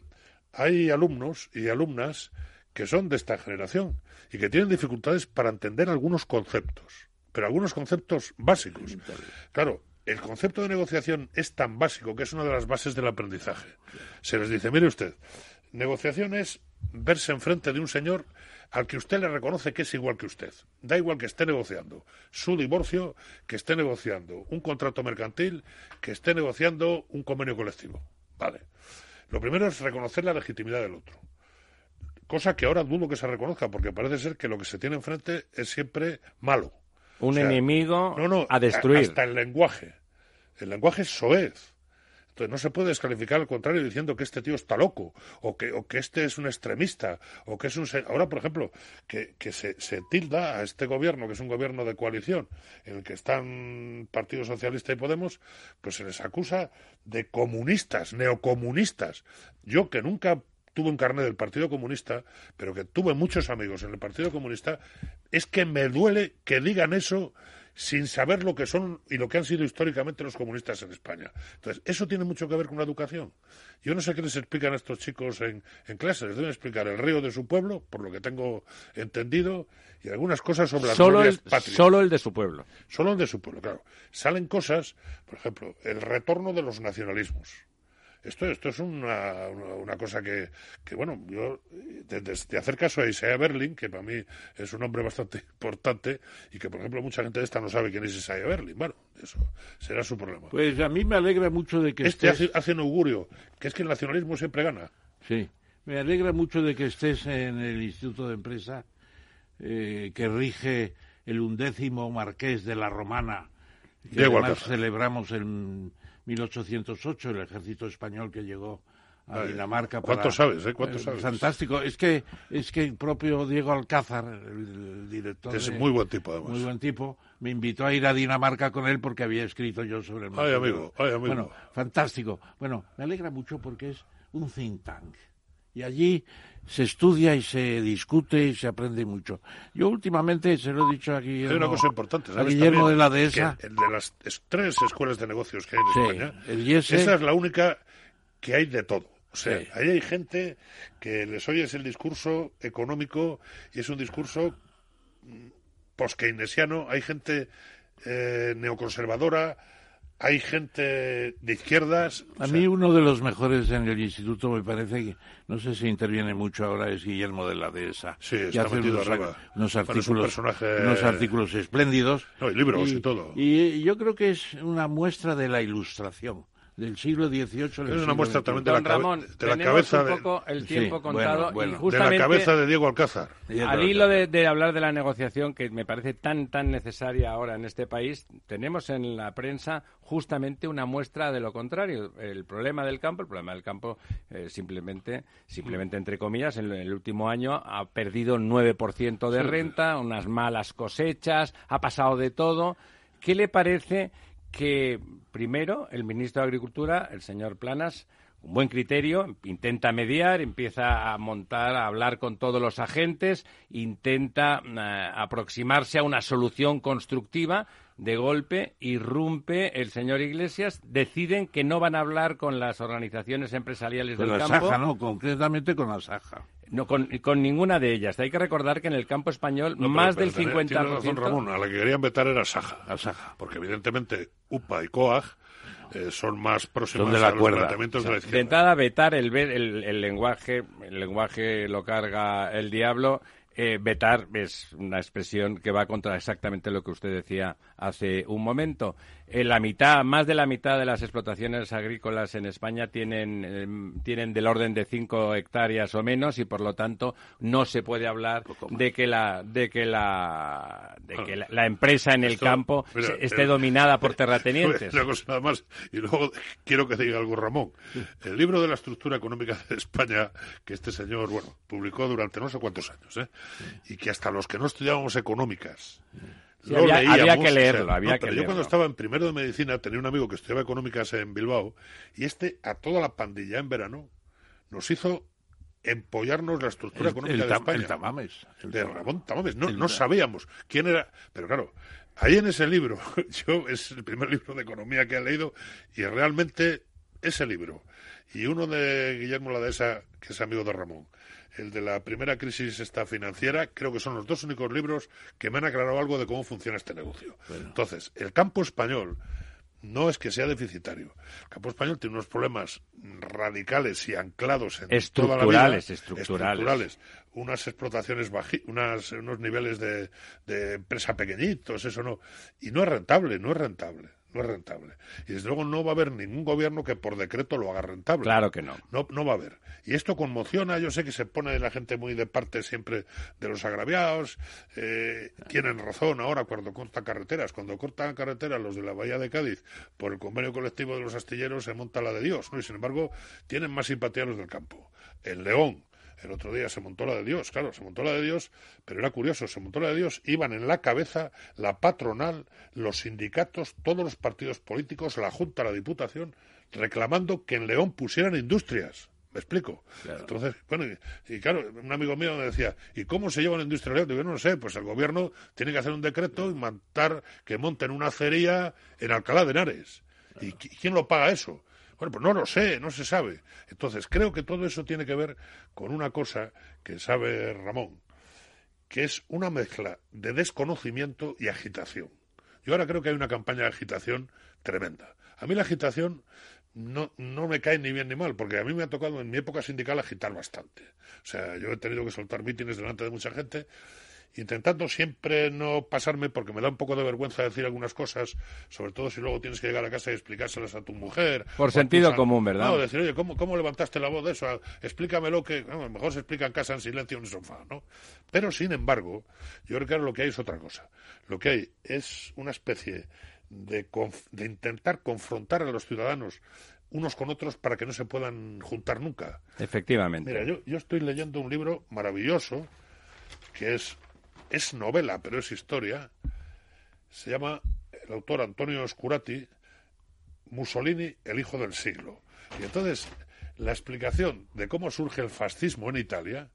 hay alumnos y alumnas que son de esta generación y que tienen dificultades para entender algunos conceptos, pero algunos conceptos básicos. Claro, el concepto de negociación es tan básico que es una de las bases del aprendizaje. Se les dice, mire usted, negociación es verse enfrente de un señor al que usted le reconoce que es igual que usted. Da igual que esté negociando su divorcio, que esté negociando un contrato mercantil, que esté negociando un convenio colectivo. Vale. Lo primero es reconocer la legitimidad del otro. Cosa que ahora dudo que se reconozca, porque parece ser que lo que se tiene enfrente es siempre malo. Un enemigo a destruir. Hasta el lenguaje. El lenguaje es soez. Entonces no se puede descalificar al contrario diciendo que este tío está loco, o que, o que este es un extremista, o que es un... Ahora, por ejemplo, que, que se, se, tilda a este gobierno, que es un gobierno de coalición, en el que están Partido Socialista y Podemos, pues se les acusa de comunistas, neocomunistas. Yo que nunca tuve un carnet del Partido Comunista, pero que tuve muchos amigos en el Partido Comunista, es que me duele que digan eso sin saber lo que son y lo que han sido históricamente los comunistas en España. Entonces, eso tiene mucho que ver con la educación. Yo no sé qué les explican a estos chicos en, en clase. Les deben explicar el río de su pueblo, por lo que tengo entendido, y algunas cosas sobre las solo el, patrias. Solo el de su pueblo. Solo el de su pueblo, claro. Salen cosas, por ejemplo, el retorno de los nacionalismos. Esto, esto es una, una, una cosa que, que, bueno, yo, de hacer caso a Isaiah Berlin, que para mí es un hombre bastante importante, y que, por ejemplo, mucha gente de esta no sabe quién es Isaiah Berlin. Bueno, eso será su problema. Pues a mí me alegra mucho de que este estés... hace, hace un augurio, que es que el nacionalismo siempre gana. Sí, me alegra mucho de que estés en el Instituto de Empresa eh, que rige el undécimo marqués de la Romana, que Diego además celebramos en 1808, el ejército español que llegó a Dinamarca. ¿cuánto para- sabes, eh? ¿Cuánto Eh, sabes? Fantástico. Es que, es que el propio Diego Alcázar, el, director... Es de- muy buen tipo, además. Muy buen tipo. Me invitó a ir a Dinamarca con él porque había escrito yo sobre el Ay, amigo, ay, amigo. Bueno, fantástico. Bueno, me alegra mucho porque es un think tank. Y allí se estudia y se discute y se aprende mucho. Yo últimamente, se lo he dicho aquí Hay una cosa importante, a. Guillermo de la Dehesa. El de las es- tres escuelas de negocios que hay en Sí, España, el IES. esa es la única que hay de todo. O sea, Sí. ahí hay gente que les oyes el discurso económico y es un discurso mm, post-keynesiano, hay gente eh, neoconservadora, hay gente de izquierdas. o A sea, mí uno de los mejores en el instituto me parece que, no sé si interviene mucho ahora, es Guillermo de la Dehesa. Sí, está hace metido unos, arriba. unos Bueno, es un artículos, personaje- unos artículos espléndidos. No, y libros y todo. Y yo creo que es una muestra de la ilustración del siglo XVIII. Es una muestra también de Don la, cabe- Ramón, de la tenemos cabeza un de- poco el Sí, tiempo contado bueno. y De la justamente de la cabeza de Diego Alcázar. al hilo de, de hablar de la negociación que me parece tan tan necesaria ahora en este país, tenemos en la prensa justamente una muestra de lo contrario. El problema del campo, el problema del campo eh, simplemente, simplemente entre comillas, en el último año ha perdido un 9% de Sí. renta, unas malas cosechas, ha pasado de todo. ¿Qué le parece que primero el ministro de Agricultura, el señor Planas, un buen criterio, intenta mediar, empieza a montar, a hablar con todos los agentes, intenta eh, aproximarse a una solución constructiva. De golpe irrumpe el señor Iglesias, deciden que no van a hablar con las organizaciones empresariales Con del la campo. Saja, no, concretamente con la Saja. No, con, con ninguna de ellas. Hay que recordar que en el campo español No, pero- más pero del tiene- 50%. Tiene razón Ramón, a la que querían vetar era Saja. Porque evidentemente UPA y COAG eh, son más próximos Son de la a los cuerda. planteamientos de la izquierda. entrada, vetar el, ve- el, el lenguaje, el lenguaje lo carga el diablo. Eh, vetar es una expresión que va contra exactamente lo que usted decía hace un momento. Eh, la mitad, más de la mitad de las explotaciones agrícolas en España tienen, eh, tienen del orden de 5 hectáreas o menos y por lo tanto no se puede hablar de que la, de que la, de que la, la empresa en el Esto, campo mira, se- esté dominada por terratenientes. Una cosa nada más, y luego quiero que diga algo Ramón. El libro de la estructura económica de España, que este señor, bueno, publicó durante no sé cuántos años, ¿eh? y que hasta los que no estudiábamos económicas Sí, había- había que o sea, leerlo, había no, que pero Yo leerlo. cuando estaba en primero de medicina tenía un amigo que estudiaba económicas en Bilbao, y este, a toda la pandilla en verano, nos hizo empollarnos la estructura El- económica el de España. el Tamames. El de Ramón Tamames. No, no sabíamos quién era. Pero claro, ahí en ese libro, yo es el primer libro de economía que he leído y realmente ese libro y uno de Guillermo Ladesa, que es amigo de Ramón, el de la primera crisis esta financiera, creo que son los dos únicos libros que me han aclarado algo de cómo funciona este negocio. Entonces, el campo español no es que sea deficitario. El campo español tiene unos problemas radicales y anclados en toda la vida, Estructurales, estructurales. estructurales. Unas explotaciones baji, unas, unos niveles de, de empresa pequeñitos, eso no. Y no es rentable, no es rentable, no es rentable. Y desde luego no va a haber ningún gobierno que por decreto lo haga rentable. Claro que no. No, no va a haber. Y esto conmociona, yo sé que se pone la gente muy de parte siempre de los agraviados, eh, tienen razón ahora cuando cortan carreteras. Cuando cortan carreteras los de la Bahía de Cádiz por el convenio colectivo de los astilleros se monta la de Dios, ¿no? Y sin embargo tienen más simpatía los del campo. En León, el otro día se montó la de Dios, claro, se montó la de Dios, pero era curioso, se montó la de Dios, iban en la cabeza la patronal, los sindicatos, todos los partidos políticos, la Junta, la Diputación, reclamando que en León pusieran industrias. ¿Me explico? Entonces, bueno, y, y, claro, un amigo mío me decía, ¿y cómo se lleva la industria eléctrica? Digo, no lo sé, pues el gobierno tiene que hacer un decreto y mandar que monten una acería en Alcalá de Henares. ¿Y qui- quién lo paga eso? Bueno, pues no lo sé, no se sabe. Entonces, creo que todo eso tiene que ver con una cosa que sabe Ramón, que es una mezcla de desconocimiento y agitación. Yo ahora creo que hay una campaña de agitación tremenda. A mí la agitación no, no me cae ni bien ni mal, porque a mí me ha tocado en mi época sindical agitar bastante. O sea, yo he tenido que soltar mítines delante de mucha gente, intentando siempre no pasarme, porque me da un poco de vergüenza decir algunas cosas, sobre todo si luego tienes que llegar a casa y explicárselas a tu mujer. Por sentido tus común, ¿verdad? No, decir, oye, ¿cómo, cómo levantaste la voz de eso? Explícamelo que bueno, a lo mejor se explica en casa en silencio en un sofá, ¿no? Pero, sin embargo, yo creo que ahora lo que hay es otra cosa. Lo que hay es una especie de, conf- de intentar confrontar a los ciudadanos unos con otros para que no se puedan juntar nunca. Efectivamente. Mira, yo, yo estoy leyendo un libro maravilloso que es, es novela, pero es historia. Se llama el autor Antonio Oscurati, Mussolini, el hijo del siglo. Y entonces, la explicación de cómo surge el fascismo en Italia,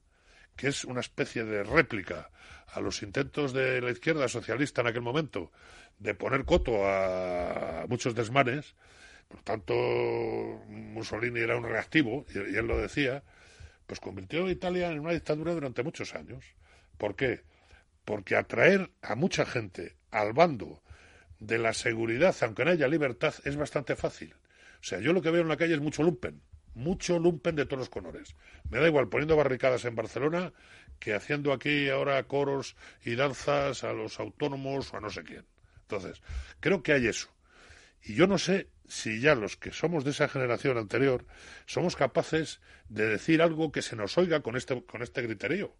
que es una especie de réplica a los intentos de la izquierda socialista en aquel momento de poner coto a muchos desmanes, por tanto, Mussolini era un reactivo, y, él lo decía, pues convirtió a Italia en una dictadura durante muchos años. ¿Por qué? Porque atraer a mucha gente al bando de la seguridad, aunque no haya libertad, es bastante fácil. O sea, yo lo que veo en la calle es mucho lumpen, mucho lumpen de todos los colores. Me da igual poniendo barricadas en Barcelona que haciendo aquí ahora coros y danzas a los autónomos o a no sé quién. Entonces, creo que hay eso. Y yo no sé si ya los que somos de esa generación anterior somos capaces de decir algo que se nos oiga con este, con este criterio.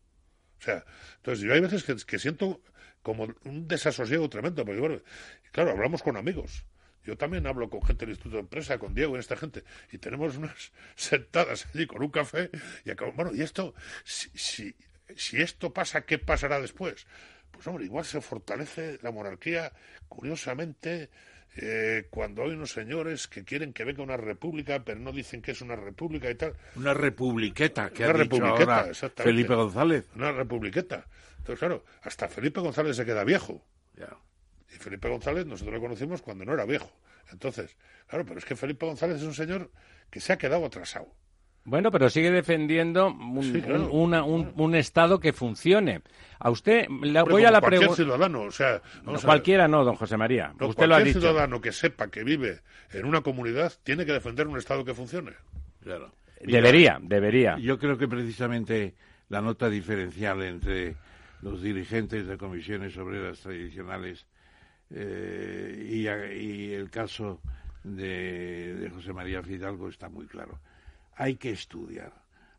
O sea, entonces yo hay veces que, siento como un desasosiego tremendo, porque bueno, claro, hablamos con amigos. Yo también hablo con gente del Instituto de Empresa, con Diego y esta gente, y tenemos unas sentadas allí con un café y acabamos, bueno, y esto, si, si, si esto pasa, ¿qué pasará después? Pues hombre, igual se fortalece la monarquía, curiosamente, eh, cuando hay unos señores que quieren que venga una república, pero no dicen que es una república y tal. Una republiqueta, que Una ha dicho republiqueta, ahora exactamente. Felipe González. Una republiqueta. Entonces, claro, hasta Felipe González se queda viejo. Y Felipe González nosotros lo conocimos cuando no era viejo. Entonces, claro, pero es que Felipe González es un señor que se ha quedado atrasado. Bueno, pero sigue defendiendo un, Sí, claro. un- una- un- un Estado que funcione. A usted, le voy a la cualquier pregunta. ciudadano, o sea, ver. cualquiera no, don José María. No, usted lo ha cualquier dicho. ciudadano que sepa que vive en una comunidad tiene que defender un Estado que funcione. Claro. Debería, debería. Yo creo que precisamente la nota diferencial entre los dirigentes de comisiones obreras tradicionales eh, y, a- y el caso de, de José María Fidalgo está muy claro. Hay que estudiar,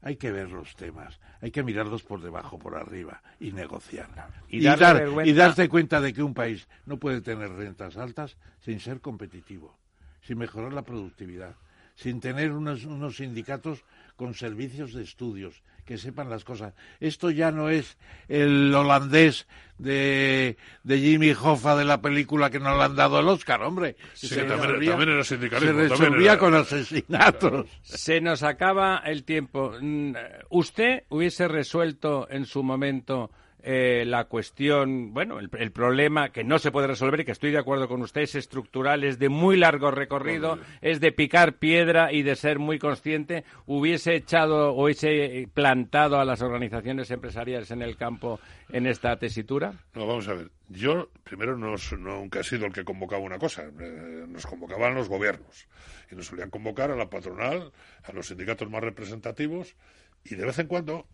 hay que ver los temas, hay que mirarlos por debajo, por arriba y negociar. Y Y, dar- y darse cuenta de que un país no puede tener rentas altas sin ser competitivo, sin mejorar la productividad, sin tener unos, unos sindicatos con servicios de estudios que sepan las cosas. Esto ya no es el holandés de, de Jimmy Hoffa de la película que nos le han dado el Oscar, hombre. Sí, Se también- resolvía- también era sindicalismo, Se resolvía era- con asesinatos. Se nos acaba el tiempo. Mm, ¿Usted hubiese resuelto en su momento eh, la cuestión, bueno, el, el problema que no se puede resolver y que estoy de acuerdo con usted, es estructural, es de muy largo recorrido, es de picar piedra y de ser muy consciente? ¿Hubiese echado o hubiese plantado a las organizaciones empresariales en el campo en esta tesitura? No, vamos a ver. Yo, primero, no, nunca he sido el que convocaba una cosa. Eh, nos convocaban los gobiernos. Y nos solían convocar a la patronal, a los sindicatos más representativos, y de vez en cuando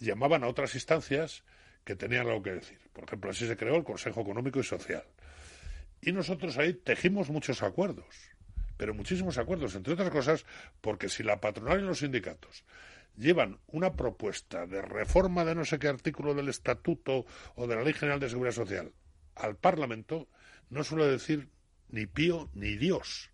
llamaban a otras instancias que tenían algo que decir. Por ejemplo, así se creó el Consejo Económico y Social. Y nosotros ahí tejimos muchos acuerdos, pero muchísimos acuerdos, entre otras cosas, porque si la patronal y los sindicatos llevan una propuesta de reforma de no sé qué artículo del Estatuto o de la Ley General de Seguridad Social al Parlamento, no suele decir ni pío ni Dios.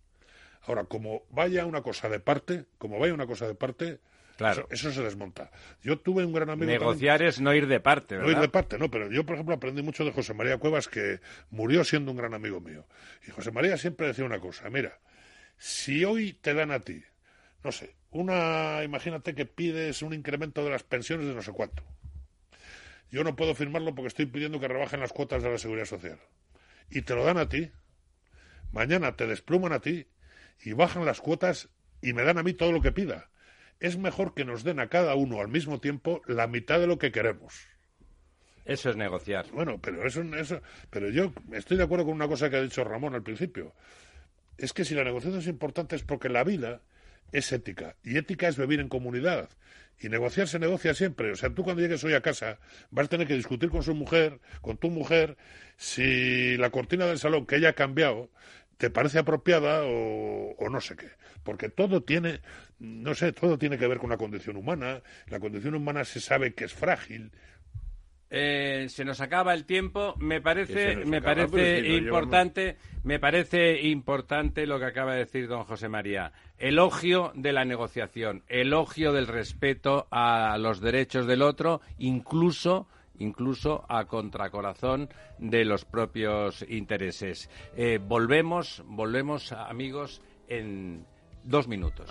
Ahora, como vaya una cosa de parte, como vaya una cosa de parte, Claro. eso, eso se desmonta. Yo tuve un gran amigo. también- Negociar es no ir de parte, no ir de parte, no, pero yo, por ejemplo, aprendí mucho de José María Cuevas, que murió siendo un gran amigo mío. Y José María siempre decía una cosa, mira, si hoy te dan a ti, no sé, una, imagínate que pides un incremento de las pensiones de no sé cuánto. Yo no puedo firmarlo porque estoy pidiendo que rebajen las cuotas de la seguridad social. Y te lo dan a ti. Mañana te despluman a ti y bajan las cuotas y me dan a mí todo lo que pida. Es mejor que nos den a cada uno al mismo tiempo la mitad de lo que queremos. Eso es negociar. Bueno, pero eso, eso, pero yo estoy de acuerdo con una cosa que ha dicho Ramón al principio. Es que si la negociación es importante es porque la vida es ética y ética es vivir en comunidad y negociar se negocia siempre. O sea, tú cuando llegues hoy a casa vas a tener que discutir con su mujer, con tu mujer, si la cortina del salón que ella ha cambiado te parece apropiada o, o, no sé qué. Porque todo tiene, no sé, todo tiene que ver con la condición humana. La condición humana se sabe que es frágil. Eh, se nos acaba el tiempo. Me parece, me acaba, parece si importante, me parece importante lo que acaba de decir don José María. Elogio de la negociación, elogio del respeto a los derechos del otro, incluso incluso a contracorazón de los propios intereses. Eh, volvemos, volvemos, amigos, en dos minutos.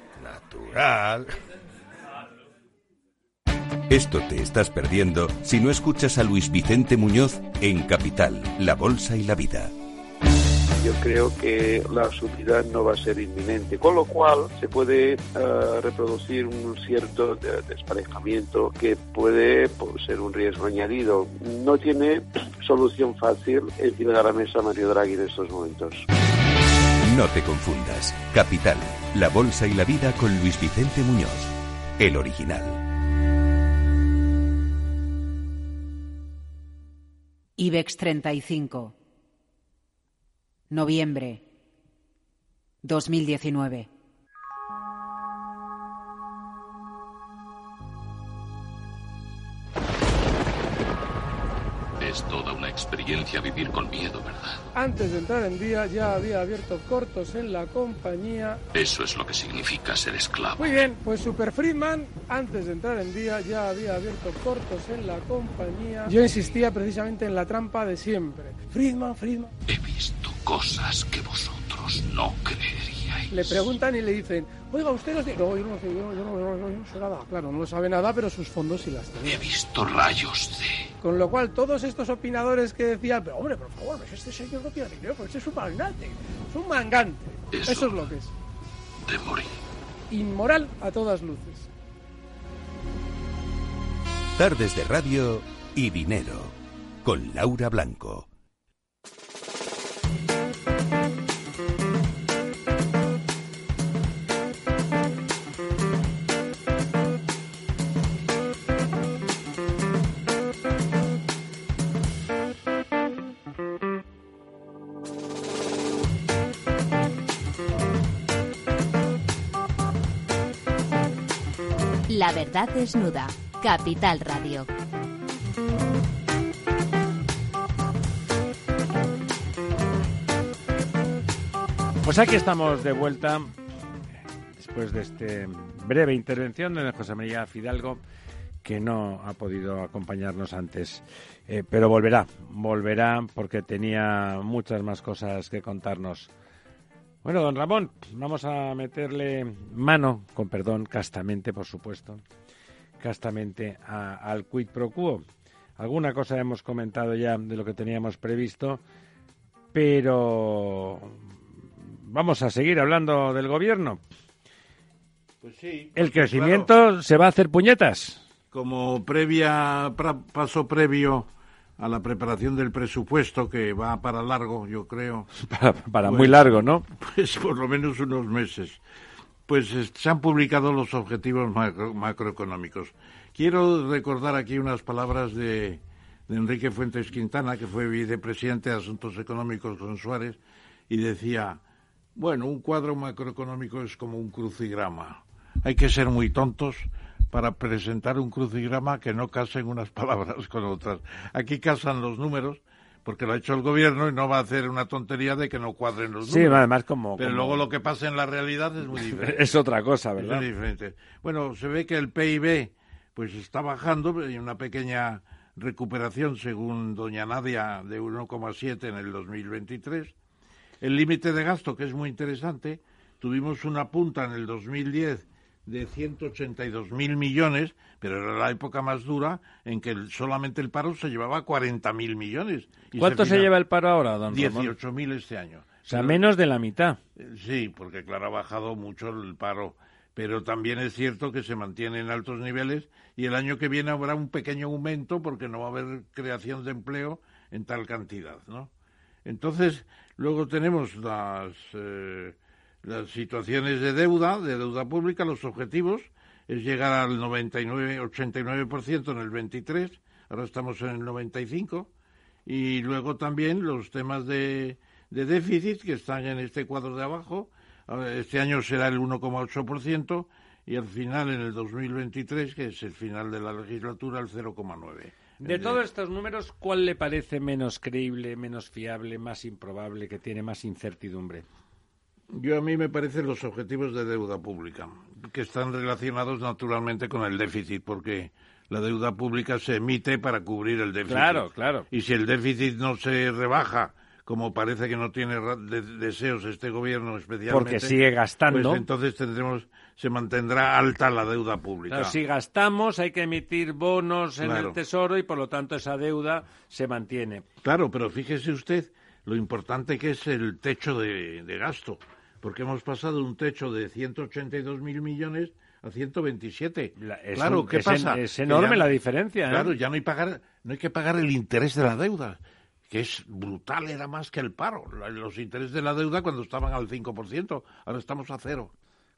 Natural. Esto te estás perdiendo si no escuchas a Luis Vicente Muñoz en Capital, La Bolsa y la Vida. Yo creo que la subida no va a ser inminente, con lo cual se puede uh, reproducir un cierto de desparejamiento que puede pues, ser un riesgo añadido. No tiene solución fácil encima de la mesa Mario Draghi en estos momentos. No te confundas. Capital, La Bolsa y la Vida con Luis Vicente Muñoz, el original. IBEX 35. Noviembre 2019. Experiencia vivir con miedo, ¿verdad? Antes de entrar en día ya había abierto cortos en la compañía. Eso es lo que significa ser esclavo. Muy bien, pues Super Friedman, antes de entrar en día ya había abierto cortos en la compañía. Yo insistía precisamente en la trampa de siempre. Friedman, Friedman. He visto cosas que vosotros no creeríais. Le preguntan y le dicen, oiga, usted no sé. No, yo no sé, yo, yo no, yo no, yo no sé nada. Claro, no sabe nada, pero sus fondos sí las tiene. He visto rayos de... Con lo cual, todos estos opinadores que decían, pero hombre, por favor, pues este señor no tiene dinero, pues este es un magnate, es un mangante. Eso, Eso es lo que es. De morir. Inmoral a todas luces. Tardes de radio y dinero con Laura Blanco. Verdad desnuda. Capital Radio. Pues aquí estamos de vuelta después de este breve intervención de José María Fidalgo que no ha podido acompañarnos antes, eh, pero volverá, volverá porque tenía muchas más cosas que contarnos. Bueno, don Ramón, vamos a meterle mano, con perdón, castamente, por supuesto, castamente al quid pro quo. Alguna cosa hemos comentado ya de lo que teníamos previsto, pero vamos a seguir hablando del gobierno. Pues sí. El crecimiento se va a hacer puñetas. Como previa paso previo a la preparación del presupuesto que va para largo, yo creo. Para, muy pues, largo, ¿no? Pues por lo menos unos meses. Pues se han publicado los objetivos macroeconómicos. Quiero recordar aquí unas palabras de, de Enrique Fuentes Quintana, que fue vicepresidente de Asuntos Económicos con Suárez, y decía, bueno, un cuadro macroeconómico es como un crucigrama. Hay que ser muy tontos para presentar un crucigrama que no casen unas palabras con otras. Aquí casan los números, porque lo ha hecho el gobierno y no va a hacer una tontería de que no cuadren los números. Sí, además como... Pero luego lo que pasa en la realidad es muy diferente. es otra cosa, ¿verdad? Es muy diferente. Bueno, se ve que el PIB pues está bajando, hay una pequeña recuperación según doña Nadia de 1,7 en el 2023. El límite de gasto, que es muy interesante, tuvimos una punta en el 2010 de 182 mil millones, pero era la época más dura en que solamente el paro se llevaba 40 mil millones. ¿Cuánto se, lleva el paro ahora, don 18 mil este año. O sea, menos de la mitad. Eh, sí, porque claro, ha bajado mucho el paro, pero también es cierto que se mantiene en altos niveles y el año que viene habrá un pequeño aumento porque no va a haber creación de empleo en tal cantidad, ¿no? Entonces, luego tenemos las... Eh, las situaciones de deuda, de deuda pública, los objetivos es llegar al 99, 89% en el 23, ahora estamos en el 95, y luego también los temas de, de déficit que están en este cuadro de abajo, este año será el 1,8% y al final en el 2023, que es el final de la legislatura, el 0,9%. De todos estos números, ¿cuál le parece menos creíble, menos fiable, más improbable, que tiene más incertidumbre? Yo a mí me parecen los objetivos de deuda pública, que están relacionados naturalmente con el déficit, porque la deuda pública se emite para cubrir el déficit. Claro, claro. Y si el déficit no se rebaja, como parece que no tiene deseos este gobierno especialmente, porque sigue gastando, pues entonces tendremos se mantendrá alta la deuda pública. Claro, si gastamos hay que emitir bonos en el Tesoro y por lo tanto esa deuda se mantiene. Claro, pero fíjese usted lo importante que es el techo de gasto porque hemos pasado de un techo de 182 mil millones a 127. claro, ¿qué pasa? es enorme la diferencia. ¿eh? Claro, ya no hay, pagar, no hay que pagar el interés de la deuda, que es brutal, era más que el paro. Los intereses de la deuda cuando estaban al 5%, ahora estamos a cero.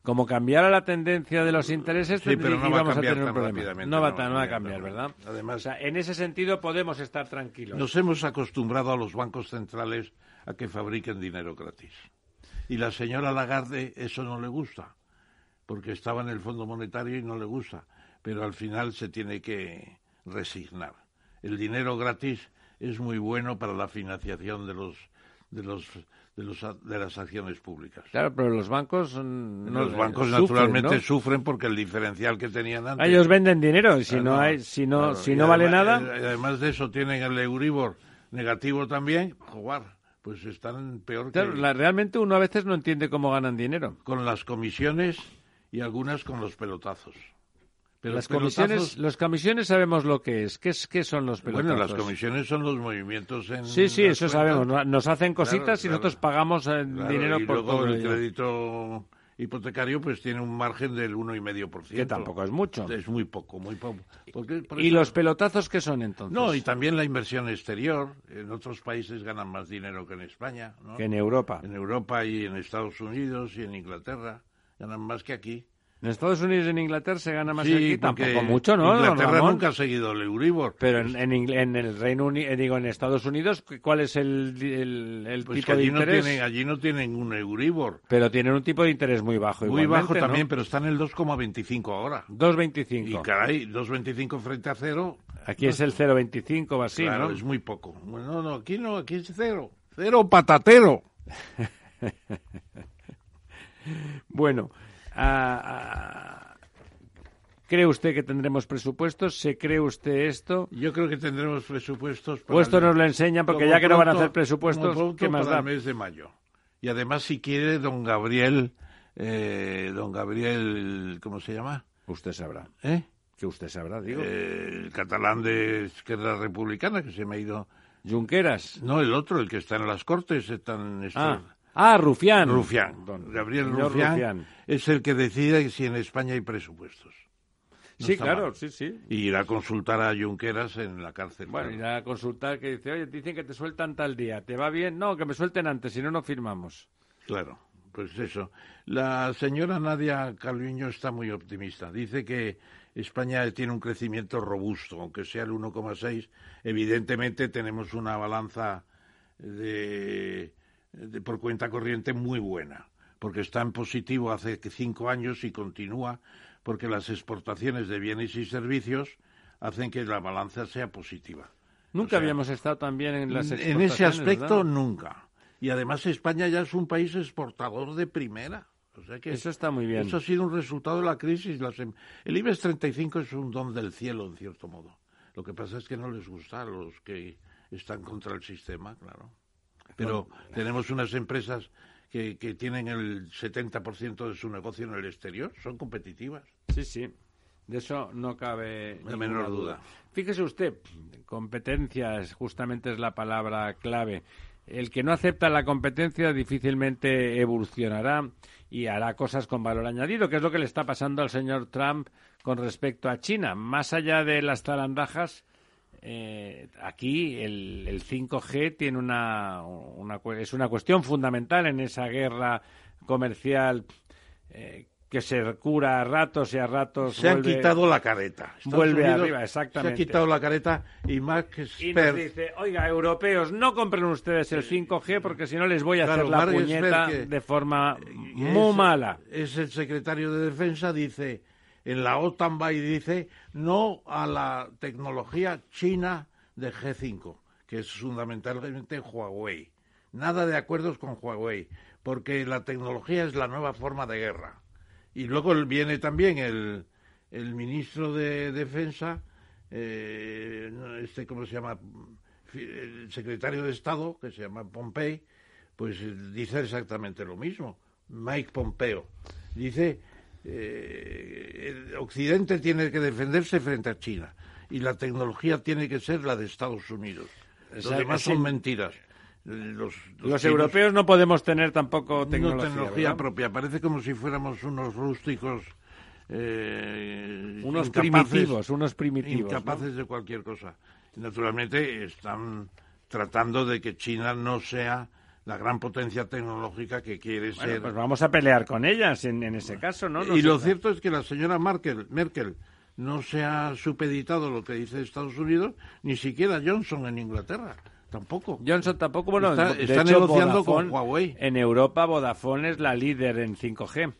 Como cambiara la tendencia de los intereses, sí, pero no vamos a, tener un problema. No va, a cambiar, ¿verdad? Además, en ese sentido podemos estar tranquilos. Nos hemos acostumbrado a los bancos centrales a que fabriquen dinero gratis. Y la señora Lagarde eso no le gusta, porque estaba en el Fondo Monetario y no le gusta, pero al final se tiene que resignar. El dinero gratis es muy bueno para la financiación de los de los de, los, de las acciones públicas. Claro, pero los bancos los bancos naturalmente sufren porque el diferencial que tenían antes. Ellos venden dinero y si no, hay si no si no vale nada. Además de eso tienen el Euribor negativo también, jugar pues están peor que... realmente uno a veces no entiende cómo ganan dinero. Con las comisiones y algunas con los pelotazos. Pero las comisiones, los comisiones sabemos lo que es. ¿Qué, es. ¿Qué son los pelotazos? Bueno, las comisiones son los movimientos en. Sí, sí, eso sabemos. Nos hacen cositas y nosotros pagamos eh, dinero y por luego todo. El crédito hipotecario pues tiene un margen del 1,5%. Que tampoco es mucho. Es muy poco, muy poco. ¿Y los pelotazos qué son entonces? No, y también la inversión exterior. En otros países ganan más dinero que en España. ¿no? Que en Europa. En Europa y en Estados Unidos y en Inglaterra. Ganan más que aquí. En Estados Unidos y en Inglaterra se gana más Sí, que aquí, tampoco mucho, ¿no? Inglaterra nunca ha seguido el Euribor. Pero en, en, en el Reino Unido, digo, en Estados Unidos, ¿cuál es el, el, el Pues tipo que de no, interés? tienen, allí no tienen un Euribor. Pero tienen un tipo de interés muy bajo. Muy bajo ¿no? también, pero está en el 2,25 ahora. 2,25. Y caray, 2,25 frente a cero. Aquí es el 0,25 o así, claro, ¿no? es muy poco. Bueno, no, no, aquí no, aquí es cero. Cero patatero. Bueno, ah, ah, ¿cree usted que tendremos presupuestos? ¿Se cree usted esto? Yo creo que tendremos presupuestos para O esto el- nos lo enseñan porque como ya que no van a pronto- hacer presupuestos, pronto ¿qué más para da? el mes de mayo. Y además, si quiere, don Gabriel, eh, don Gabriel, ¿cómo se llama? Usted sabrá. ¿Eh? Que usted sabrá, digo. Eh, el catalán de Esquerra Republicana, que se me ha ido... Junqueras. No, el otro, el que está en las Cortes, está en este- Ah, ah, Rufián. Rufián. Don- Gabriel Rufián, Rufián. es el que decide si en España hay presupuestos. No Sí, claro, mal. sí, sí. Y irá a consultar a Junqueras en la cárcel. Bueno, claro. irá a consultar que dice, oye, dicen que te sueltan tal día, ¿te va bien? No, que me suelten antes, si no, no firmamos. Claro, pues eso. La señora Nadia Calviño está muy optimista. Dice que España tiene un crecimiento robusto, aunque sea el 1,6. Evidentemente tenemos una balanza de, de- por cuenta corriente muy buena, porque está en positivo hace cinco años y continúa, porque las exportaciones de bienes y servicios hacen que la balanza sea positiva. Nunca sea, habíamos estado tan bien en las en exportaciones, ese aspecto ¿verdad? nunca. Y además España ya es un país exportador de primera. O sea que Eso está muy bien. Eso ha sido un resultado de la crisis. Las em- el IBEX 35 es un don del cielo, en cierto modo. Lo que pasa es que no les gusta a los que están contra el sistema, claro. Pero tenemos unas empresas que, que tienen el 70% de su negocio en el exterior, son competitivas. Sí, sí. De eso no cabe La menor duda. Fíjese usted, competencias justamente es la palabra clave. El que no acepta la competencia difícilmente evolucionará y hará cosas con valor añadido, que es lo que le está pasando al señor Trump con respecto a China. Más allá de las zarandajas, eh, aquí el, el 5G tiene una, una cu- es una cuestión fundamental en esa guerra comercial eh, que se cura a ratos y a ratos Se han vuelve- quitado la careta. Estados vuelve Unidos arriba, exactamente. Se ha quitado la careta y Mark Y nos dice, oiga, europeos, no compren ustedes el 5G porque si no les voy a Claro, hacer la Mark puñeta de forma es- muy mala. Es el secretario de Defensa, dice, en la OTAN va y dice no a la tecnología china de G5, que es fundamentalmente Huawei. Nada de acuerdos con Huawei, porque la tecnología es la nueva forma de guerra. Y luego viene también el, el ministro de Defensa, eh, este, ¿cómo se llama? El secretario de Estado, que se llama Pompey, pues dice exactamente lo mismo. Mike Pompeo dice, eh, Occidente tiene que defenderse frente a China y la tecnología tiene que ser la de Estados Unidos. Los demás son mentiras. Los, europeos no podemos tener tampoco no tecnología, propia. Parece como si fuéramos unos rústicos. eh, Unos incapaces- primitivos, unos primitivos, Incapaces de cualquier cosa. Naturalmente están tratando de que China no sea la gran potencia tecnológica que quiere Bueno, ser. pues vamos a pelear con ellas en, en ese caso, ¿no? No y lo cierto es que la señora Merkel, Merkel no se ha supeditado lo que dice Estados Unidos, ni siquiera Johnson en Inglaterra. Tampoco. Johnson tampoco, bueno, está, de está hecho, negociando Vodafone- con Huawei. En Europa, Vodafone es la líder en 5G,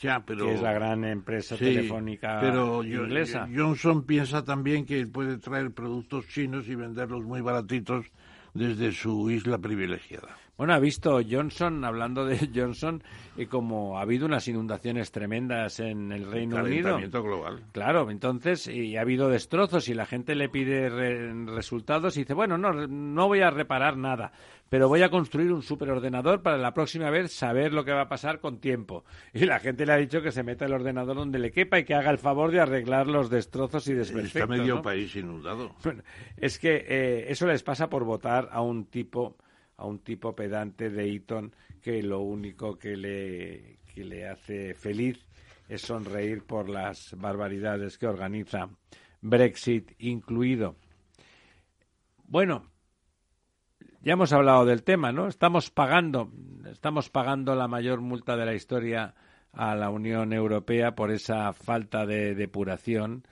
Ya, pero, que es la gran empresa Sí, telefónica pero inglesa. Johnson piensa también que puede traer productos chinos y venderlos muy baratitos desde su isla privilegiada. Bueno, ha visto Johnson, hablando de Johnson, y como ha habido unas inundaciones tremendas en el Reino Unido. Calentamiento global. Claro, entonces, y ha habido destrozos y la gente le pide re- resultados y dice, bueno, no, no voy a reparar nada, pero voy a construir un superordenador para la próxima vez saber lo que va a pasar con tiempo. Y la gente le ha dicho que se meta el ordenador donde le quepa y que haga el favor de arreglar los destrozos y desperfectos. Está medio ¿no? país inundado. Bueno, es que eh, eso les pasa por votar a un tipo a un tipo pedante de Eton que lo único que le que le hace feliz es sonreír por las barbaridades que organiza Brexit incluido. Bueno, ya hemos hablado del tema, ¿no? Estamos pagando estamos pagando la mayor multa de la historia a la Unión Europea por esa falta de depuración.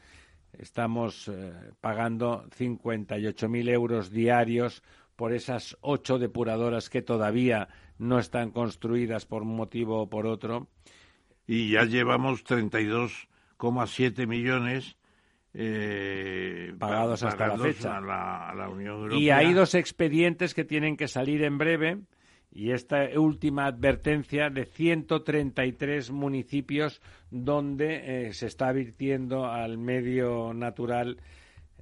Estamos eh, pagando 58.000 euros diarios por esas ocho depuradoras que todavía no están construidas por un motivo o por otro. Y ya llevamos 32,7 millones eh, pagados hasta la fecha. A la, a la Unión Europea. Y hay dos expedientes que tienen que salir en breve y esta última advertencia de 133 municipios donde eh, se está advirtiendo al medio natural,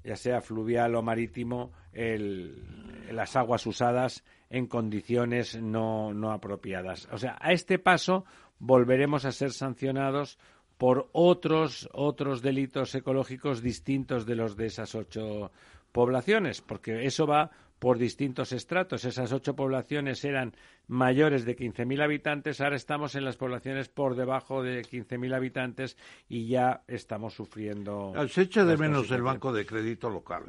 ya sea fluvial o marítimo, las aguas usadas en condiciones no, no apropiadas. O sea, a este paso volveremos a ser sancionados por otros, otros delitos ecológicos distintos de los de esas ocho poblaciones, porque eso va por distintos estratos. Esas ocho poblaciones eran mayores de 15.000 habitantes, ahora estamos en las poblaciones por debajo de 15.000 habitantes y ya estamos sufriendo. Se echa de menos el banco de crédito local,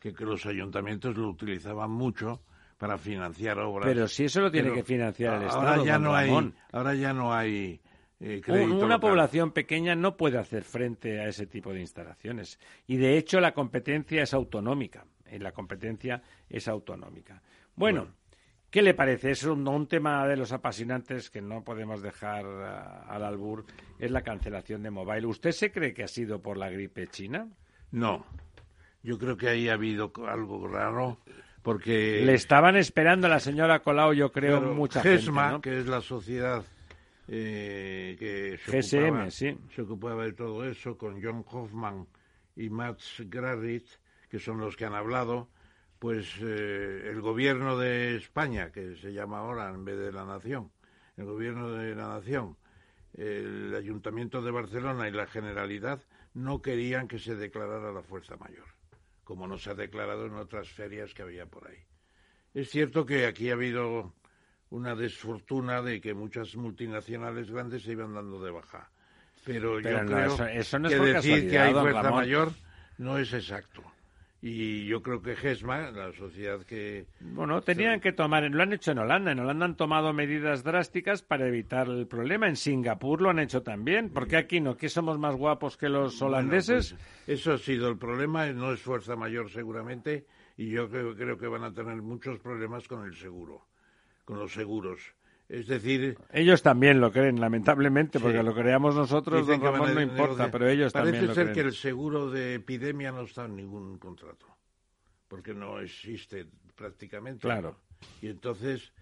que, que, los ayuntamientos lo utilizaban mucho para financiar obras. Pero si eso lo tiene que financiar el ahora Estado. Ya no hay, ahora ya no hay. Eh, una local. población pequeña no puede hacer frente a ese tipo de instalaciones. Y de hecho la competencia es autonómica. La competencia es autonómica. Bueno, bueno. ¿qué le parece? Es un, un, tema de los apasionantes que no podemos dejar uh, al albur. Es la cancelación de Mobile. ¿Usted se cree que ha sido por la gripe china? No. Yo creo que ahí ha habido algo raro. Porque le estaban esperando a la señora Colau, yo creo, mucha GESMA, gente. ¿no? que es la sociedad eh, que se GSM, ocupaba, sí. se ocupaba de todo eso, con John Hoffman y Max Graritz, que son los que han hablado, pues eh, el gobierno de España, que se llama ahora en vez de la nación, el gobierno de la nación, el ayuntamiento de Barcelona y la Generalidad no querían que se declarara la fuerza mayor, como no se ha declarado en otras ferias que había por ahí. Es cierto que aquí ha habido una desfortuna de que muchas multinacionales grandes se iban dando de baja. Pero, Pero yo no, creo eso, eso no que es por decir que hay fuerza mayor no es exacto. Y yo creo que GESMA, la sociedad que... Bueno, tenían que tomar, lo han hecho en Holanda, en Holanda han tomado medidas drásticas para evitar el problema, en Singapur lo han hecho también, ¿por qué aquí no? ¿Que somos más guapos que los holandeses? Bueno, pues, eso ha sido el problema, no es fuerza mayor seguramente, y yo creo, creo que van a tener muchos problemas con el seguro, con los seguros. Es decir... Ellos también lo creen, lamentablemente, porque Sí. lo creamos nosotros, don Ramón, no importa, pero ellos Parece también lo ser creen. que el seguro de epidemia no está en ningún contrato, porque no existe prácticamente. Claro. Y entonces,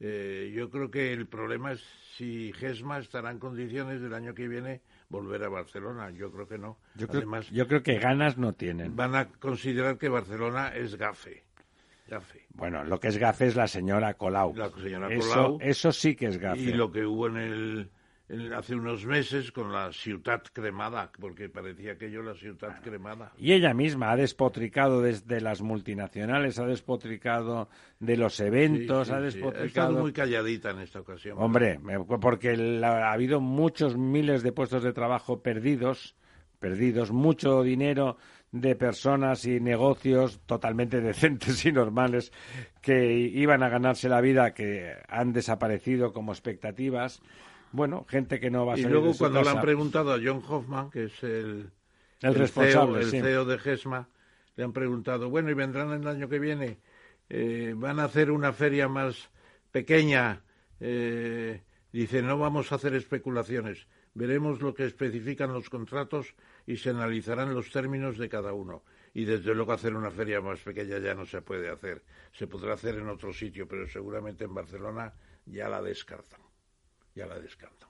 eh, yo creo que el problema es si GESMA estará en condiciones del año que viene volver a Barcelona. Yo creo que no. Yo creo, Además, yo creo que ganas no tienen. van a considerar que Barcelona es gafe. Gafe. Bueno, lo que es gafe es la señora Colau. La señora eso, Colau. eso sí que es gafe. Y lo que hubo en el, en- hace unos meses con la ciudad cremada, porque parecía aquello la ciudad cremada. Y ella misma ha despotricado desde las multinacionales, ha despotricado de los eventos, Sí, ha sí. Ha despotricado. estado muy calladita en esta ocasión. Hombre, porque la- ha habido muchos miles de puestos de trabajo perdidos, perdidos, mucho dinero de personas y negocios totalmente decentes y normales que iban a ganarse la vida, que han desaparecido como expectativas. Bueno, gente que no va a Y salir luego de su cuando le han preguntado a John Hoffman, que es el, El responsable, CEO, el sí. CEO de GESMA, le han preguntado, bueno, ¿y vendrán el año que viene? Eh, ¿Van a hacer una feria más pequeña? Eh, dice, no vamos a hacer especulaciones. Veremos lo que especifican los contratos y se analizarán los términos de cada uno. Y desde luego hacer una feria más pequeña ya no se puede hacer. Se podrá hacer en otro sitio, pero seguramente en Barcelona ya la descartan. Ya la descartan.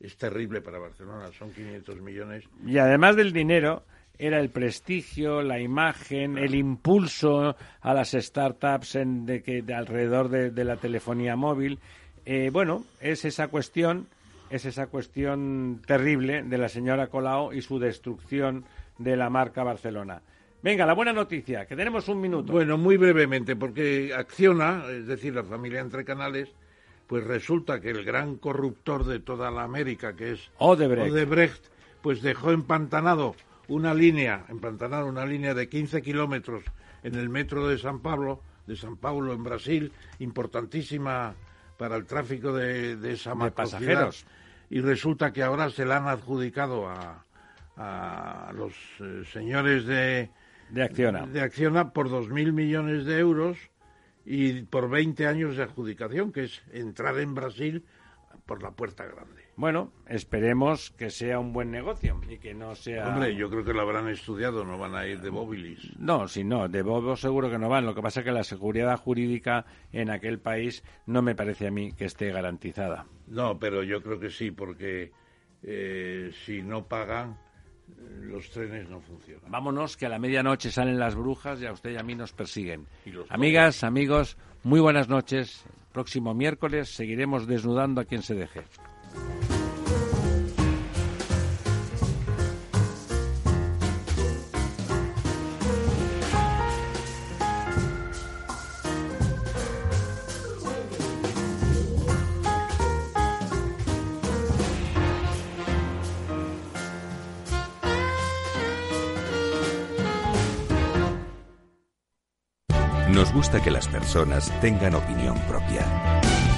Es terrible para Barcelona, son 500 millones. Y además del dinero, era el prestigio, la imagen, el impulso a las startups en, de que, de alrededor de, de la telefonía móvil. Eh, bueno, es esa cuestión, es esa cuestión terrible de la señora Colau y su destrucción de la marca Barcelona. Venga, la buena noticia, que tenemos un minuto. Bueno, muy brevemente, porque Acciona, es decir, la familia entre canales, pues resulta que el gran corruptor de toda la América, que es Odebrecht. Odebrecht, pues dejó empantanado una línea, empantanado una línea de 15 kilómetros en el metro de San Pablo, de San Paulo en Brasil, importantísima para el tráfico de, de esa De pasajeros. y resulta que ahora se la han adjudicado a, a los eh, señores de, de Acciona. de Acciona por 2.000 millones de euros y por 20 años de adjudicación, que es entrar en Brasil por la puerta grande. Bueno, esperemos que sea un buen negocio y que no sea... Hombre, yo creo que lo habrán estudiado, no van a ir de Bobilis. No, si no, de Bobo seguro que no van. Lo que pasa es que la seguridad jurídica en aquel país no me parece a mí que esté garantizada. No, pero yo creo que sí, porque eh, si no pagan, los trenes no funcionan. Vámonos, que a la medianoche salen las brujas y a usted y a mí nos persiguen. Amigas, amigos, muy buenas noches. Próximo miércoles seguiremos desnudando a quien se deje. Nos gusta que las personas tengan opinión propia.